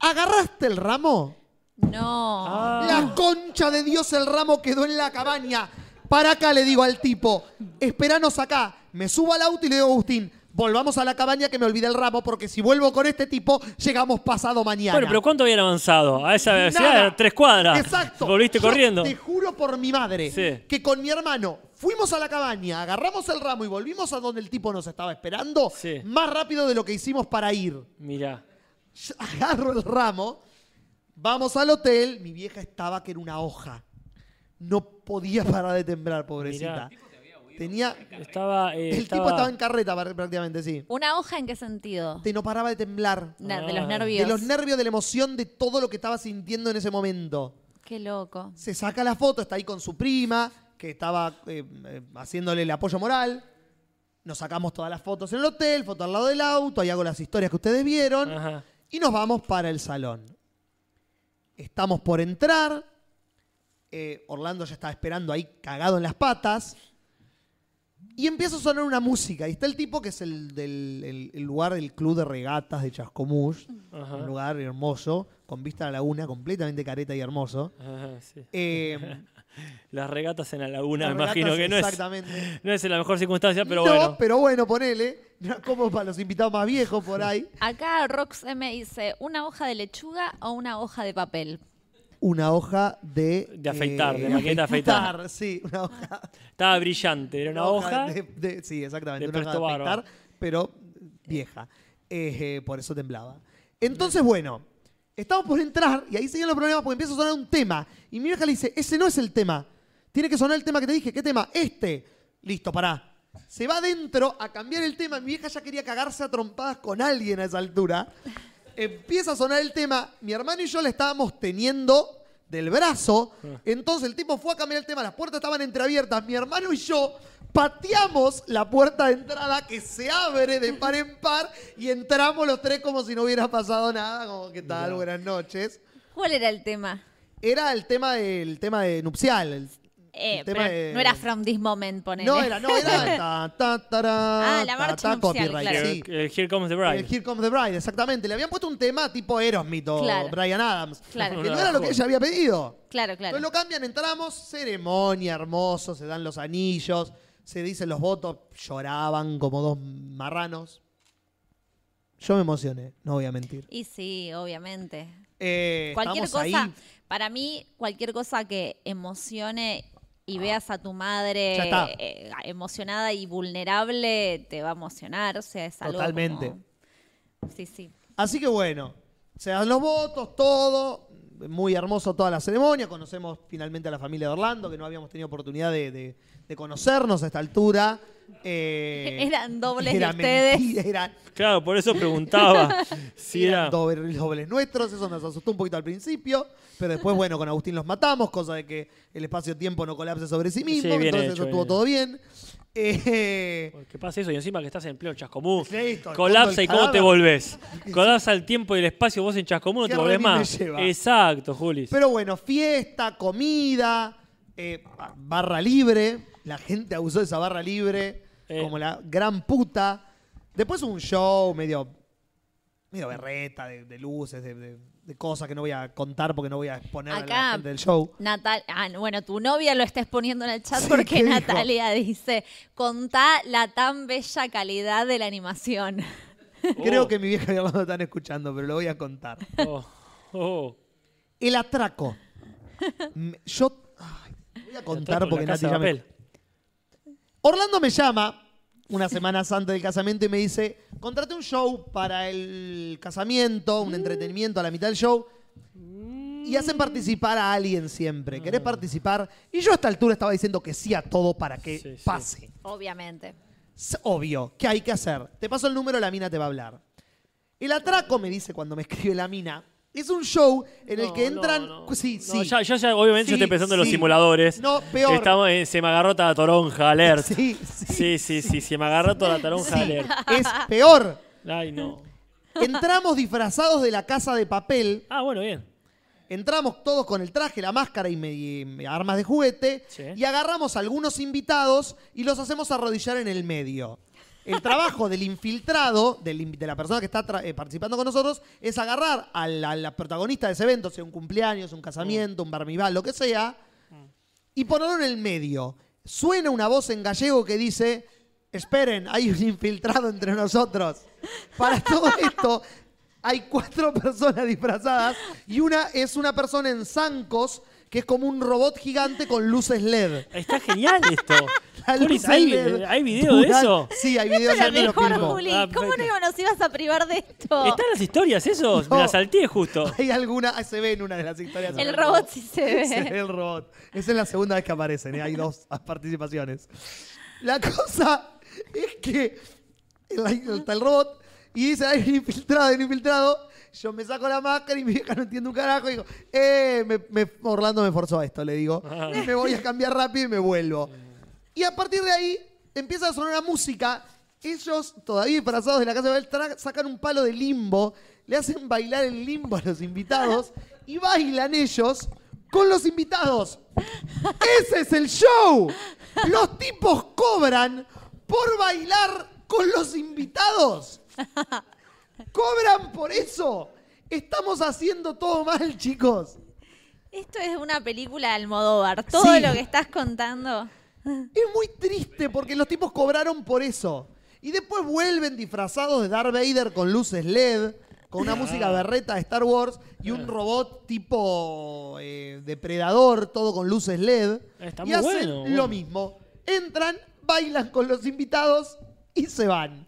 ¿Agarraste el ramo? No. Ah. La concha de Dios, el ramo quedó en la cabaña. Para acá le digo al tipo, esperanos acá. Me subo al auto y le digo a Agustín, volvamos a la cabaña que me olvidé el ramo porque si vuelvo con este tipo, llegamos pasado mañana. Bueno, pero ¿cuánto habían avanzado? A esa velocidad, tres cuadras. Exacto. Volviste Yo corriendo. Te juro por mi madre Sí. que con mi hermano fuimos a la cabaña, agarramos el ramo y volvimos a donde el tipo nos estaba esperando Sí. más rápido de lo que hicimos para ir. Mirá. Agarro el ramo, vamos al hotel, mi vieja estaba que era una hoja. No podía parar de temblar, pobrecita. Tenía, Estaba. eh, el tipo estaba en carreta par- prácticamente, sí. ¿Una hoja en qué sentido? Te no paraba de temblar. De Ah. los nervios. De los nervios, de la emoción, de todo lo que estaba sintiendo en ese momento. Qué loco. Se saca la foto, está ahí con su prima, que estaba eh, eh, haciéndole el apoyo moral. Nos sacamos todas las fotos en el hotel, foto al lado del auto, ahí hago las historias que ustedes vieron. Ajá. Y nos vamos para el salón. Estamos por entrar. eh, Orlando ya estaba esperando ahí cagado en las patas. Y empieza a sonar una música. Y está el tipo que es el del el- el lugar del club de regatas de Chascomús. Ajá. Un lugar hermoso, con vista a la laguna, completamente careta y hermoso. Ajá, sí. Eh, Las regatas en la laguna, me imagino regatas, que no es, exactamente. no es en la mejor circunstancia, pero no, bueno. pero bueno, ponele. Como para los invitados más viejos por ahí. Acá Rox M dice, ¿una hoja de lechuga o una hoja de papel? Una hoja de... De afeitar, de eh, de afeitar. Sí, una hoja. Estaba brillante, era una hoja. de- de- sí, exactamente. de una hoja de afeitar, pero vieja. Eh, eh, por eso temblaba. Entonces, bueno, estamos por entrar y ahí siguen los problemas porque empieza a sonar un tema. Y mi vieja le dice, ese no es el tema. Tiene que sonar el tema que te dije. ¿Qué tema? Este. Listo, pará. Se va adentro a cambiar el tema. Mi vieja ya quería cagarse a trompadas con alguien a esa altura. Empieza a sonar el tema. Mi hermano y yo le estábamos teniendo del brazo. Entonces el tipo fue a cambiar el tema. Las puertas estaban entreabiertas. Mi hermano y yo pateamos la puerta de entrada que se abre de par en par y entramos los tres como si no hubiera pasado nada. Como, ¿qué tal? Buenas noches. ¿Cuál era el tema? Era el tema del tema de nupcial. el- Eh, pero no era From This Moment, ponele. No, era, no, era ta, ta, tará, Ah, la marcha copyright, claro. sí. El Here Comes the Bride. El Here Comes the Bride, exactamente. Le habían puesto un tema tipo Aerosmith o Claro. Brian Adams. Claro. Que no era lo que ella había pedido. Claro, claro. Entonces lo cambian, entramos, ceremonia, hermoso, se dan los anillos, se dicen los votos, lloraban como dos marranos. Yo me emocioné, no voy a mentir. Y sí, obviamente. Eh, Cualquier cosa, ahí. para mí, cualquier cosa que emocione y veas a tu madre eh, emocionada y vulnerable, te va a emocionar. O sea, es algo Totalmente. como- Sí, sí. Así que bueno, se dan los votos, todo. Muy hermoso toda la ceremonia. Conocemos finalmente a la familia de Orlando, que no habíamos tenido oportunidad de, de- de conocernos a esta altura. Eh, Eran dobles de era ustedes. mentira, eran, Claro, por eso preguntaba si eran era. doble- dobles nuestros. Eso nos asustó un poquito al principio. Pero después, bueno, con Agustín los matamos, cosa de que el espacio-tiempo no colapse sobre sí mismo. Sí, bien entonces hecho, eso estuvo bien. todo bien. Eh, ¿Qué pasa eso? Y encima que estás en pleno chascomú. Listo, Colapsa y cómo te volvés. Colapsa el tiempo y el espacio, vos en chascomú no ¿Qué te volvés más. Exacto, Julis. Pero bueno, fiesta, comida, eh, barra libre. La gente abusó de esa barra libre Eh. como la gran puta. Después un show medio, medio berreta, de, de luces, de, de- de cosas que no voy a contar porque no voy a exponer a la Acá, gente del show. Natal, ah, bueno, tu novia lo está exponiendo en el chat Sí, porque. Natalia dice, contá la tan bella calidad de la animación. Creo Oh. que mi vieja y Orlando están escuchando, pero lo voy a contar. Oh, oh. El atraco. Yo ay, voy a contar porque ya me-. Orlando me llama unas semanas antes del casamiento y me dice, contraté un show para el casamiento, un entretenimiento a la mitad del show. Y hacen participar a alguien siempre. ¿Querés participar? Y yo a esta altura estaba diciendo que sí a todo para que pase. Obviamente. Es obvio. ¿Qué hay que hacer? Te paso el número, la mina te va a hablar. El atraco, me dice cuando me escribe la mina, es un show en el que entran... Sí, sí. No, ya, yo ya, obviamente, yo Sí, estoy pensando en los sí. simuladores. No, peor. Estamos en Se me agarró toda la toronja, alert. Sí, sí, sí, sí, se me agarró toda la toronja, alert. es peor. Ay, no. Entramos disfrazados de la casa de papel. Ah, bueno, bien. Entramos todos con el traje, la máscara y, me- y me- armas de juguete. Sí. Y agarramos a algunos invitados y los hacemos arrodillar en el medio. El trabajo del infiltrado, del de la persona que está tra- eh, participando con nosotros, es agarrar a la, a la protagonista de ese evento, sea un cumpleaños, un casamiento, un barmibal, lo que sea, y ponerlo en el medio. Suena una voz en gallego que dice, esperen, hay un infiltrado entre nosotros. Para todo esto hay cuatro personas disfrazadas y una es una persona en zancos que es como un robot gigante con luces LED. Está genial esto. Juli, ¿hay, LED ¿hay video de eso? Sí, hay video, Esto ya es te lo lo mejor. Juli. Ah, ¿Cómo no nos ibas a privar de esto? ¿Están las historias esos? No. Me las salté justo. Hay alguna, ah, se ve en una de las historias. El robot sí se ve. Se ve el robot. Esa es la segunda vez que aparecen, ¿eh? hay dos participaciones. La cosa es que el- está el robot y dice, hay un infiltrado, hay un infiltrado. Yo me saco la máscara y mi vieja no entiende un carajo. Y digo, eh, Orlando me forzó a esto, le digo. Y me voy a cambiar rápido y me vuelvo. Y a partir de ahí empieza a sonar la música. Ellos, todavía disfrazados de la casa de Babel, tra- sacan un palo de limbo, le hacen bailar el limbo a los invitados y bailan ellos con los invitados. ¡Ese es el show! Los tipos cobran por bailar con los invitados. ¡Cobran por eso! Estamos haciendo todo mal, chicos. Esto es una película de Almodóvar. Todo Sí. lo que estás contando. Es muy triste porque los tipos cobraron por eso. Y después vuelven disfrazados de Darth Vader con luces LED, con una música berreta de Star Wars y un robot tipo eh, depredador, todo con luces LED. Está y muy hacen bueno, lo mismo. Entran, bailan con los invitados y se van.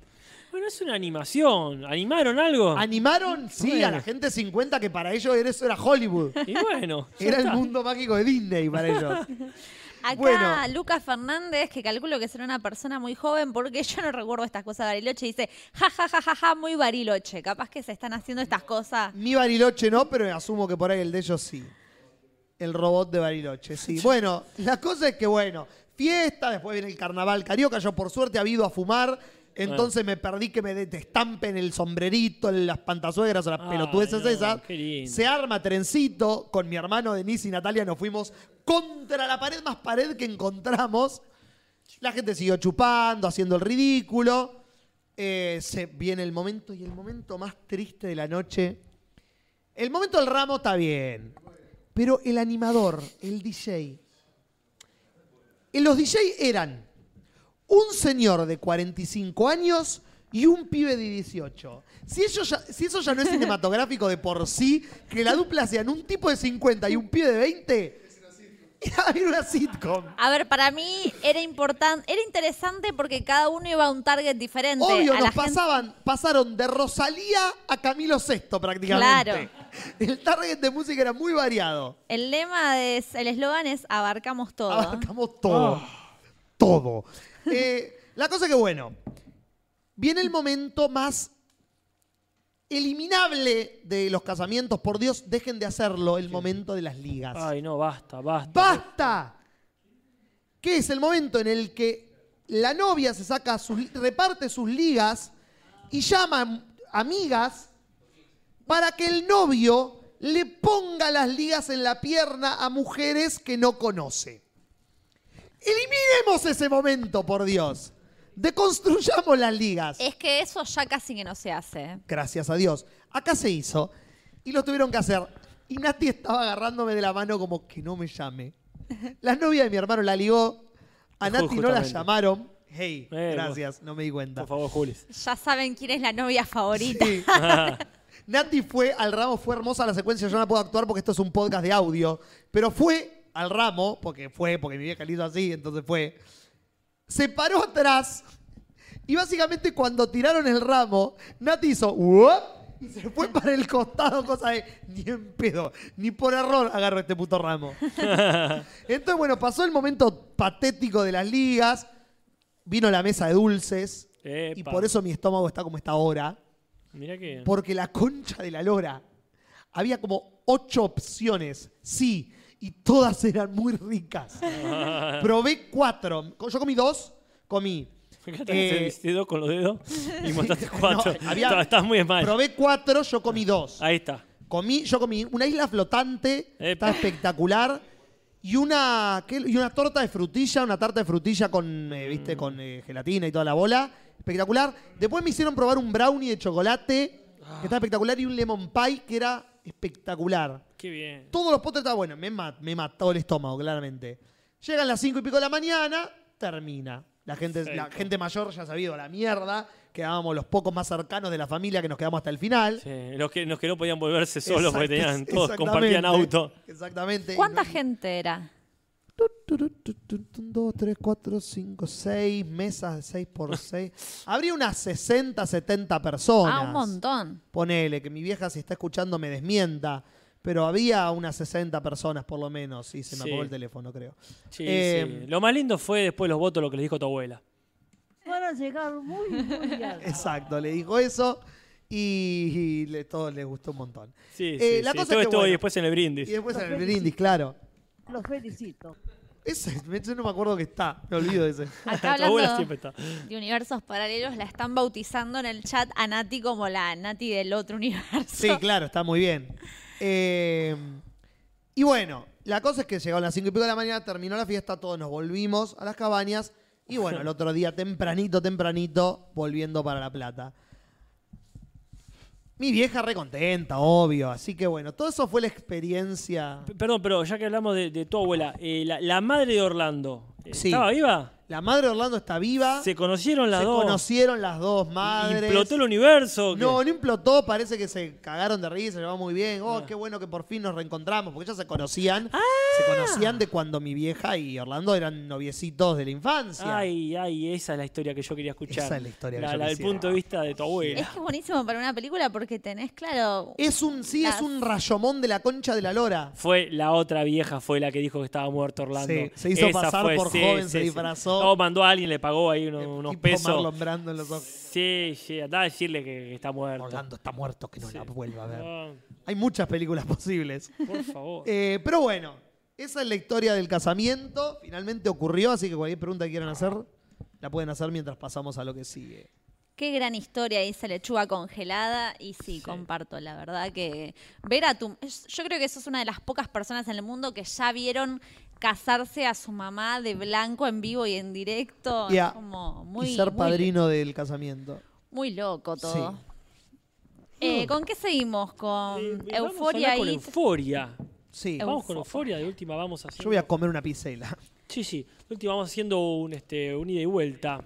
Bueno, es una animación. ¿Animaron algo? ¿Animaron? Sí, Bueno. a la gente 50 que para ellos era- eso era Hollywood. Y bueno. Era el mundo mágico de Disney para ellos. Acá Bueno. Lucas Fernández, que calculo que será una persona muy joven, porque yo no recuerdo estas cosas de Bariloche, dice, ja, ja, ja, ja, ja, muy Bariloche. Capaz que se están haciendo estas cosas. Mi Bariloche no, pero asumo que por ahí el de ellos sí. El robot de Bariloche, sí. Bueno, la cosa es que, bueno, fiesta, después viene el carnaval carioca. Yo, por suerte, ha ido a fumar. Entonces me perdí que me te estampen el sombrerito, las pantazuegras o las Ay, pelotudeces no, esas. Se arma trencito. Con mi hermano Denise y Natalia nos fuimos contra la pared más pared que encontramos. La gente siguió chupando, haciendo el ridículo. Eh, se viene el momento y el momento más triste de la noche. El momento del ramo está bien. Pero el animador, el DJ. eh, Los DJ eran un señor de 45 años y un pibe de 18. Si, ellos ya- si eso ya no es cinematográfico de por sí, que la dupla sean un tipo de 50 y un pibe de 20, era era una sitcom. A ver, para mí era importante, era interesante porque cada uno iba a un target diferente. Obvio, a la nos gente- pasaban, pasaron de Rosalía a Camilo VI prácticamente. Claro. El target de música era muy variado. El lema, de, el eslogan es abarcamos todo. Abarcamos todo. Todo. Eh, la cosa que, bueno, viene el momento más eliminable de los casamientos. Por Dios, dejen de hacerlo, el momento de las ligas. Ay, no, basta, basta. ¡Basta! Que es el momento en el que la novia se saca sus, reparte sus ligas y llama a amigas para que el novio le ponga las ligas en la pierna a mujeres que no conoce. Eliminemos ese momento, por Dios. Deconstruyamos las ligas. Es que eso ya casi que no se hace. Gracias a Dios. Acá se hizo y lo tuvieron que hacer. Y Nati estaba agarrándome de la mano como que no me llame. La novia de mi hermano la ligó. A Nati no la llamaron. Hey, Eh, gracias, no me di cuenta. Por favor, Julis. Ya saben quién es la novia favorita. Sí. Nati fue al ramo, fue hermosa la secuencia, yo no puedo actuar porque esto es un podcast de audio, pero fue al ramo, porque fue, porque mi vieja le hizo así, entonces fue. se paró atrás y básicamente cuando tiraron el ramo, Nati hizo "Uop", y se fue para el costado, cosa de ni en pedo, ni por error agarro este puto ramo. Entonces, bueno, pasó el momento patético de las ligas, vino la mesa de dulces y por eso mi estómago está como está ahora. Mira que. Porque la concha de la lora. Había como ocho opciones, sí, y todas eran muy ricas. Probé cuatro. Yo comí dos, comí. Fíjate eh, dedo con los dedos y montaste cuatro. no, había- Estás- muy mal. Probé cuatro, yo comí dos. Ahí está. Comí, yo comí una isla flotante, está espectacular. Y una, ¿qué? y una torta de frutilla, una tarta de frutilla con, eh, ¿viste? con eh, gelatina y toda la bola. Espectacular. Después me hicieron probar un brownie de chocolate, que está espectacular, y un lemon pie, que era espectacular. Qué bien. Todos los postres estaban buenos. Me, ma- me mató el estómago, claramente. Llegan las cinco y pico de la mañana, termina. La gente, la Perfecto. gente mayor ya ha ido a la mierda. Quedábamos los pocos más cercanos de la familia que nos quedamos hasta el final. Sí, los, que, los que no podían volverse solos porque tenían, todos exactamente. compartían auto. Exactamente. ¿Cuánta gente era? 2, 3, 4, 5, 6 mesas de 6 por 6. Habría unas 60, 70 personas. Ah, un montón. Ponele, que mi vieja si está escuchando me desmienta. Pero había unas 60 personas por lo menos. Y se me Sí. apagó el teléfono, creo. Sí, Eh, sí. Lo más lindo fue después los votos, lo que les dijo tu abuela. Van a llegar muy, muy alto. Exacto, le dijo eso. Y, y le, todo les gustó un montón. Sí, Eh, sí, la sí. cosa Todo es que, estuvo ahí bueno, después en el brindis. Y después en Los el felicito. brindis, claro. Los felicito. Ese, yo no me acuerdo que está. Me olvido de ese. Acá Tu abuela hablando siempre está. de universos paralelos, la están bautizando en el chat a Nati como la Nati del otro universo. Sí, claro, está muy bien. Eh, y bueno, la cosa es que llegaron las 5 y pico de la mañana, terminó la fiesta, todos nos volvimos a las cabañas. Y bueno, el otro día, tempranito, tempranito, volviendo para La Plata. Mi vieja re contenta, obvio. Así que bueno, todo eso fue la experiencia. P- Perdón, pero ya que hablamos de, de tu abuela, eh, la, la madre de Orlando, eh, Sí. ¿estaba viva? La madre de Orlando está viva. ¿Se conocieron las Se dos? conocieron las dos madres. ¿Implotó el universo? No, no implotó, parece que se cagaron de risa, se llevaba muy bien. Oh, Ah. qué bueno que por fin nos reencontramos, porque ellos se conocían. Se conocían de cuando mi vieja y Orlando eran noviecitos de la infancia. Ay, ay, esa es la historia que yo quería escuchar. Esa es la historia que La, yo la del punto de vista de tu abuela. Es que es buenísimo para una película porque tenés, claro. Es un, sí, las- es un rayomón de la concha de la lora. Fue la otra vieja, fue la que dijo que estaba muerto Orlando. Sí, se hizo pasar por joven, se disfrazó. No, mandó a alguien, le pagó ahí unos, unos pesos. Marlon Brando en los ojos. Sí, sí, andá a decirle que, que está muerto. Orlando está muerto, que no la vuelva a ver. Hay muchas películas posibles. por favor. Eh, pero bueno, esa es la historia del casamiento. Finalmente ocurrió, así que cualquier pregunta que quieran hacer, la pueden hacer mientras pasamos a lo que sigue. Qué gran historia dice lechuga congelada y sí, comparto, la verdad que ver a tu... es- Yo creo que sos una de las pocas personas en el mundo que ya vieron casarse a su mamá de blanco en vivo y en directo. Y a- Es como muy, y ser muy- padrino del casamiento. muy loco todo. Sí. Eh, ¿Con qué seguimos? Con Eh, Euforia y... Euforia. Sí. Vamos con Euforia, de última vamos haciendo. Yo voy a comer una pizzela. Sí, sí. De última vamos haciendo un, este, un ida y vuelta.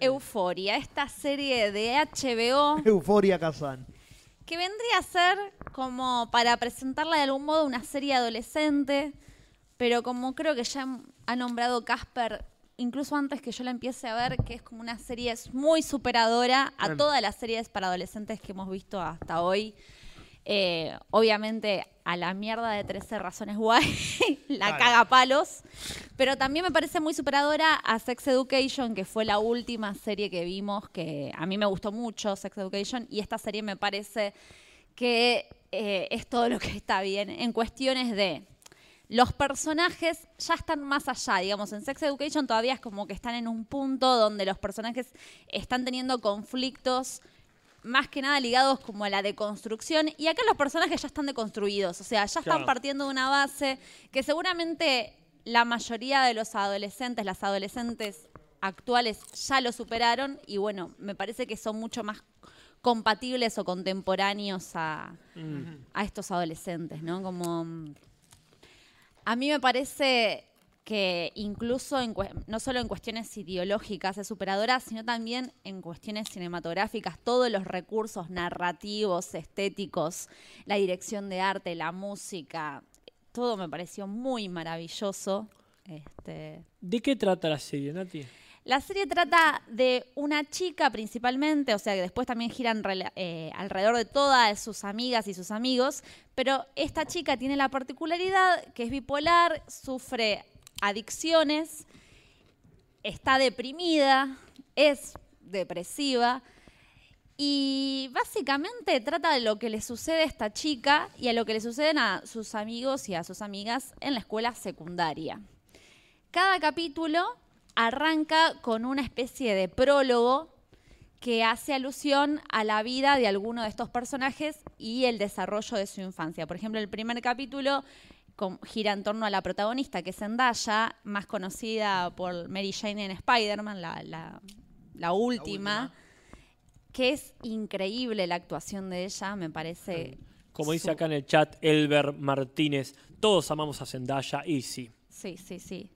Euforia, esta serie de HBO Euforia Kazan. que vendría a ser como para presentarla de algún modo una serie adolescente, pero como creo que ya ha nombrado Casper, incluso antes que yo la empiece a ver, que es como una serie muy superadora a todas las series para adolescentes que hemos visto hasta hoy. Eh, obviamente a la mierda de 13 razones guay, la Claro. caga a palos, pero también me parece muy superadora a Sex Education, que fue la última serie que vimos, que a mí me gustó mucho Sex Education, y esta serie me parece que eh, es todo lo que está bien en cuestiones de los personajes ya están más allá, digamos, en Sex Education todavía es como que están en un punto donde los personajes están teniendo conflictos más que nada ligados como a la deconstrucción y acá los personajes ya están deconstruidos, o sea, ya están Claro. partiendo de una base que seguramente la mayoría de los adolescentes, las adolescentes actuales ya lo superaron y bueno, me parece que son mucho más compatibles o contemporáneos a, a estos adolescentes, ¿no? Como a mí me parece que incluso en no solo en cuestiones ideológicas es superadora, sino también en cuestiones cinematográficas, todos los recursos narrativos, estéticos, la dirección de arte, la música, todo me pareció muy maravilloso. Este, ¿De qué trata la serie, Nati? La serie trata de una chica principalmente, o sea, que después también giran eh, alrededor de todas sus amigas y sus amigos, pero esta chica tiene la particularidad que es bipolar, sufre adicciones, está deprimida, es depresiva y básicamente trata de lo que le sucede a esta chica y a lo que le suceden a sus amigos y a sus amigas en la escuela secundaria. Cada capítulo arranca con una especie de prólogo que hace alusión a la vida de alguno de estos personajes y el desarrollo de su infancia. Por ejemplo, el primer capítulo gira en torno a la protagonista, que es Zendaya, más conocida por Mary Jane en Spider-Man, la, la- la última, que es increíble la actuación de ella, me parece... Como dice su- acá en el chat Elber Martínez, todos amamos a Zendaya y sí. Sí, sí, sí.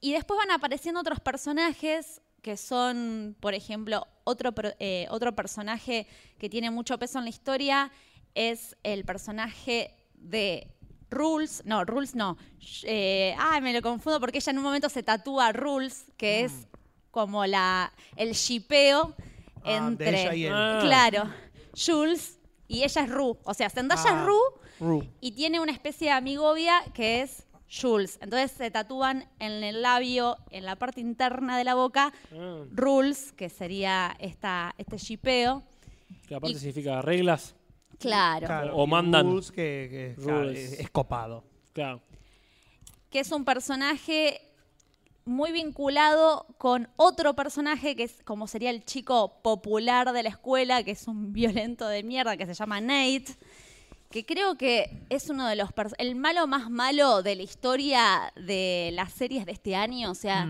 Y después van apareciendo otros personajes que son, por ejemplo, otro, eh, otro personaje que tiene mucho peso en la historia es el personaje de Rules, no, Rules no, eh, ah, me lo confundo porque ella en un momento se tatúa Rules, que es como la el shipeo Ah, de entre, ella y él. Ah. claro, Jules y ella es Ru, o sea, Zendaya Ah. es Ru Ru. y tiene una especie de amigovia que es Jules. Entonces se tatúan en el labio, en la parte interna de la boca, Ah, Rules, que sería esta, este shipeo. que aparte Y- significa reglas. Claro. Claro, O mandan. Rules que, que- claro, Rules. es, es copado. Claro. Que es un personaje muy vinculado con otro personaje que es como sería el chico popular de la escuela, que es un violento de mierda, que se llama Nate. Que creo que es uno de los. El malo más malo de la historia de las series de este año. O sea,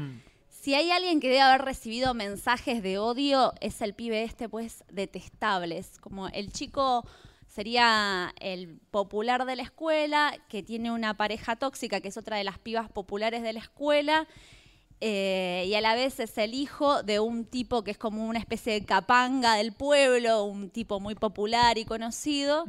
si hay alguien que debe haber recibido mensajes de odio, es el pibe este, pues, detestables. Como el chico sería el popular de la escuela, que tiene una pareja tóxica, que es otra de las pibas populares de la escuela. eh, y a la vez es el hijo de un tipo que es como una especie de capanga del pueblo, un tipo muy popular y conocido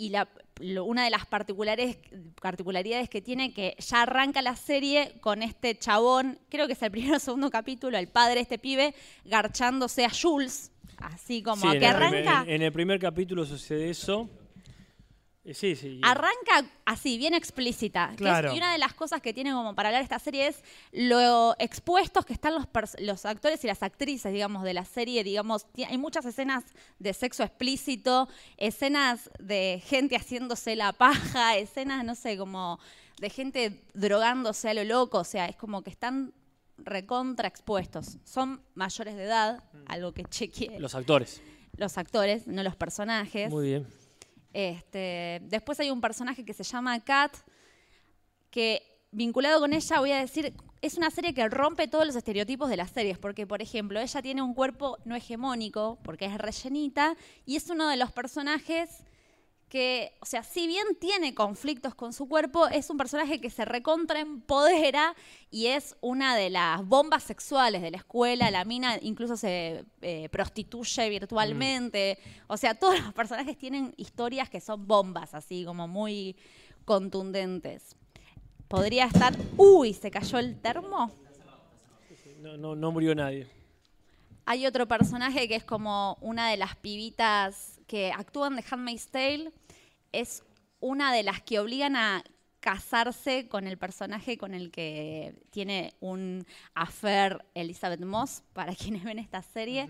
y la, lo- una de las particulares, particularidades que tiene que ya arranca la serie con este chabón, creo que es el primero o segundo capítulo, el padre de este pibe, garchándose a Jules, así como Sí, en que el primer- arranca, en, en el primer capítulo sucede eso. Eh, sí, sí. arranca así, bien explícita. que es- Claro. y una de las cosas que tiene como para hablar esta serie es lo expuestos que están los, los actores y las actrices, digamos, de la serie. Digamos, hay muchas escenas de sexo explícito, escenas de gente haciéndose la paja, escenas, no sé, como de gente drogándose a lo loco. O sea, es como que están recontra expuestos. Son mayores de edad, algo que chequeé Los actores. los actores, no los personajes. Muy bien. Este, después hay un personaje que se llama Kat, que vinculado con ella voy a decir, es una serie que rompe todos los estereotipos de las series, porque por ejemplo, ella tiene un cuerpo no hegemónico, porque es rellenita, y es uno de los personajes que, o sea, si bien tiene conflictos con su cuerpo, es un personaje que se recontraempodera y es una de las bombas sexuales de la escuela. La mina incluso se eh, prostituye virtualmente. O sea, todos los personajes tienen historias que son bombas, así como muy contundentes. Podría estar. ¡Uy! Se cayó el termo. No, no, no murió nadie. Hay otro personaje que es como una de las pibitas que actúan de Handmaid's Tale. Es una de las que obligan a casarse con el personaje con el que tiene un affair Elizabeth Moss, para quienes ven esta serie.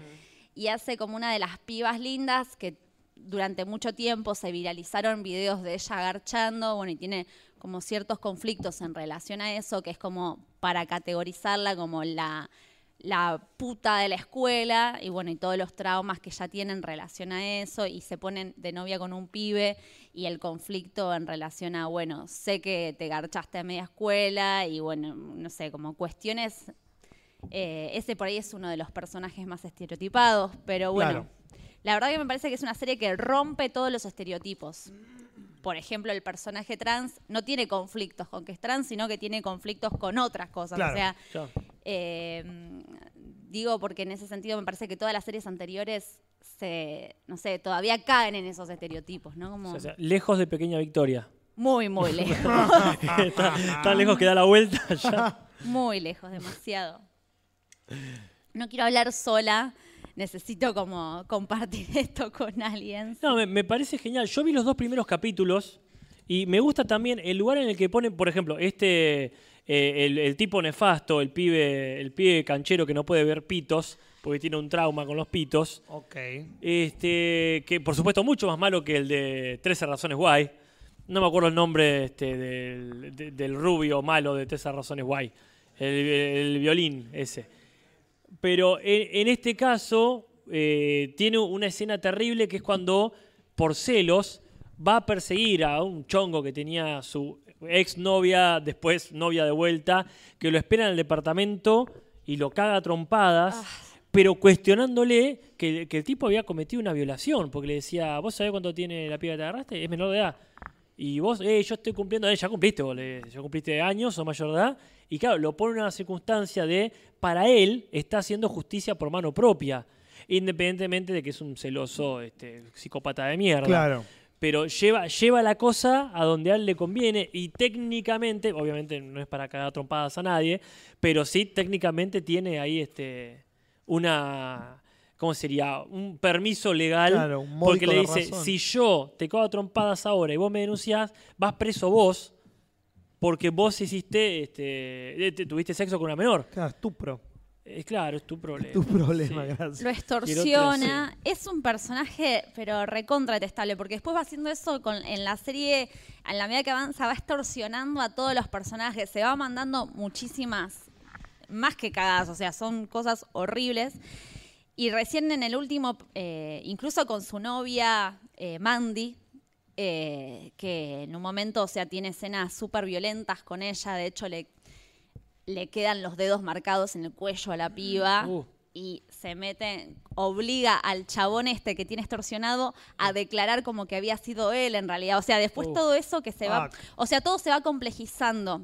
Y hace como una de las pibas lindas que durante mucho tiempo se viralizaron videos de ella agarchando, bueno, y tiene como ciertos conflictos en relación a eso, que es como para categorizarla como la, la puta de la escuela, y bueno, y todos los traumas que ya tiene en relación a eso, y se ponen de novia con un pibe, y el conflicto en relación a, bueno, sé que te garchaste a media escuela, y bueno, no sé, como cuestiones eh, ese por ahí es uno de los personajes más estereotipados, pero bueno, Claro. la verdad que me parece que es una serie que rompe todos los estereotipos. Por ejemplo, el personaje trans no tiene conflictos con que es trans, sino que tiene conflictos con otras cosas. Claro. O sea, Claro. eh, digo porque en ese sentido me parece que todas las series anteriores se, no sé, todavía caen en esos estereotipos, ¿no? Como O sea, lejos de Pequeña Victoria. muy, muy lejos. está lejos que da la vuelta ya. Muy lejos, demasiado. No quiero hablar sola. Necesito como compartir esto con alguien. No, me, me parece genial. Yo vi los dos primeros capítulos y me gusta también el lugar en el que ponen, por ejemplo, este, eh, el, el tipo nefasto, el pibe, el pibe canchero que no puede ver pitos porque tiene un trauma con los pitos. Ok. Este, que por supuesto mucho más malo que el de 13 razones guay. No me acuerdo el nombre este, del, de- del rubio malo de 13 razones guay. El, el violín ese. Pero en, en este caso eh, tiene una escena terrible que es cuando, por celos, va a perseguir a un chongo que tenía su ex novia, después novia de vuelta, que lo espera en el departamento y lo caga a trompadas, pero cuestionándole que, que el tipo había cometido una violación, porque le decía, ¿vos sabés cuánto tiene la piba que te agarraste? Es menor de edad. Y vos, eh, yo estoy cumpliendo, eh, ya cumpliste, vos, le- ya cumpliste años, sos mayor de edad. Y claro, lo pone en una circunstancia de, para él, está haciendo justicia por mano propia, independientemente de que es un celoso este, psicópata de mierda. Claro. Pero lleva, lleva la cosa a donde a él le conviene y técnicamente, obviamente no es para cagar trompadas a nadie, pero sí técnicamente tiene ahí este una, ¿cómo sería? Un permiso legal. Claro, un porque le dice, si yo te cago a trompadas ahora y vos me denunciás, vas preso vos porque vos hiciste, este, eh, te- tuviste sexo con una menor. Claro, estupro. Eh, claro, es tu problema. Tu problema, Sí. gracias. Lo extorsiona. Es un personaje, pero recontra detestable, porque después va haciendo eso con, en la serie, a la medida que avanza, va extorsionando a todos los personajes, se va mandando muchísimas, más que cagadas, o sea, son cosas horribles. Y recién en el último, eh, incluso con su novia eh, Mandy, eh, que en un momento, o sea, tiene escenas súper violentas con ella, de hecho le, le quedan los dedos marcados en el cuello a la piba Uh. y se mete, obliga al chabón este que tiene extorsionado a declarar como que había sido él en realidad. O sea, después Uh. todo eso que se va, o sea, todo se va complejizando.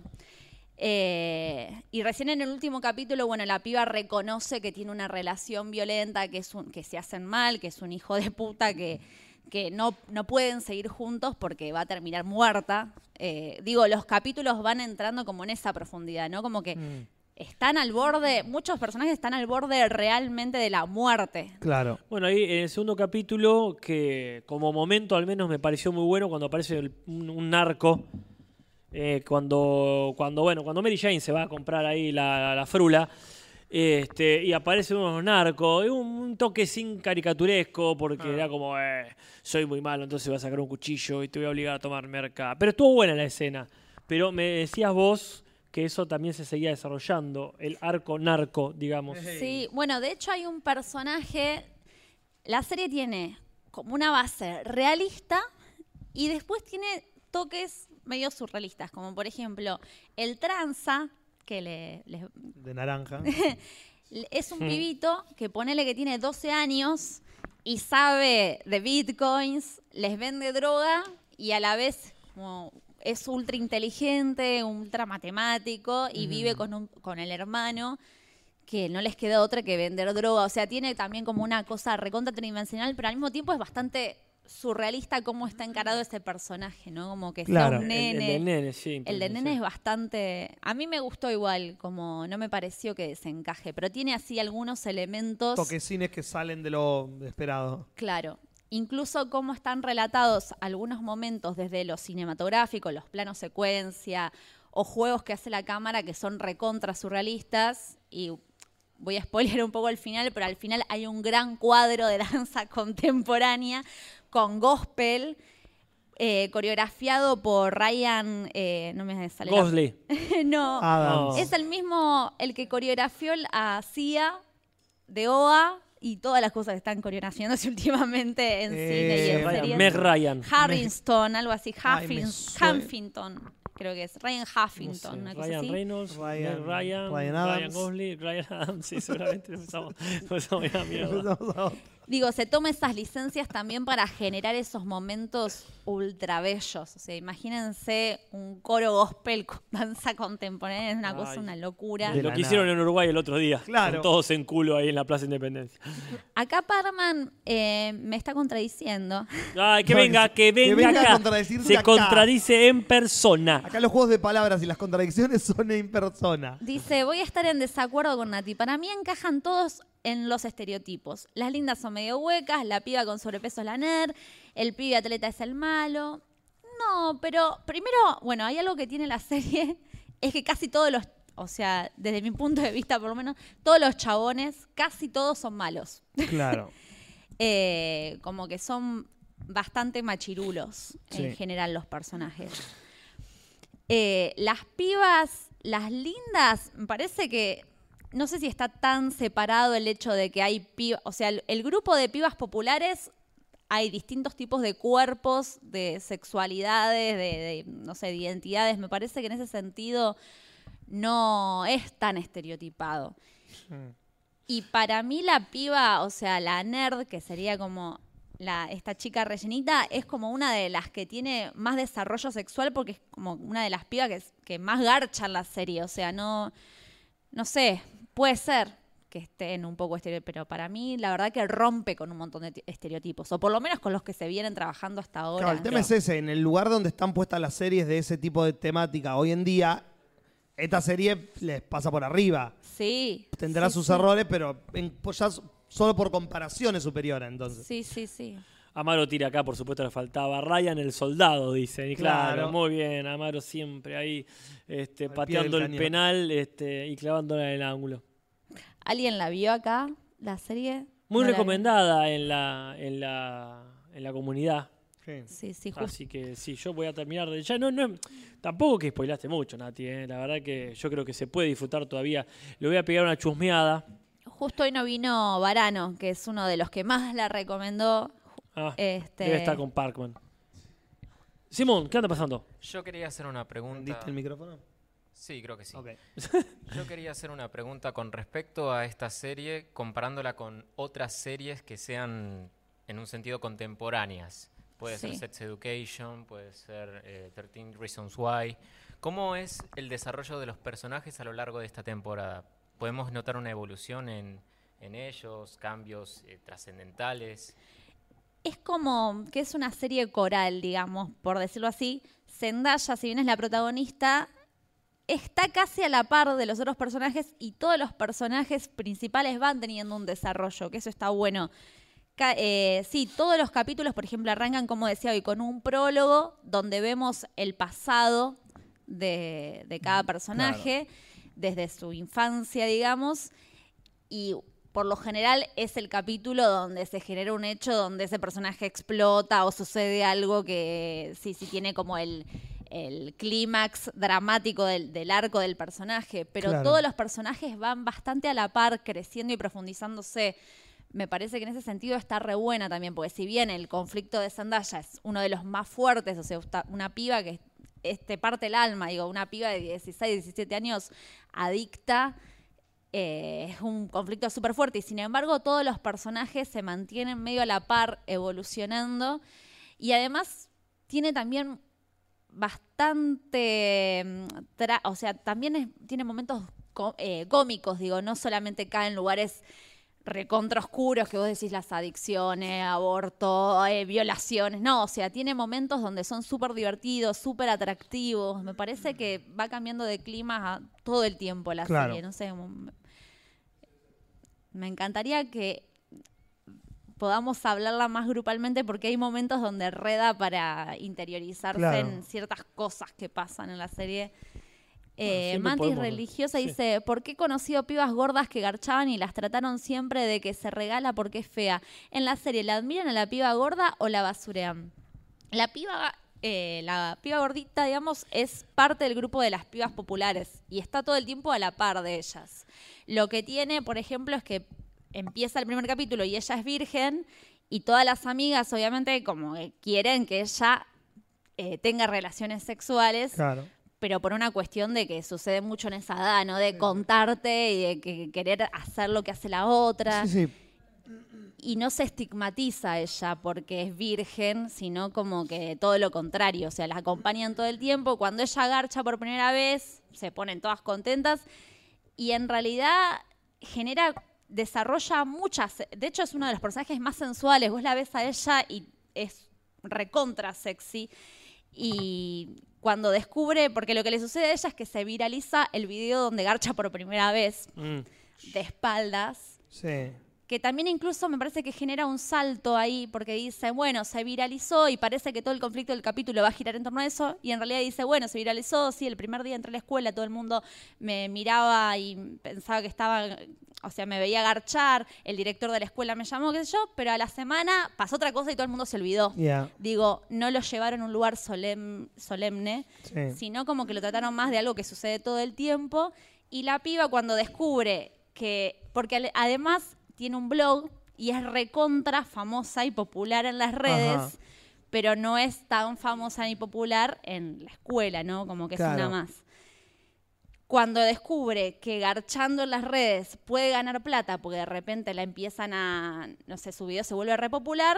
Eh, y recién en el último capítulo, bueno, la piba reconoce que tiene una relación violenta, que, es un, que se hacen mal, que es un hijo de puta, que, que no, no pueden seguir juntos porque va a terminar muerta. Eh, digo, los capítulos van entrando como en esa profundidad, ¿no? Como que están al borde, muchos personajes están al borde realmente de la muerte. Claro. Bueno, ahí en el segundo capítulo, que como momento al menos me pareció muy bueno cuando aparece el- un, un narco. eh, cuando, cuando, bueno, cuando Mary Jane se va a comprar ahí la, la frula. Este, y aparece unos narcos, y un, un toque sin caricaturesco, porque era como, eh, soy muy malo, entonces voy a sacar un cuchillo y te voy a obligar a tomar merca. Pero estuvo buena la escena. Pero me decías vos que eso también se seguía desarrollando, el arco narco, digamos. Sí, bueno, de hecho hay un personaje, la serie tiene como una base realista y después tiene toques medio surrealistas, como por ejemplo el tranza, que le, De naranja. es un pibito que ponele que tiene 12 años y sabe de bitcoins, les vende droga y a la vez como es ultra inteligente, ultra matemático y vive con, un- con el hermano que no les queda otra que vender droga. O sea, tiene también como una cosa recontra tridimensional, pero al mismo tiempo es bastante surrealista cómo está encarado ese personaje, ¿no? Como que Claro. sea un El- el nene. del nene, sí, El de sí. nene es bastante. A mí me gustó igual, como no me pareció que desencaje, pero tiene así algunos elementos. Toquecines que salen de lo esperado. Claro. Incluso cómo están relatados algunos momentos desde lo cinematográfico, los planos secuencia o juegos que hace la cámara que son recontra surrealistas. Y voy a spoiler un poco al final, pero al final hay un gran cuadro de danza contemporánea con gospel. eh, coreografiado por Ryan, eh, no me sale no, Adams. es el mismo, el que coreografió a Cia de OA y todas las cosas que están coreografiándose últimamente en Eh, cine y en Ryan, series. Meg Ryan. Harrington, algo así. Huffington, creo que es. Ryan No Huffington, sé, una cosa Ryan así. Reynolds, Ryan- Ryan, Ryan, Ryan Ryan, Adams. Gosling, Ryan Adams, sí, seguramente empezamos, empezamos a mierda. Digo, se toma esas licencias también para generar esos momentos ultra bellos. O sea, imagínense un coro gospel con danza contemporánea, es una cosa, una locura. Lo que hicieron en Uruguay el otro día. Claro. Con todos en culo ahí en la Plaza Independencia. Acá Parman eh, me está contradiciendo. Ay, que venga, que- venga, que venga a acá. contradecirse Se acá. contradice en persona. Acá los juegos de palabras y las contradicciones son en persona. Dice, voy a estar en desacuerdo con Nati. Para mí encajan todos en los estereotipos. Las lindas son medio huecas, la piba con sobrepeso es la nerd, el pibe atleta es el malo. No, pero primero, bueno, hay algo que tiene la serie, es que casi todos los, o sea, desde mi punto de vista por lo menos, todos los chabones, casi todos son malos. Claro. Eh, como que son bastante machirulos Sí. en general los personajes. Eh, las pibas, las lindas, me parece que no sé si está tan separado el hecho de que hay pibas, o sea, el, el grupo de pibas populares hay distintos tipos de cuerpos, de sexualidades, de, de, no sé, de identidades. Me parece que en ese sentido no es tan estereotipado. Y para mí la piba, o sea, la nerd, que sería como la, esta chica rellenita, es como una de las que tiene más desarrollo sexual porque es como una de las pibas que, que más garcha en la serie. O sea, no, no sé, puede ser que estén un poco estereotipos, pero para mí la verdad que rompe con un montón de ti- estereotipos, o por lo menos con los que se vienen trabajando hasta ahora. Claro, el tema es ese, en el lugar donde están puestas las series de ese tipo de temática hoy en día, esta serie les pasa por arriba. Sí. Tendrá sí, sus sí. errores, pero en- pues ya solo por comparación es superior entonces. Sí, sí, sí. Amaro tira acá, por supuesto, le faltaba. Ryan el soldado, dice. Y claro, Claro. muy bien. Amaro siempre ahí este, pateando el cañón. penal este, y clavándola en el ángulo. ¿Alguien la vio acá, la serie? Muy No la vi. recomendada en la, en la, en la comunidad. Sí, sí, justo. Así que sí, yo voy a terminar de. Ya no, no, tampoco que spoilaste mucho, Nati. eh. La verdad que yo creo que se puede disfrutar todavía. Le voy a pegar una chusmeada. Justo hoy no vino Varano, que es uno de los que más la recomendó. Ah, Este- Debe estar con Parkman. Simón, ¿qué anda pasando? Yo quería hacer una pregunta. ¿Diste el micrófono? Sí, creo que sí. Yo quería hacer una pregunta con respecto a esta serie, comparándola con otras series que sean en un sentido contemporáneas. Puede Sí. ser Sex Education, puede ser eh, 13 Reasons Why. ¿Cómo es el desarrollo de los personajes a lo largo de esta temporada? ¿Podemos notar una evolución en, en ellos, cambios eh, trascendentales? Es como que es una serie coral, digamos, por decirlo así. Zendaya, si bien es la protagonista, está casi a la par de los otros personajes y todos los personajes principales van teniendo un desarrollo, que eso está bueno. Eh, sí, todos los capítulos, por ejemplo, arrancan, como decía hoy, con un prólogo donde vemos el pasado de, de cada personaje, desde su infancia, digamos, y por lo general es el capítulo donde se genera un hecho donde ese personaje explota o sucede algo que sí, sí tiene como el, el clímax dramático del, del arco del personaje, pero Claro. todos los personajes van bastante a la par, creciendo y profundizándose. Me parece que en ese sentido está re buena también, porque si bien el conflicto de Zendaya es uno de los más fuertes, o sea, una piba que este, parte el alma, digo, una piba de 16, 17 años adicta, eh, es un conflicto súper fuerte y sin embargo todos los personajes se mantienen medio a la par evolucionando y además tiene también bastante, mm, tra- o sea, también es- tiene momentos eh, cómicos, digo, no solamente cae en lugares recontra oscuros que vos decís las adicciones, aborto, eh, violaciones, no, o sea, tiene momentos donde son súper divertidos, súper atractivos, me parece que va cambiando de clima todo el tiempo la Claro. serie, no sé, me encantaría que podamos hablarla más grupalmente porque hay momentos donde reda para interiorizarse Claro. en ciertas cosas que pasan en la serie. Eh, Mantis podemos- religiosa sí. dice, ¿por qué he conocido pibas gordas que garchaban y las trataron siempre de que se regala porque es fea? En la serie, ¿la admiran a la piba gorda o la basurean? La piba, eh, la piba gordita, digamos, es parte del grupo de las pibas populares y está todo el tiempo a la par de ellas. Lo que tiene, por ejemplo, es que empieza el primer capítulo y ella es virgen y todas las amigas, obviamente, como que quieren que ella eh, tenga relaciones sexuales Claro. pero por una cuestión de que sucede mucho en esa edad, ¿no? De contarte y de que querer hacer lo que hace la otra. Sí, sí. y no se estigmatiza ella porque es virgen, sino como que todo lo contrario, o sea, la acompañan todo el tiempo. Cuando ella garcha por primera vez, se ponen todas contentas y en realidad genera, desarrolla muchas, de hecho es uno de los personajes más sensuales, vos la ves a ella y es recontra sexy y cuando descubre, porque lo que le sucede a ella es que se viraliza el video donde garcha por primera vez Mm. de espaldas Sí. Que también incluso me parece que genera un salto ahí, porque dice, bueno, se viralizó y parece que todo el conflicto del capítulo va a girar en torno a eso, y en realidad dice, bueno, se viralizó, sí, el primer día entré a la escuela, todo el mundo me miraba y pensaba que estaba, o sea, me veía garchar, el director de la escuela me llamó, qué sé yo, pero a la semana pasó otra cosa y todo el mundo se olvidó. Digo, no lo llevaron a un lugar solem- solemne, Sí. sino como que lo trataron más de algo que sucede todo el tiempo. Y la piba cuando descubre que, porque además tiene un blog y es recontra famosa y popular en las redes, Ajá. pero no es tan famosa ni popular en la escuela, ¿no? Como que es una más. Cuando descubre que garchando en las redes puede ganar plata, porque de repente la empiezan a, no sé, su video se vuelve re popular,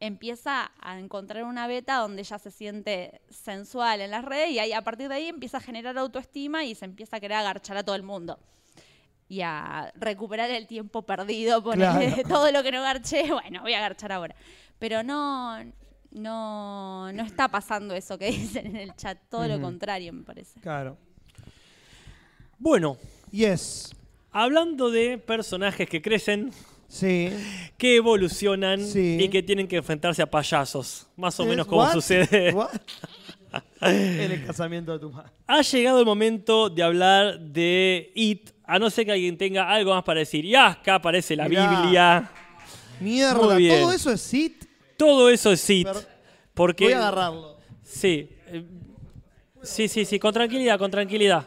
empieza a encontrar una beta donde ella se siente sensual en las redes y ahí a partir de ahí empieza a generar autoestima y se empieza a querer agarchar a todo el mundo. Y a recuperar el tiempo perdido, Claro. todo lo que no garché, bueno, voy a garchar ahora. Pero no, no, no está pasando eso que dicen en el chat, todo lo contrario me parece. Claro. Bueno. Yes. Hablando de personajes que crecen. Sí. Que evolucionan Sí. y que tienen que enfrentarse a payasos. Más o menos como what? sucede. What? en el casamiento de tu madre. Ha llegado el momento de hablar de It, a no ser que alguien tenga algo más para decir. Y acá aparece la Mirá. Biblia. Mierda, Muy bien. todo eso es sit. Todo eso es It. Per- Porque, Voy a agarrarlo. Sí. eh, Sí, sí, sí, con tranquilidad, con tranquilidad.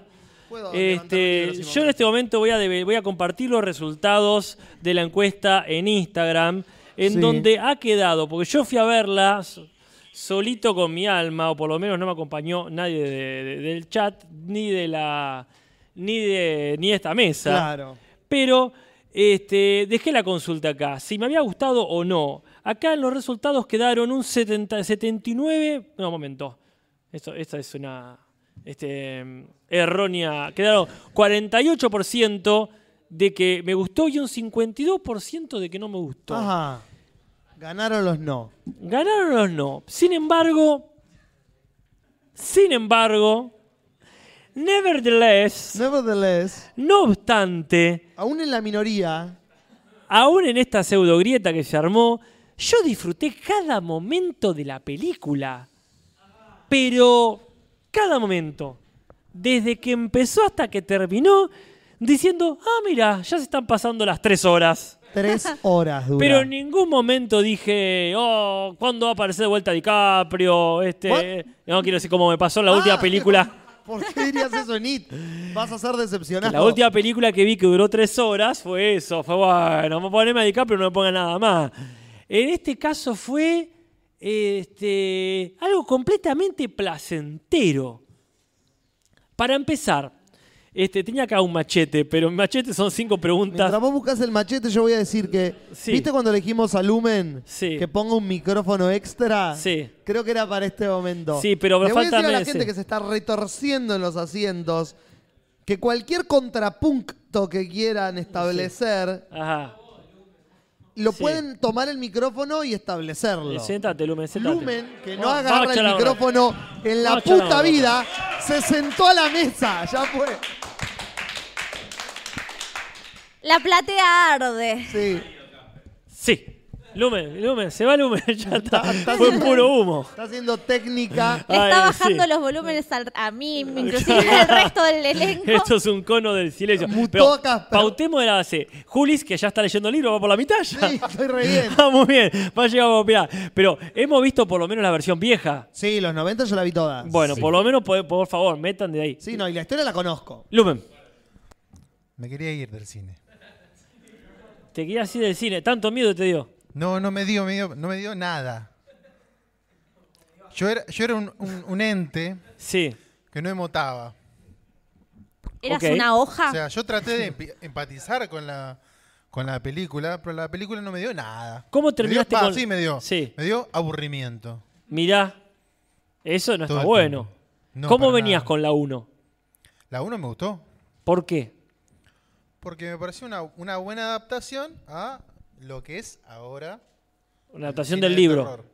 Este, yo en este momento voy a, debe- voy a compartir los resultados de la encuesta en Instagram, en Sí. donde ha quedado, porque yo fui a verla solito con mi alma, o por lo menos no me acompañó nadie de- de- del chat, ni de la ni de ni de esta mesa. Claro. Pero este, dejé la consulta acá, si me había gustado o no. Acá en los resultados quedaron un 70, 79. No, un momento. Esto, esta es una este, errónea. Quedaron 48% de que me gustó y un 52% de que no me gustó. Ajá. Ganaron los no. Ganaron los no. Sin embargo, sin embargo, nevertheless, Nevertheless, no obstante, aún en la minoría, aún en esta pseudo grieta que se armó, yo disfruté cada momento de la película. Pero cada momento, desde que empezó hasta que terminó, diciendo, ah, mira, ya se están pasando las tres horas. tres horas dura. Pero en ningún momento dije, oh, ¿cuándo va a aparecer de vuelta DiCaprio? Este, no quiero decir cómo me pasó en la Ah, última película. ¿Por qué dirías eso en It? Vas a ser decepcionado. La última película que vi que duró tres horas fue eso. Fue bueno, vamos a ponerme a DiCaprio, no me ponga nada más. En este caso fue este, algo completamente placentero. Para empezar, este, tenía acá un machete, pero mi machete son cinco preguntas. Mientras vos buscas el machete, yo voy a decir que. Sí. ¿Viste cuando elegimos a Lumen? Sí. Que ponga un micrófono extra. Sí. Creo que era para este momento. Sí, pero me Le voy a decir a la gente que se está retorciendo en los asientos que cualquier contrapunto que quieran establecer, Ajá. Lo Sí. pueden tomar el micrófono y establecerlo. Eh, Sentate, Lumen, sentate. Lumen, que no Vamos- vamos a agarra el echar la hora. micrófono en la puta hora. vida, se sentó a la mesa. Ya fue. La platea arde. Sí. Sí. Lumen, Lumen, se va Lumen, ya está. está Fue haciendo- puro humo. Está haciendo técnica. Le Ay, está bajando sí. los volúmenes al- a mí, inclusive al resto del elenco. Esto es un cono del silencio. Pero pautemos de la base. Julis, que ya está leyendo el libro, va por la mitad ya. Sí, estoy re bien. Ah, muy bien, va a llegar a copiar. Pero hemos visto por lo menos la versión vieja. Sí, los 90 yo la vi toda. Bueno, por lo menos, por, por favor, metan de ahí. Sí, no, y la historia la conozco. Lumen, Me quería ir del cine. te quería así del cine. Tanto miedo te dio. No, no me dio, me dio- no me dio nada. Yo era, yo era un, un- un ente Sí. que no emotaba. ¿Eras Ok. una hoja? O sea, yo traté de empi- empatizar con la, con la película, pero la película no me dio nada. ¿Cómo Me dio- terminaste va, con- Sí, me dio. Sí. Me dio aburrimiento. Mirá, eso no Todo está el bueno. tiempo. No, ¿Cómo para venías nada. con la 1? La 1 me gustó. ¿Por qué? Porque me pareció una, una buena adaptación a lo que es ahora. Una adaptación del de libro. terror.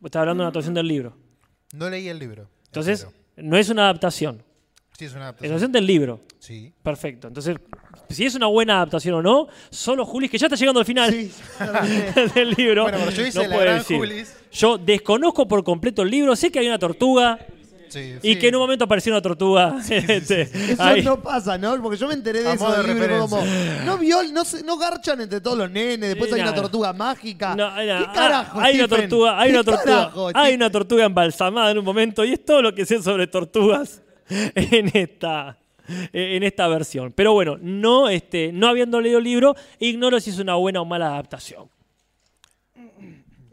Vos estás hablando de una adaptación del libro. No leí el libro. Entonces, entero. no es una adaptación. Sí, es una adaptación. adaptación del libro. Sí. Perfecto. Entonces, si es una buena adaptación o no, solo Julis, que ya está llegando al final del libro. Bueno, pero yo hice no la gran decir. Julis. Yo desconozco por completo el libro, sé que hay una tortuga. Sí, Y sí. que en un momento apareció una tortuga. este, Eso ahí. no pasa, ¿no? Porque yo me enteré de A eso modo del de libro fue como, no viol, no, se- no garchan entre todos los nenes, después hay una tortuga mágica. No. ¿Qué carajo, Ah, hay una Stephen? tortuga, hay ¿Qué una tortuga, carajo, hay Stephen? una tortuga embalsamada en un momento y es todo lo que sé sobre tortugas en esta en esta versión. Pero bueno, no este no habiendo leído el libro, ignoro si es una buena o mala adaptación.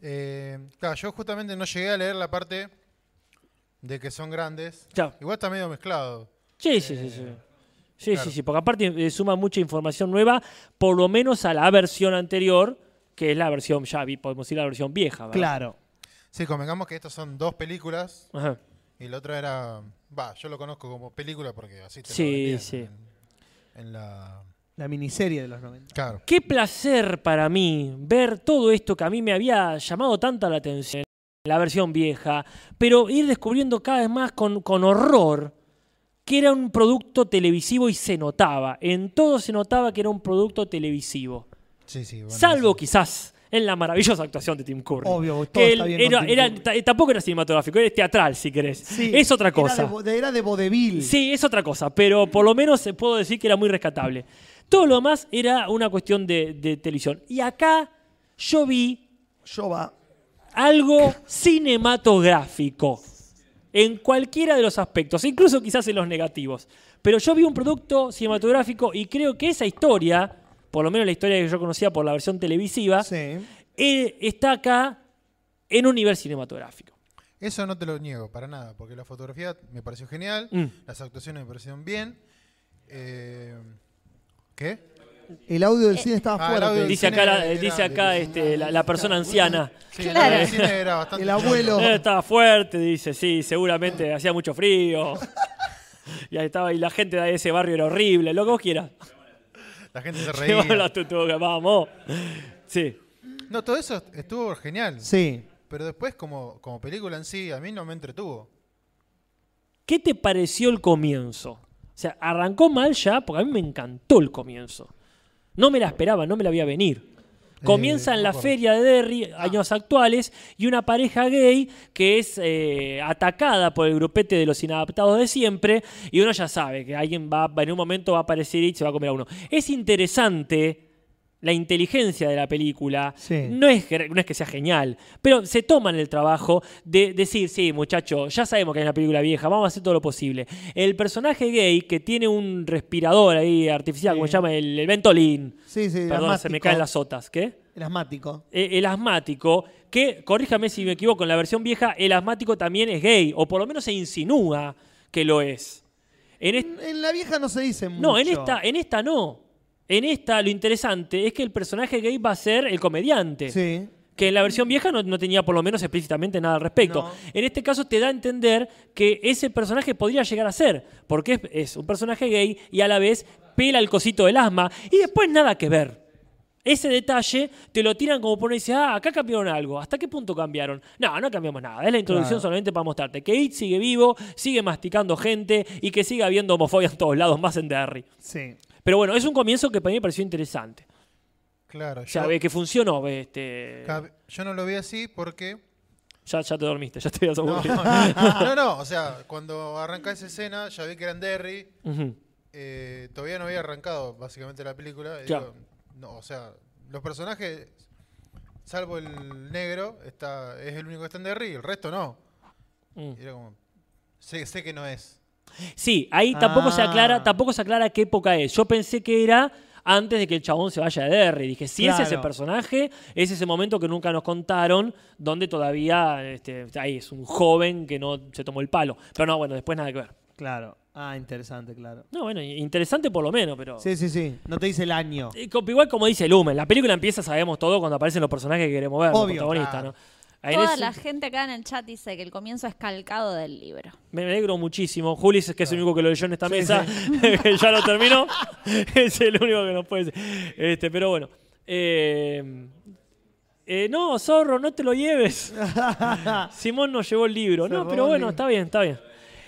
Eh, claro, yo justamente no llegué a leer la parte de que son grandes. Claro. Igual está medio mezclado. Sí, sí, sí, sí. Sí, claro. sí, sí, porque aparte eh, suma mucha información nueva, por lo menos a la versión anterior, que es la versión, ya vi- podemos decir la versión vieja, ¿verdad? Claro. Sí, convengamos que estas son dos películas Ajá. y la otra era. Va, yo lo conozco como película porque así te lo Sí, vendían sí. En, en la. La miniserie de los 90. Claro. Qué placer para mí ver todo esto que a mí me había llamado tanta la atención, la versión vieja, pero ir descubriendo cada vez más con, con horror que era un producto televisivo y se notaba. En todo se notaba que era un producto televisivo. Sí, sí. bueno, Salvo quizás en la maravillosa actuación de Tim Curry. Obvio, todo que está bien era, con Tim era- Curry. ta- tampoco era cinematográfico, era teatral, si querés. Sí, es otra Era cosa. vo- de- era de vodevil. Sí, es otra cosa, pero por lo menos eh, puedo decir que era muy rescatable. Todo lo demás era una cuestión de, de televisión. Y acá yo vi Yo va. Algo cinematográfico en cualquiera de los aspectos, incluso quizás en los negativos. Pero yo vi un producto cinematográfico y creo que esa historia, por lo menos la historia que yo conocía por la versión televisiva, Sí. eh, está acá en un nivel cinematográfico. Eso no te lo niego para nada, porque la fotografía me pareció genial, Mm. las actuaciones me parecieron bien. eh, ¿Qué? El audio del cine estaba Ah, el fuerte. Dice acá, la, era- dice acá este, la, la persona anciana. Sí, el Claro. audio del cine era bastante El abuelo. Eh, estaba fuerte, dice, sí, seguramente hacía mucho frío. y ahí estaba, y la gente de ese barrio era horrible, lo que vos quieras. La gente se reía. la tutuga, vamos. Sí. No, todo eso estuvo genial. Sí. Pero después, como, como película en sí, a mí no me entretuvo. ¿Qué te pareció el comienzo? O sea, arrancó mal ya, porque a mí me encantó el comienzo. No me la esperaba, no me la veía venir. Comienza en no la feria de Derry, años actuales, y una pareja gay que es eh, atacada por el grupete de los inadaptados de siempre, y uno ya sabe que alguien va, en un momento va a aparecer y se va a comer a uno. Es interesante la inteligencia de la película. Sí. No, es, que- no es que sea genial, pero se toman el trabajo de decir, sí, muchacho, ya sabemos que es una película vieja, vamos a hacer todo lo posible. El personaje gay que tiene un respirador ahí artificial, como se llama el, el Ventolin. Sí, sí, el Perdón, se me caen las sotas. ¿Qué? El asmático. Eh, el asmático, que, corríjame si me equivoco, en la versión vieja, el asmático también es gay, o por lo menos se insinúa que lo es. En En la vieja no se dice mucho. no, en esta, en esta no. En esta lo interesante es que el personaje gay va a ser el comediante. Sí. Que en la versión vieja no, no tenía por lo menos explícitamente nada al respecto. No. En este caso te da a entender que ese personaje podría llegar a ser, porque es, es un personaje gay y a la vez pela el cosito del asma y después nada que ver. Ese detalle te lo tiran como por dice, ah, acá cambiaron algo. ¿Hasta qué punto cambiaron? No, no cambiamos nada. Es la introducción Claro. solamente para mostrarte que It sigue vivo, sigue masticando gente y que sigue habiendo homofobia en todos lados, más en Derry. Sí. Pero bueno, es un comienzo que para mí me pareció interesante. Claro, O sea, yo, ve que funcionó. Este, cab- yo no lo vi así porque. ya, ya te dormiste, ya te habías No, aburrido. no, no, o sea, cuando arranca esa escena, ya vi que eran Derry. Eh, todavía no había arrancado básicamente la película. Claro. digo, no, o sea, los personajes, salvo el negro, está, es el único que está en Derry, el resto no. Mm. Y era como, sé, sé que no es. Sí, ahí tampoco se Ah. aclara, tampoco se aclara qué época es. Yo pensé que era antes de que el chabón se vaya de Derry. Dije, si es ese personaje, es ese momento que nunca nos contaron, donde todavía este, ahí es un joven que no se tomó el palo. Pero no, bueno, después nada que ver. Claro. Ah, interesante, claro. No, bueno, interesante por lo menos, pero. Sí, sí, sí. No te dice el año. Igual como dice Lumen, la película empieza, sabemos todo cuando aparecen los personajes que queremos ver, los Obvio, protagonistas, claro. ¿no? Ahí Toda ese- la gente acá en el chat dice que el comienzo es calcado del libro. Me alegro muchísimo. Juli es que es el único que lo leyó en esta Sí, mesa, que ya lo terminó. es el único que nos puede decir. Este, pero bueno. Eh, eh, no, zorro, no te lo lleves. Simón nos llevó el libro. Se no, pero bueno, libro. está bien, está bien.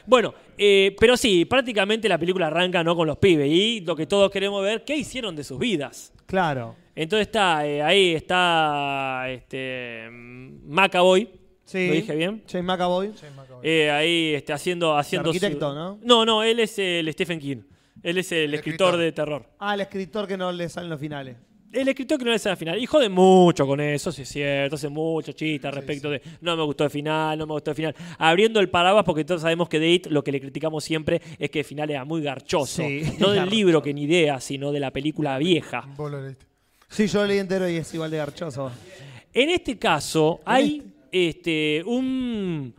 Bueno, eh, pero sí, prácticamente la película arranca ¿no? con los pibes y lo que todos queremos ver, ¿qué hicieron de sus vidas? Claro. Entonces está, eh, ahí está este Macaboy. Sí. ¿Lo dije bien? James McAvoy. Eh, ahí este, haciendo, haciendo su- arquitecto, ¿no? No, no, él es el Stephen King. Él es el, escritor, escritor. de terror. Ah, el escritor que no le salen los finales. El escritor que no le sale al final. Y jode mucho con eso, sí es cierto. Hace mucho chiste respecto de no me gustó el final, no me gustó el final. Abriendo el paraguas porque todos sabemos que de It lo que le criticamos siempre es que el final era muy garchoso. Sí, no del garchoso. libro que ni idea, sino de la película vieja. Vos lo leíste. Sí, yo lo leí entero y es igual de garchoso. En este caso, hay este, un.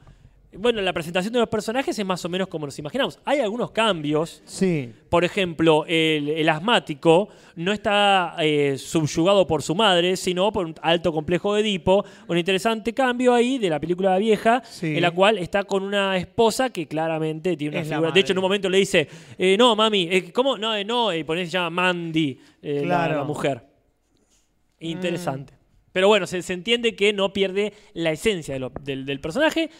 Bueno, la presentación de los personajes es más o menos como nos imaginamos. Hay algunos cambios. Sí. Por ejemplo, el, el asmático no está eh, subyugado por su madre, sino por un alto complejo de Edipo. Un interesante cambio ahí de la película vieja, Sí. en la cual está con una esposa que claramente tiene una Es la figura. De hecho, en un momento le dice: eh, No, mami, eh, ¿cómo? No, eh, no, y por eso se llama Mandy, eh, la- Claro. la, mujer. Interesante. Pero bueno, se, se entiende que no pierde la esencia de lo- del, del personaje,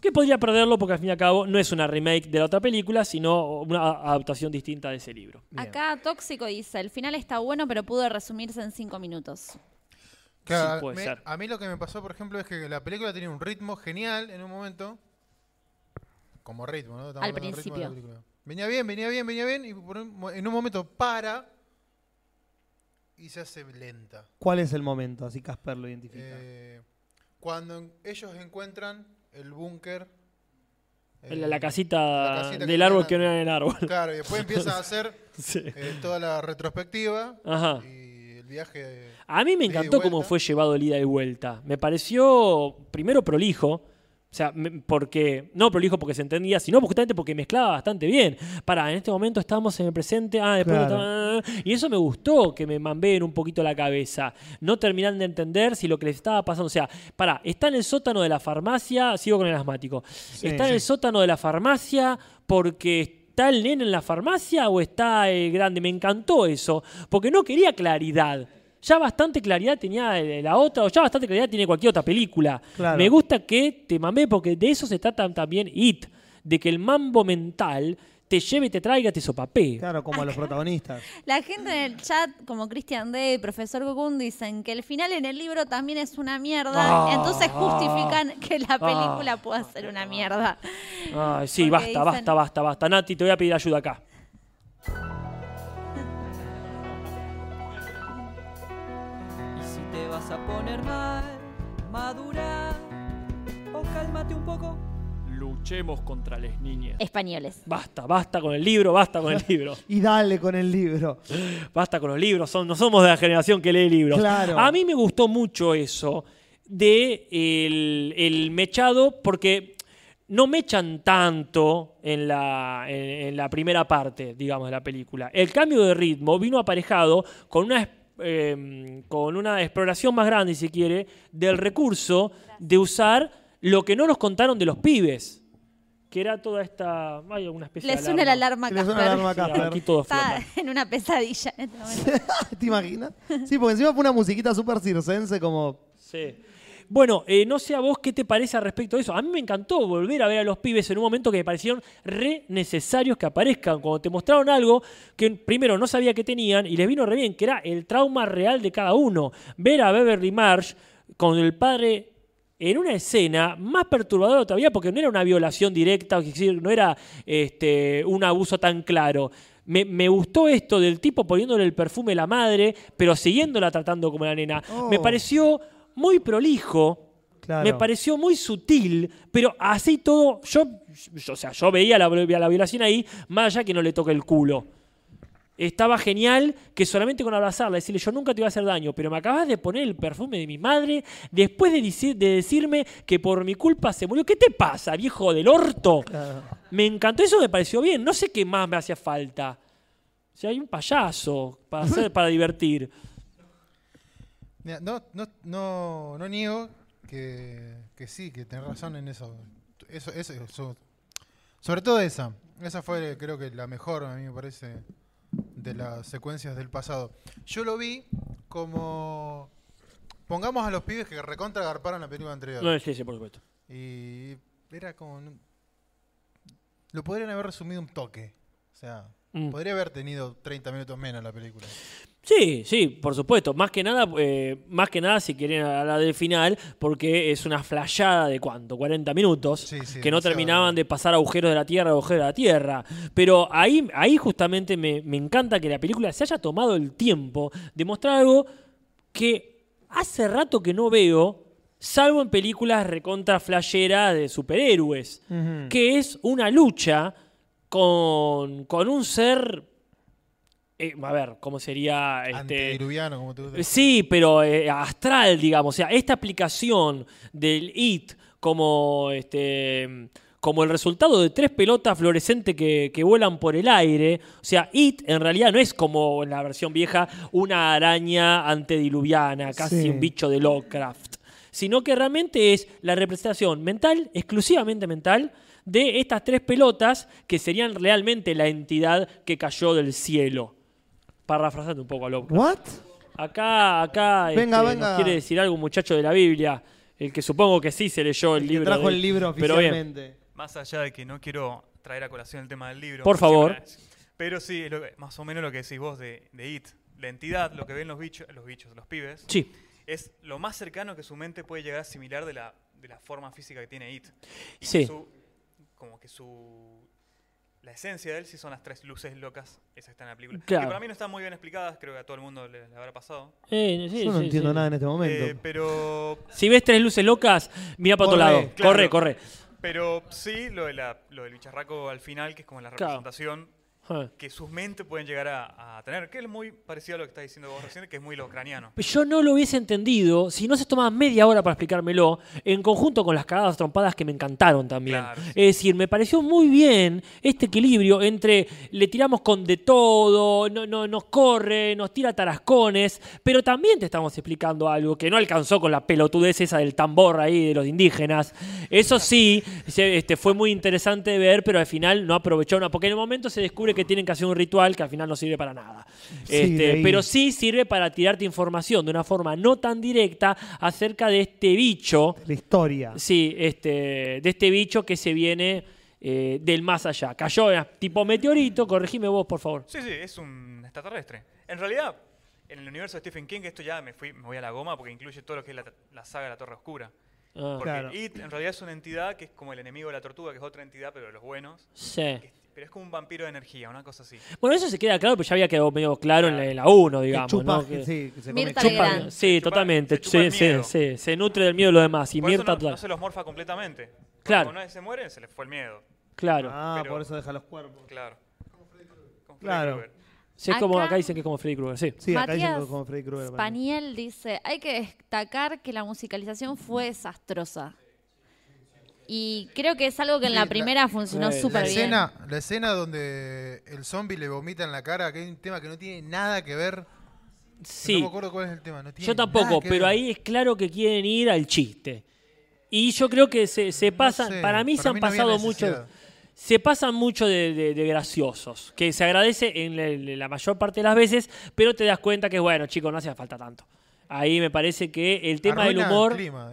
que podría perderlo porque al fin y al cabo no es una remake de la otra película, sino una a- adaptación distinta de ese libro. Acá Tóxico dice, el final está bueno, pero pudo resumirse en cinco minutos. Claro, Sí, puede me- ser. a mí lo que me pasó, por ejemplo, es que la película tenía un ritmo genial en un momento. Como ritmo, ¿no? Estamos Al del ritmo de la principio. película. Venía bien, venía bien, venía bien, y por un mo- en un momento para y se hace lenta. ¿Cuál es el momento? Así Casper lo identifica. Eh, cuando ellos encuentran el búnker. La, eh, la casita, la casita del árbol que no era el árbol. Claro, y después empieza a hacer Sí. eh, toda la retrospectiva Ajá. y el viaje. A mí me encantó cómo fue llevado el ida y vuelta. Me pareció, primero, prolijo. O sea, porque, no prolijo porque se entendía, sino justamente porque mezclaba bastante bien. Para, en este momento estamos en el presente, ah, después Claro. no está- y eso me gustó, que me mambeen un poquito la cabeza. No terminan de entender si lo que les estaba pasando. O sea, para, está en el sótano de la farmacia, sigo con el asmático. está en el sótano de la farmacia porque ¿Está el nene en la farmacia o está el grande? Me encantó eso, porque no quería claridad. Ya bastante claridad tenía la otra, o ya bastante claridad tiene cualquier otra película. Claro. Me gusta que te mamé, porque de eso se trata también It, de que el mambo mental te lleve, te traiga, te sopapee. Claro, como a los protagonistas. La gente en el chat, como Christian Day y Profesor Gokun, dicen que el final en el libro también es una mierda. Ah, entonces justifican ah, que la película pueda ser una mierda. Ay, sí, basta, dicen- basta, basta, basta. Nati, te voy a pedir ayuda acá. A poner mal, madura o cálmate un poco. Luchemos contra las niñas. Españoles. Basta, basta con el libro, basta con el libro. Y dale con el libro. Basta con los libros, son, no somos de la generación que lee libros. Claro. A mí me gustó mucho eso de el, el mechado porque no mechan tanto en la, en, en la primera parte, digamos, de la película. El cambio de ritmo vino aparejado con una, eh, con una exploración más grande, si quiere, del recurso de usar lo que no nos contaron de los pibes. Que era toda esta. Hay alguna especie Le de suena la alarma suena la alarma a Casper. Aquí todo Está flota. en una pesadilla en este momento. ¿Te imaginas? Sí, porque encima fue una musiquita súper circense como... Sí. Bueno, eh, no sé a vos qué te parece al respecto de eso. A mí me encantó volver a ver a los pibes en un momento que me parecieron re necesarios que aparezcan. Cuando te mostraron algo que primero no sabía que tenían y les vino re bien, que era el trauma real de cada uno. Ver a Beverly Marsh con el padre en una escena más perturbadora todavía porque no era una violación directa, no era este, un abuso tan claro. Me, me gustó esto del tipo poniéndole el perfume a la madre, pero siguiéndola tratando como la nena. Oh. Me pareció muy prolijo, Claro. me pareció muy sutil, pero así todo, yo, yo- o sea, yo veía la, la violación ahí, más allá que no le toque el culo. estaba genial que solamente con abrazarla, decirle yo nunca te voy a hacer daño, pero me acabas de poner el perfume de mi madre después de, decir- de decirme que por mi culpa se murió. ¿Qué te pasa, viejo del orto? Me encantó, eso me pareció bien. No sé qué más me hacía falta. O sea, hay un payaso para, hacer, para divertir. Mira, No, no, no, no niego que, que sí, que tenés razón en eso. Eso, eso, eso. Sobre todo esa. Esa fue, creo que la mejor, a mí me parece, de las secuencias del pasado. Yo lo vi como. Pongamos a los pibes que recontra garparon la película anterior. No, sí, sí, por supuesto. Y era como. Lo podrían haber resumido un toque. O sea, Mm. podría haber tenido 30 minutos menos la película. Sí, sí, por supuesto. Más que nada, eh, más que nada si quieren hablar del final, porque es una flayada de cuánto, 40 minutos, sí, que no terminaban de pasar agujeros de la tierra, agujeros de la tierra. Pero ahí, ahí justamente me, me encanta que la película se haya tomado el tiempo de mostrar algo que hace rato que no veo, salvo en películas recontra flayera de superhéroes, que es una lucha con, con un ser eh, a ver, ¿cómo sería? Este, Antediluviano, como te gusta. Sí, pero eh, astral, digamos. O sea, esta aplicación del IT como, este, como el resultado de tres pelotas fluorescentes que, que vuelan por el aire. O sea, IT en realidad no es como en la versión vieja una araña antediluviana, casi Sí. un bicho de Lovecraft. Sino que realmente es la representación mental, exclusivamente mental, de estas tres pelotas que serían realmente la entidad que cayó del cielo. Parafrasando un poco a Lovecraft. ¿What? Acá, acá Venga, este, venga. nos quiere decir algo un muchacho de la Biblia, el que supongo que sí se leyó el, que libro. trajo de- el libro pero bien. oficialmente. Más allá de que no quiero traer a colación el tema del libro. Por favor. Pero sí, es lo que- más o menos lo que decís vos de, de It. La entidad, lo que ven los bichos, los bichos, los pibes, Sí. es lo más cercano que su mente puede llegar a asimilar de la, de la forma física que tiene It. Y Sí. su- como que su... La esencia de él sí son las tres luces locas, esas que están en la película. Claro. Que para mí no están muy bien explicadas, creo que a todo el mundo le, le habrá pasado. Eh, sí, Yo no sí, entiendo sí. nada en este momento. Eh, pero Si ves tres luces locas, mira para otro lado. Claro. Corre, corre. Pero sí, lo, de la, lo del bicharraco al final, que es como la Claro. representación Que sus mentes pueden llegar a, a tener, que es muy parecido a lo que está diciendo vos recién, que es muy lo ucraniano. Yo no lo hubiese entendido si no se tomaba media hora para explicármelo, en conjunto con las cagadas trompadas que me encantaron también. Claro, sí. Es decir, me pareció muy bien este equilibrio entre le tiramos con de todo, no, no, nos corre, nos tira tarascones, pero también te estamos explicando algo que no alcanzó con la pelotudez esa del tambor ahí de los indígenas. Eso sí, este, fue muy interesante de ver, pero al final no aprovechó una, porque en el momento se descubre que tienen que hacer un ritual que al final no sirve para nada. Sí, Este, pero sí sirve para tirarte información de una forma no tan directa acerca de este bicho. La historia. Sí, este, de este bicho que se viene eh, del más allá. Cayó tipo meteorito, corregime vos, por favor. Sí, sí, es un extraterrestre. En realidad, en el universo de Stephen King, esto ya me, fui, me voy a la goma porque incluye todo lo que es la, la saga de la Torre Oscura. Ah. Porque Claro. It en realidad es una entidad que es como el enemigo de la tortuga, que es otra entidad, pero de los buenos. Sí. Pero es como un vampiro de energía, una cosa así. Bueno, eso se queda claro, pero ya había quedado medio claro en la- en la 1, digamos. chupa- ¿no? Que- sí, que se Mirta come- chupa- Legrand. sí, Se chupa- totalmente. se chupa el Sí, sí, miedo. sí, se nutre del miedo de los demás. Y Por eso Mirta, no, se los morfa completamente. Claro. Cuando una vez se muere, se les fue el miedo. Claro. Ah, Pero- por eso deja los cuerpos. Claro. Como Freddy Claro. Krueger. Sí, es como, Acá- acá dicen que es como Freddy Krueger, sí. Sí, acá dicen Matías como Freddy Krueger. Spaniel dice, hay que destacar que la musicalización fue desastrosa. Y creo que es algo que en Sí, la la- primera funcionó súper La bien. escena, la escena donde el zombie le vomita en la cara, que hay un tema que no tiene nada que ver. Sí. No me acuerdo cuál es el tema. no tiene Yo tampoco, nada que pero ver. ahí es claro que quieren ir al chiste. Y yo creo que se, se pasan, sé, para mí para se han mí no había pasado mucho, se pasan mucho de, de- de graciosos, que se agradece en la, la mayor parte de las veces, pero te das cuenta que, bueno, chicos, no hacía falta tanto. Ahí me parece que el tema del el humor... clima,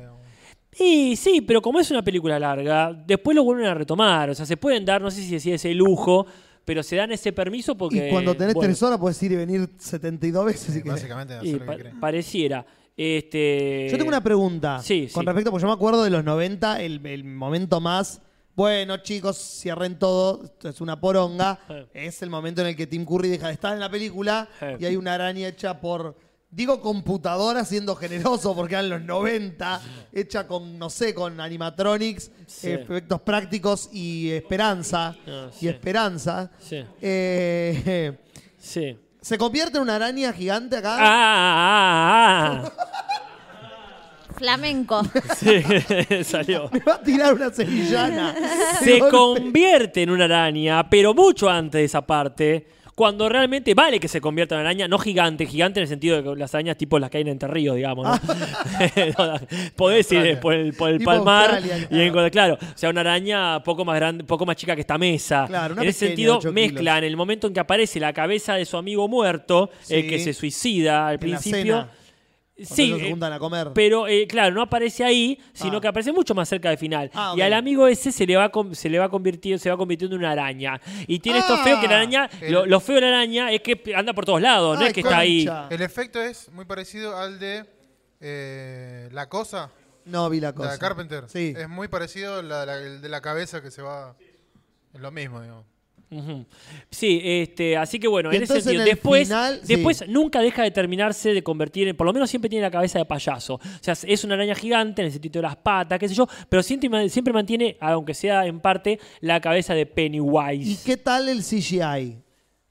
digamos. Sí, sí, pero como es una película larga, después lo vuelven a retomar. O sea, se pueden dar, no sé si decir ese lujo, pero se dan ese permiso porque... Y cuando tenés bueno, tres horas puedes ir y venir 72 veces. Sí, querés. básicamente hacer y lo pa- que pareciera. Este, Yo tengo una pregunta Sí, con sí. respecto, porque yo me acuerdo de los 90, el, el momento más. Bueno, chicos, cierren todo, esto es una poronga. Eh. Es el momento en el que Tim Curry deja de estar en la película Eh. y hay una araña hecha por. Digo computadora siendo generoso porque eran los 90, hecha con, no sé, con animatronics, Sí. efectos prácticos y esperanza. Ah, Y esperanza. Sí. Eh, Sí. ¿Se convierte en una araña gigante acá? Ah, ah, Flamenco. ah. Sí, salió. Me va a tirar una sevillana. Se convierte en una araña, pero mucho antes de esa parte. Cuando realmente vale que se convierta en una araña, no gigante, gigante en el sentido de que las arañas tipo las que hay en Entre Ríos, digamos, ¿no? Podés ir por el, por el palmar Australia, y encontrar, claro, o sea, una araña poco más grande, poco más chica que esta mesa. Claro, en ese sentido, mezcla en el momento en que aparece la cabeza de su amigo muerto, el Sí. que se suicida al En principio. Sí, se eh, juntan a comer. pero eh, claro, no aparece ahí, sino Ah. que aparece mucho más cerca del final. Ah, Y al amigo ese se le va con- se le va convirtiendo, se va convirtiendo en una araña. Y tiene esto Ah. feo que la araña, El- lo, lo feo de la araña es que anda por todos lados, no es que está ahí. El efecto es muy parecido al de eh, La Cosa, No vi la la cosa. de Carpenter. Sí. Es muy parecido la, la- el de la cabeza que se va... Es lo mismo, digamos. Sí, este, así que bueno, Y en ese entonces sentido. en el Después, final, sí. después nunca deja de terminarse de convertir en, por lo menos siempre tiene la cabeza de payaso. O sea, es una araña gigante en el sentido de las patas, qué sé yo, pero siempre, siempre mantiene, aunque sea en parte, la cabeza de ¿Y Pennywise. qué tal el CGI?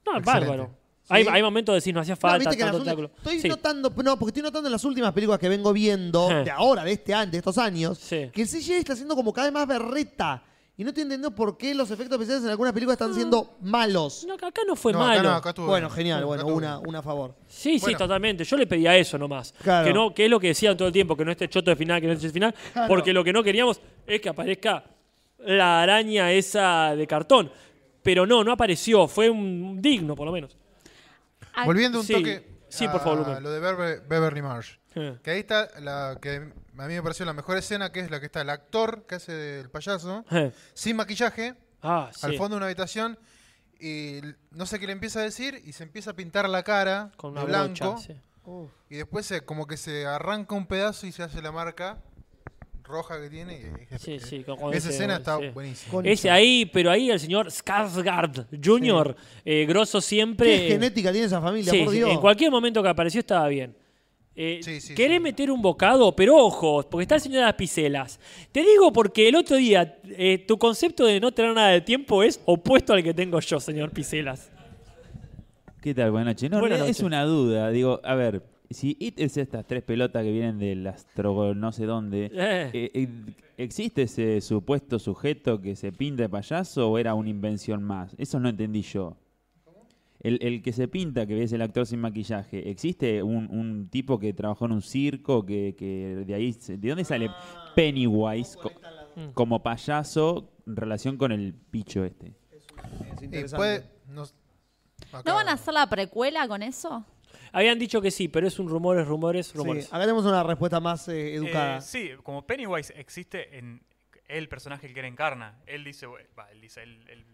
No, es bárbaro. Hay, ¿Sí? hay momentos de decir no hacía falta tanto últimas-. Estoy Sí. notando, no, porque estoy notando en las últimas películas que vengo viendo, Eh. de ahora, de este año, de estos años, Sí. que el CGI está siendo como cada vez más berreta. Y no estoy entendiendo por qué los efectos especiales en algunas películas están siendo malos. No, acá no fue No, acá malo. no, acá estuvo Bueno, bien. genial, bueno, estuvo una, bien. una a favor. Sí, sí, Bueno. totalmente. Yo le pedía eso nomás. Claro. Que, no, que es lo que decían todo el tiempo, que no esté choto de final, que no esté de final. Claro. Porque lo que no queríamos es que aparezca la araña esa de cartón. Pero no, no apareció. Fue un digno, por lo menos. Volviendo un Sí, toque sí, por a favor, lo de Bever- Beverly Marsh. Eh. Que ahí está la que a mí me pareció la mejor escena, que es la que está el actor que hace del payaso, Eh. sin maquillaje, Ah, sí. al fondo de una habitación, y no sé qué le empieza a decir, y se empieza a pintar la cara Con de blanco, brocha, sí. y después se, como que se arranca un pedazo y se hace la marca roja que tiene. y- Sí, sí, con- Esa ese- escena está sí. buenísima. Ese ahí, pero ahí el señor Skarsgård Jr., eh, grosso siempre. ¿Qué genética tiene esa familia, Sí, por sí, Dios? en cualquier momento que apareció estaba bien. Eh, Sí, sí, querés sí. meter un bocado, pero ojo, porque está el señor de las piselas. Te digo porque el otro día eh, tu concepto de no tener nada de tiempo es opuesto al que tengo yo, señor Piselas. ¿Qué tal? Buenas noches. No, en Buenas es una duda. Digo, a ver, si It es estas tres pelotas que vienen del astro no sé dónde, eh, eh, ¿existe ese supuesto sujeto que se pinta de payaso o era una invención más? Eso no entendí yo. El, el que se pinta, que ves el actor sin maquillaje, ¿existe un, un tipo que trabajó en un circo que, que de ahí, ¿de dónde sale Pennywise co- Mm. como payaso en relación con el picho este? Es no, acá- ¿No van a hacer la precuela con eso? Habían dicho que sí, pero es un rumores, rumores, Sí, rumores. acá tenemos una respuesta más eh, educada. Eh, sí, como Pennywise existe en el personaje que él encarna. Él dice, él dice, él- él-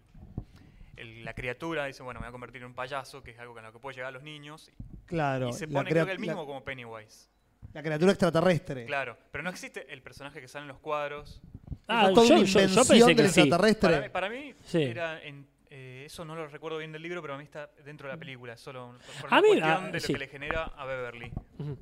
él- la criatura dice, bueno, me voy a convertir en un payaso, que es algo con lo que puede llegar a los niños. claro. y se la pone, creo que la- mismo como Pennywise. La criatura extraterrestre. Claro, pero no existe el personaje que sale en los cuadros. Ah, yo, una yo- yo invención pensé del que sí. extraterrestre. Para mí, para mí Sí. era en, eh, eso no lo recuerdo bien del libro, pero a mí está dentro de la película, solo por A una mí, cuestión ah, de lo sí. que le genera a Beverly Ujú.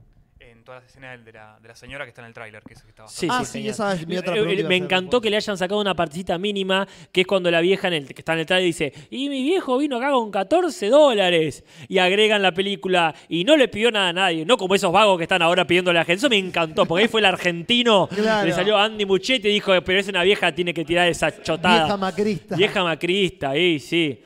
En todas las escenas de la, de la señora que está en el tráiler, que es que está Sí, Ah, sí, esa es mi otra Eh, pregunta eh, iba a Me encantó que le hayan sacado una partecita mínima, que es cuando la vieja en el, que está en el trailer dice, y mi viejo vino acá con 14 dólares. Y agregan la película, y no le pidió nada a nadie, no como esos vagos que están ahora pidiéndole a la gente. Eso me encantó, porque ahí fue el argentino, Claro. le salió Andy Muchetti y dijo, pero es una vieja, tiene que tirar esa chotada. Vieja macrista. Vieja macrista, ahí, sí.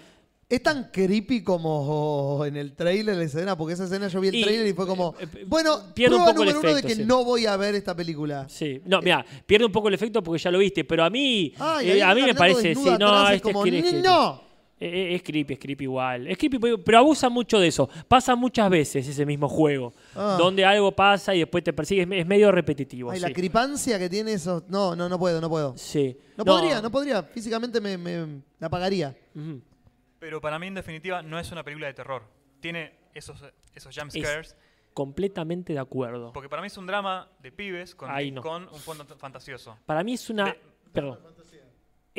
¿Es tan creepy como en el trailer la escena? Porque esa escena yo vi el Y, trailer y fue como, eh, eh, bueno, pierde un poco el número uno de efecto, que sí. no voy a ver esta película. Sí, no, mira, pierde un poco el efecto porque ya lo viste, pero a mí, eh, a mí me parece, sí, no, este es como, creepy, es creepy. ¡No! Es creepy, es creepy igual. Es creepy, pero- abusa mucho de eso. Pasa muchas veces ese mismo juego. Ah. Donde algo pasa y después te persigue. Es me- es medio repetitivo. Ay, sí. la cripancia que tiene eso. No, no, no puedo, no puedo. Sí. No, podría, no podría. Físicamente me, me- la apagaría. Ujú. Pero para mí, en definitiva, no es una película de terror. Tiene esos, esos jump scares. Completamente de acuerdo. Porque para mí es un drama de pibes con, Ahí no. con un fondo fantasioso. Para mí es una. De- Perdón.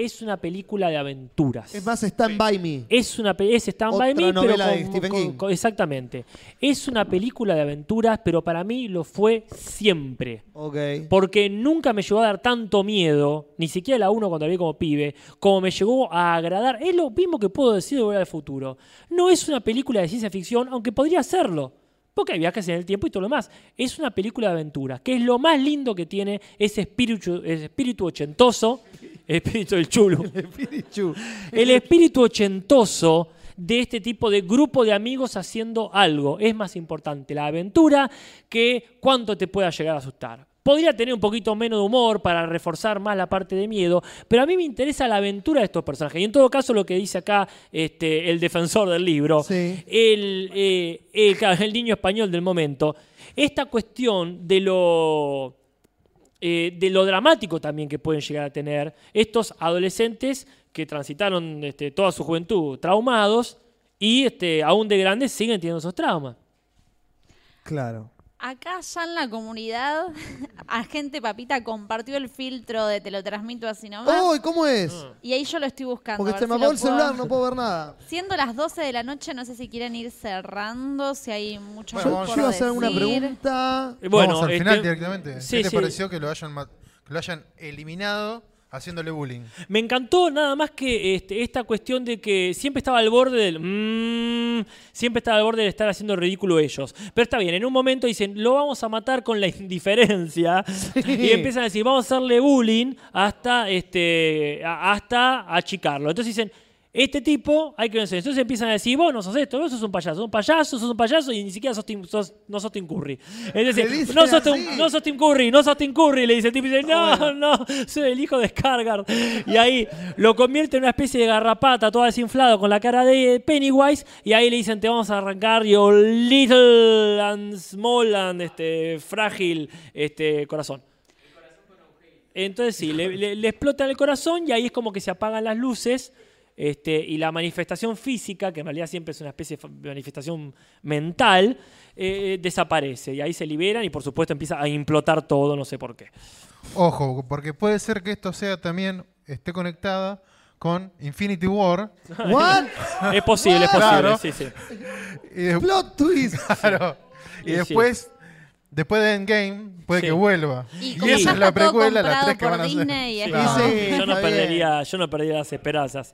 Es una película de aventuras. Es más, Stand By Me. Es una es Stand Otra By Me, pero novela con- de Stephen con- King. con- exactamente. Es una película de aventuras, pero para mí lo fue siempre. Ok. Porque nunca me llegó a dar tanto miedo, ni siquiera la 1 cuando la vi como pibe, como me llegó a agradar. Es lo mismo que puedo decir de Volver al Futuro. No es una película de ciencia ficción, aunque podría serlo. Porque hay viajes en el tiempo y todo lo demás. Es una película de aventuras, que es lo más lindo que tiene ese espíritu, ese espíritu ochentoso, el espíritu del chulo. El espíritu ochentoso de este tipo de grupo de amigos haciendo algo. Es más importante la aventura que cuánto te pueda llegar a asustar. Podría tener un poquito menos de humor para reforzar más la parte de miedo, pero a mí me interesa la aventura de estos personajes. Y en todo caso, lo que dice acá este, el defensor del libro, el, eh, el- claro, el niño español del momento, esta cuestión de lo eh, de lo dramático también que pueden llegar a tener estos adolescentes que transitaron este, toda su juventud traumados y este, aún de grandes siguen teniendo esos traumas. Claro. Acá ya en la comunidad, Agente Papita compartió el filtro de Te lo transmito así nomás. ¡Oh! ¿Cómo es? Y ahí yo lo estoy buscando. Porque a se me apagó el puedo- celular, no puedo ver nada. Siendo las 12 de la noche, no sé si quieren ir cerrando, si hay mucho Yo- más yo por iba a hacer alguna decir. pregunta. Bueno, Vamos al este- final directamente. sí, ¿Qué te sí. pareció que lo hayan ma- que lo hayan eliminado haciéndole bullying? Me encantó nada más que este, esta cuestión de que siempre estaba al borde del... mm, siempre estaba al borde de estar haciendo ridículo ellos. Pero está bien, en un momento dicen, lo vamos a matar con la indiferencia. Y empiezan a decir, vamos a hacerle bullying hasta, este, hasta achicarlo. Entonces dicen... Este tipo hay que vencer. Entonces empiezan a decir, vos no sos esto, vos sos un payaso, sos un payaso, sos un payaso y ni siquiera sos Tim- sos- no sos Tim Curry. Es decir, no sos, no sos Tim Curry, no sos Tim Curry, le dice el tipo y dice, no, no, soy el hijo de Skargard. Y ahí lo convierte en una especie de garrapata toda desinflado con la cara de Pennywise y ahí le dicen, te vamos a arrancar your little and small and este, frágil este, corazón. Entonces sí, le, le, le explota el corazón y ahí es como que se apagan las luces este, y la manifestación física, que en realidad siempre es una especie de manifestación mental, eh, desaparece. Y ahí se liberan y por supuesto empieza a implotar todo, no sé por qué. Ojo, porque puede ser que esto sea también esté conectada con Infinity War. ¿What? Es posible, es posible, Claro. sí, sí. Y de- Plot twist. Claro. Y después, después de Endgame, puede Sí. que vuelva. Y como esa es la precuela, las tres que van a hacer. Disney, Sí, yo, no perdería, yo no perdería las esperanzas.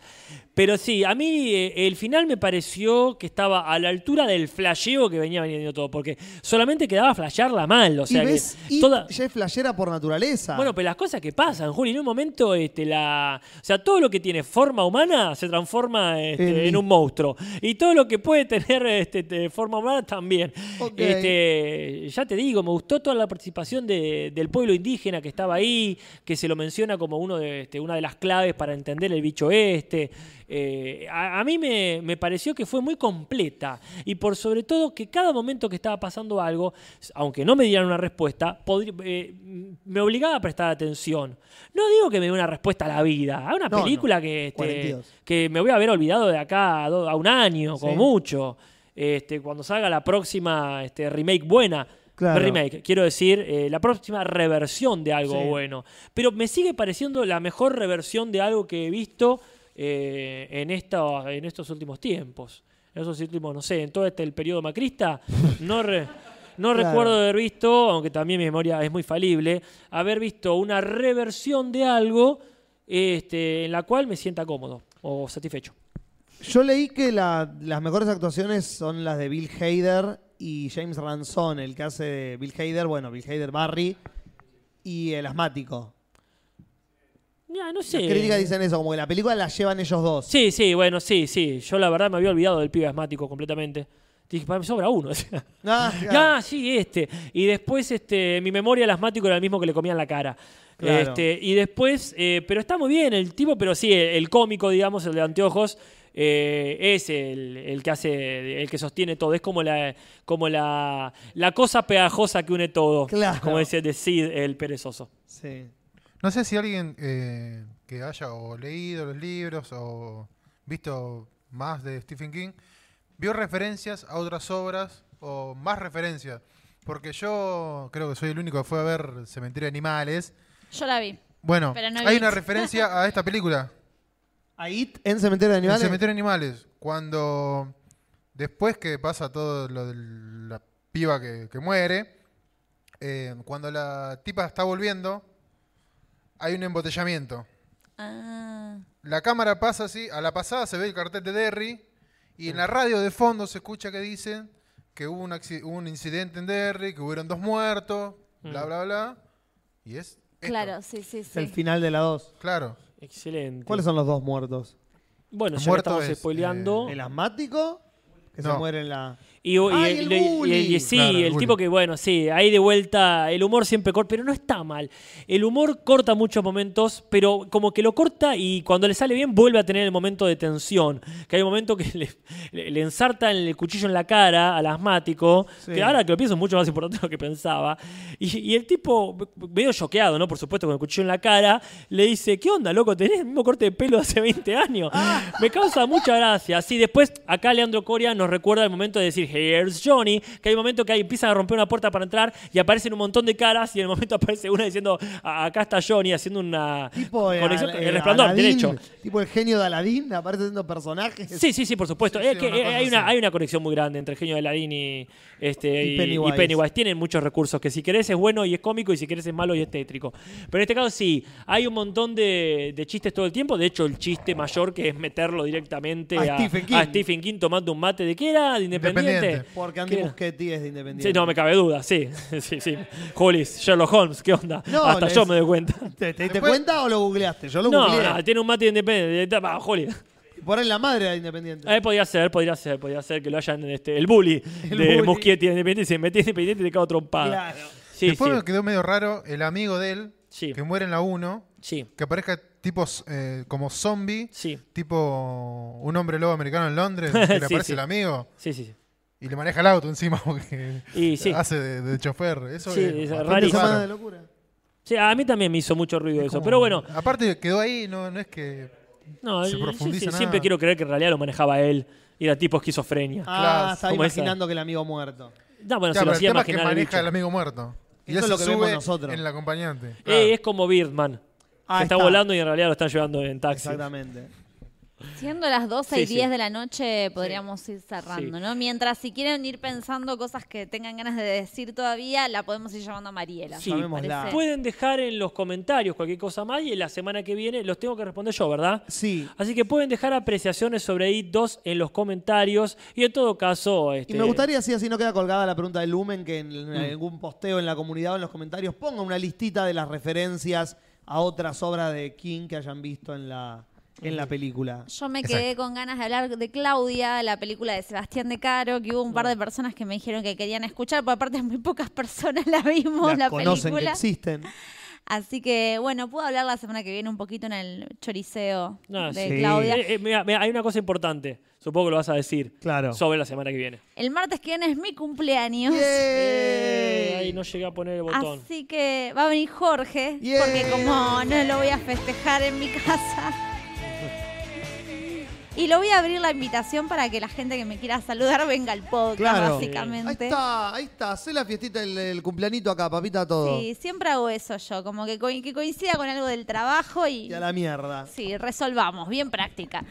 Pero sí, a mí eh, el final me pareció que estaba a la altura del flasheo que venía veniendo todo, porque solamente quedaba flashearla mal. O sea, y que ves, It toda, ya es flashera por naturaleza. Bueno, pero las cosas que pasan, Juli, en un momento, este, la, o sea, todo lo que tiene forma humana se transforma este, En- en un monstruo. Y todo lo que puede tener este, forma humana también. Ok. Este, ya te digo, me gustó toda la participación de- del pueblo indígena que estaba ahí, que se lo menciona como uno de, este, una de las claves para entender el bicho este. Eh, a, a mí me, me pareció que fue muy completa y por sobre todo que cada momento que estaba pasando algo, aunque no me dieran una respuesta, eh, me obligaba a prestar atención. No digo que me dé una respuesta a la vida, a una No, película no. que, este, 42. que me voy a haber olvidado de acá a, do- a un año, como Sí. mucho. Este, cuando salga la próxima este, remake buena. Claro. Remake, quiero decir, eh, la próxima reversión de algo Sí. bueno. Pero me sigue pareciendo la mejor reversión de algo que he visto eh, en, esta, en estos últimos tiempos. En esos últimos, no sé, en todo este el periodo macrista, no, re- no Claro. recuerdo haber visto, aunque también mi memoria es muy falible, haber visto una reversión de algo este, en la cual me sienta cómodo o satisfecho. Yo leí que la- las mejores actuaciones son las de Bill Hader y James Ranson, el que hace de Bill Hader, bueno, Bill Hader Barry y el asmático. Ya, no sé. Las críticas dicen eso, como que la película la llevan ellos dos. Sí, sí, bueno, sí, sí. Yo la verdad me había olvidado del pibe asmático completamente. Dije, "Pa, me sobra uno. Ah, Ah, sí, este. Y después, este, mi memoria el asmático era el mismo que le comían la cara. Claro. Este, y después, eh, pero está muy bien el tipo, pero sí, el, el cómico, digamos, el de anteojos, eh, es el, el que hace, el que sostiene todo. Es como la, como la, la cosa pegajosa que une todo. Claro. Como decía de Sid, el perezoso. Sí. No sé si alguien eh, que haya o leído los libros o visto más de Stephen King vio referencias a otras obras o más referencias. Porque yo creo que soy el único que fue a ver Cementerio de Animales. Yo la vi. Bueno, no hay vi. una referencia a esta película. Ahí en Cementerio de Animales. En Cementerio de Animales, cuando después que pasa todo lo de la piba que, que muere, eh, cuando la tipa está volviendo, hay un embotellamiento. Ah. La cámara pasa así, a la pasada se ve el cartel de Derry y en la radio de fondo se escucha que dicen que hubo un, hubo un incidente en Derry, que hubieron dos muertos, bla, Mm. bla, bla. Y es Claro, sí, sí, sí. El final de la 2. Claro. Excelente. ¿Cuáles son los dos muertos? Bueno, ya que muerto estamos es, spoileando. ¿El asmático? Que se No. muere en la. Y, y- ¡Ay, y- el y- y- bully! y- sí, Claro, el tipo que, bueno, sí, ahí de vuelta, el humor siempre corta, pero no está mal. El humor corta muchos momentos, pero como que lo corta y cuando le sale bien vuelve a tener el momento de tensión. Que hay un momento que le, le- le ensarta el cuchillo en la cara al asmático, Sí. que ahora que lo pienso es mucho más importante de lo que pensaba. Y, y el tipo, medio choqueado, ¿no? Por supuesto, con el cuchillo en la cara, le dice, ¿qué onda, loco? Tenés el mismo corte de pelo de hace 20 años. Me causa mucha gracia. Sí, después acá Leandro Coria nos recuerda el momento de decir, here's Johnny, que hay un momento que ahí empiezan a romper una puerta para entrar y aparecen un montón de caras y en el momento aparece una diciendo, "A- acá está Johnny haciendo una Tipo conexión Al- el resplandor, Aladín, derecho. Tipo el genio de Aladín, aparece siendo personajes. Sí, sí, sí, por supuesto. Sí, Es que una hay, una, hay una conexión muy grande entre el genio de Aladdin y, este, Y y, Pennywise. y Pennywise. Tienen muchos recursos que si querés es bueno y es cómico y si querés es malo y es tétrico. Pero en este caso sí, hay un montón de, de chistes todo el tiempo. De hecho, el chiste mayor que es meterlo directamente A a, Stephen King. a Stephen King tomando un mate de qué era, de Independiente. Porque Andy. Muschietti es de Independiente. Sí, no, me cabe duda, sí. sí, sí. Hollis, Sherlock Holmes, ¿qué onda? No, Hasta les- yo me doy cuenta. ¿Te, te diste cuenta o lo googleaste? Yo lo No, googleé. no, tiene un mate de Independiente. Va, Hollis. Por ahí la madre era Independiente. Eh, podría ser, podría ser, podría ser que lo hayan, este, el bully El de bully. Muschietti en Independiente y se metía en Independiente y te cago trompada. Claro. Sí, Después sí. me quedó medio raro el amigo de él, que muere en la 1, que aparezca tipos eh, como zombie, tipo un hombre lobo americano en Londres, que le Sí, aparece sí. el amigo. Sí, sí, sí. Y le maneja el auto encima porque Y sí. hace de, de chofer. Eso Sí, es, es rarísimo. de locura. Sí, a mí también me hizo mucho ruido eso. Como- Pero bueno, Aparte quedó ahí, no, no es que no, se profundiza sí- nada. siempre quiero creer que en realidad lo manejaba él y era tipo esquizofrenia. Ah, estaba Como esa- imaginando que el amigo muerto. No, bueno, Ya, se lo pero el hacía tema es que imaginar el maneja el amigo muerto. Y Eso es lo se que vemos sube nosotros. en el acompañante. Eh, es como Birdman. Ah, que está, está. volando y en realidad lo están llevando en taxi. Exactamente. Siendo las 12 Sí, y 10 sí. de la noche, podríamos ir cerrando, Sí. ¿no? Mientras, si quieren ir pensando cosas que tengan ganas de decir todavía, la podemos ir llamando a Mariela. Sí, parece. pueden dejar en los comentarios cualquier cosa más y en la semana que viene los tengo que responder yo, ¿verdad? Sí. Así que pueden dejar apreciaciones sobre IT 2 en los comentarios y en todo caso... Y Este, me gustaría, si así no queda colgada la pregunta de Lumen, que en, en Mm. algún posteo en la comunidad o en los comentarios ponga una listita de las referencias a otras obras de King que hayan visto en la, en la película. Yo me quedé con ganas de hablar de Claudia, la película de Sebastián de Caro, que hubo un par de personas que me dijeron que querían escuchar, porque aparte muy pocas personas la vimos, Las la conocen película. que existen. Así que, bueno, puedo hablar la semana que viene un poquito en el choriceo no, de sí. Claudia. Eh, eh, mira, mira, hay una cosa importante, supongo que lo vas a decir, claro. sobre la semana que viene. El martes que viene es mi cumpleaños. Eh, ahí no llegué a poner el botón. Así que va a venir Jorge, porque como no lo voy a festejar en mi casa. Y lo voy a abrir la invitación para que la gente que me quiera saludar venga al podcast, Claro. básicamente. Ahí está, ahí está. Hacé la fiestita, el, el cumpleañito acá, papita, todo. Sí, siempre hago eso yo, como que, co- que coincida con algo del trabajo y, Y a la mierda. sí, resolvamos, bien práctica.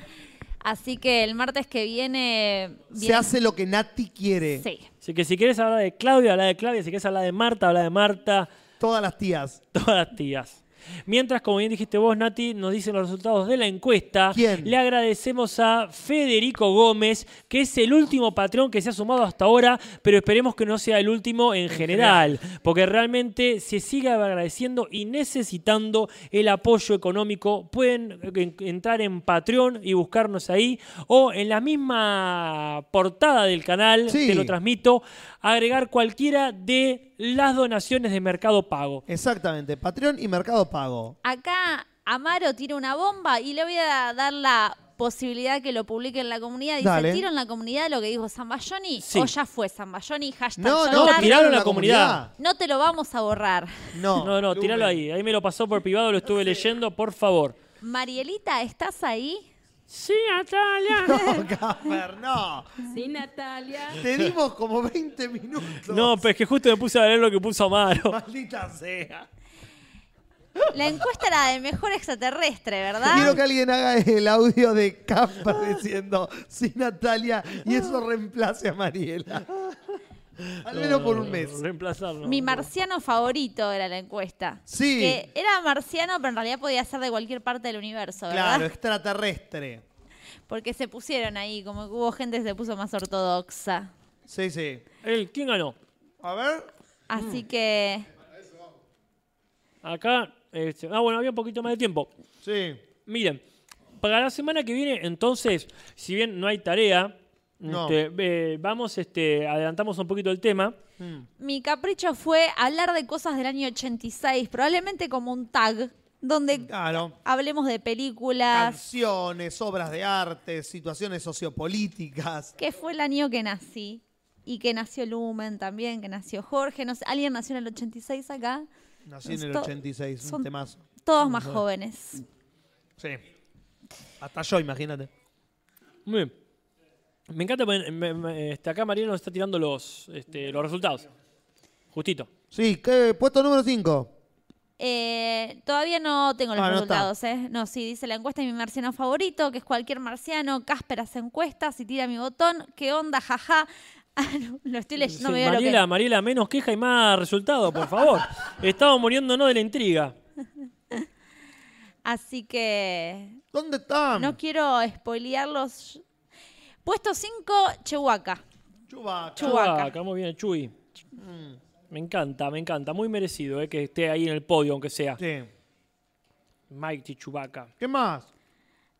Así que el martes que viene... Se hace lo que Nati quiere. Sí. Así que si quieres hablar de Claudia, habla de Claudia. Si quieres hablar de Marta, habla de Marta. Todas las tías. Todas las tías. Mientras, como bien dijiste vos, Nati, nos dicen los resultados de la encuesta. ¿Quién? Le agradecemos a Federico Gómez, que es el último patrón que se ha sumado hasta ahora, pero esperemos que no sea el último en, general, porque realmente se sigue agradeciendo y necesitando el apoyo económico. Pueden en- entrar en Patreon y buscarnos ahí, o en la misma portada del canal, Sí. te lo transmito, agregar cualquiera de las donaciones de Mercado Pago. Exactamente. Patreon y Mercado Pago. Acá Amaro tira una bomba y le voy a dar la posibilidad que lo publique en la comunidad. Dice, Dale. tiro en la comunidad lo que dijo Zambayoni Sí. o ya fue Zambayoni, hashtag No, no, tiralo en la comunidad. No te lo vamos a borrar. No. No, no, tíralo ahí. Ahí me lo pasó por privado, lo estuve leyendo, por favor. Marielita, ¿estás ahí? Sí, Natalia. No, Casper, no. Sí, Natalia. Te dimos como 20 minutos. No, pero es que justo me puse a leer lo que puso Amaro. Maldita sea. La encuesta era de mejor extraterrestre, ¿verdad? Quiero que alguien haga el audio de Casper diciendo sí Natalia y eso reemplace a Mariela. Al menos por un mes. Reemplazarlo. Mi marciano favorito era la encuesta. Sí. Que era marciano, pero en realidad podía ser de cualquier parte del universo, ¿verdad? Claro, extraterrestre. Porque se pusieron ahí, como que hubo gente que se puso más ortodoxa. Sí, sí. El, ¿Quién ganó? A ver. Así que. Acá. este, ah, bueno, había un poquito más de tiempo. Sí. Miren, para la semana que viene, entonces, si bien no hay tarea, No. este, eh, vamos, este, adelantamos un poquito el tema. Mi capricho fue hablar de cosas del año 86, probablemente como un tag, donde Claro. hablemos de películas. Canciones, obras de arte, situaciones sociopolíticas. que fue el año que nací. Y que nació Lumen también, que nació Jorge. No sé, ¿Alguien nació en el 86 acá? Nací en el to- 86, un son temazo. Todos más jóvenes. Sí. Hasta yo, imagínate. Muy bien. Me encanta, me- me- este, acá Mariano nos está tirando los, este, los resultados. Justito. Sí, ¿qué? puesto número 5. Eh, todavía no tengo los Ah, no resultados, ¿eh? No, sí, dice la encuesta de mi marciano favorito, que es cualquier marciano. Casper hace encuestas y tira mi botón. ¿Qué onda? Jaja. Ah, no, lo estoy leyendo. no Sí, veo lo que- Mariela, Mariela, menos queja y más resultado, por favor. Estamos muriéndonos de la intriga. Así que. ¿Dónde están? No quiero spoilearlos. Puesto 5, Chihuahua. Chubaca. Chewbacca. Chubaca, muy bien, Chuy. Me encanta, me encanta. Muy merecido eh, que esté ahí en el podio, aunque sea. Sí. Mighty Chubaca. ¿Qué más?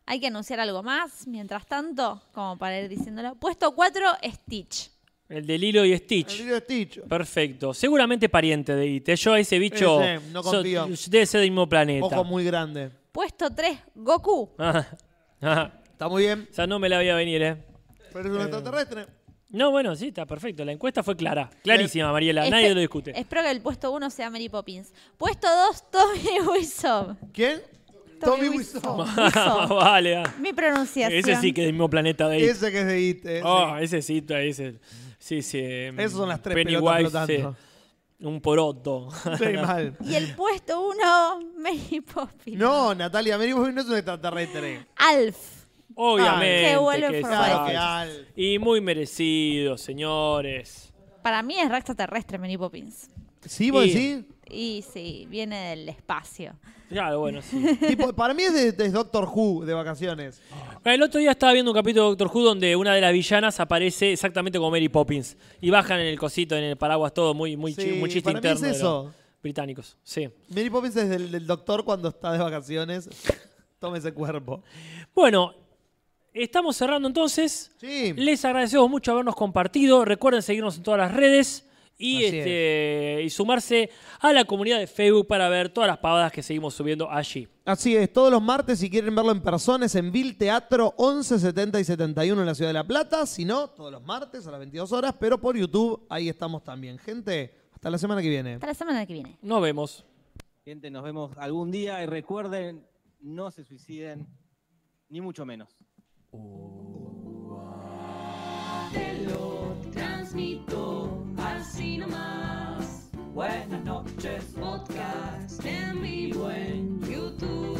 Hay que anunciar algo más, mientras tanto, como para ir diciéndolo. Puesto 4, Stitch. El de Lilo y Stitch. El Lilo y Stitch. Perfecto. Seguramente pariente de It. eh. Yo a ese bicho. Ese, no confío. so- debe ser del mismo planeta. Ojo muy grande. Puesto 3, Goku. Ah, ah. Está muy bien. O sea, no me la voy a venir, ¿eh? Pero es un extraterrestre. No, bueno, sí, está perfecto. La encuesta fue clara. Clarísima, Mariela. Espe- Nadie lo discute. Espero que el puesto 1 sea Mary Poppins. Puesto 2, Tommy Wiseau. ¿Quién? Tommy Wiseau. Vale. ah. Mi pronunciación. Ese sí que es del mismo planeta de It. Ese que es de IT. ese. Oh, ese sí, ese. Sí, sí. Esas son las tres Pennywise, pelotas flotando. sí. Un poroto. Sí, mal. Y el puesto 1, Mary Poppins. No, Natalia, Mary Poppins no es un extraterrestre. Alf. Obviamente. que. Y muy merecido, señores. Para mí es re extraterrestre Mary Poppins. ¿Sí, vos Y- decís? Y sí, viene del espacio. Claro, bueno, sí. Tipo, para mí es de, de Doctor Who, de vacaciones. El otro día estaba viendo un capítulo de Doctor Who donde una de las villanas aparece exactamente como Mary Poppins. Y bajan en el cosito, en el paraguas, todo muy, muy, chi- Sí, muy chiste para mí es interno. de los eso. británicos. Sí. Mary Poppins es del, del doctor cuando está de vacaciones. Toma ese cuerpo. Bueno, estamos cerrando entonces. Sí. Les agradecemos mucho habernos compartido. Recuerden seguirnos en todas las redes y, este, y sumarse a la comunidad de Facebook para ver todas las pavadas que seguimos subiendo allí. Así es, todos los martes, si quieren verlo en persona, es en Vil Teatro 11, 70 y 71 en la Ciudad de La Plata. Si no, todos los martes a las 22 horas, pero por YouTube ahí estamos también. Gente, hasta la semana que viene. Hasta la semana que viene. Nos vemos. Gente, nos vemos algún día y recuerden, no se suiciden, ni mucho menos. Te lo transmito así nomás. Buenas noches, podcast en vivo en YouTube.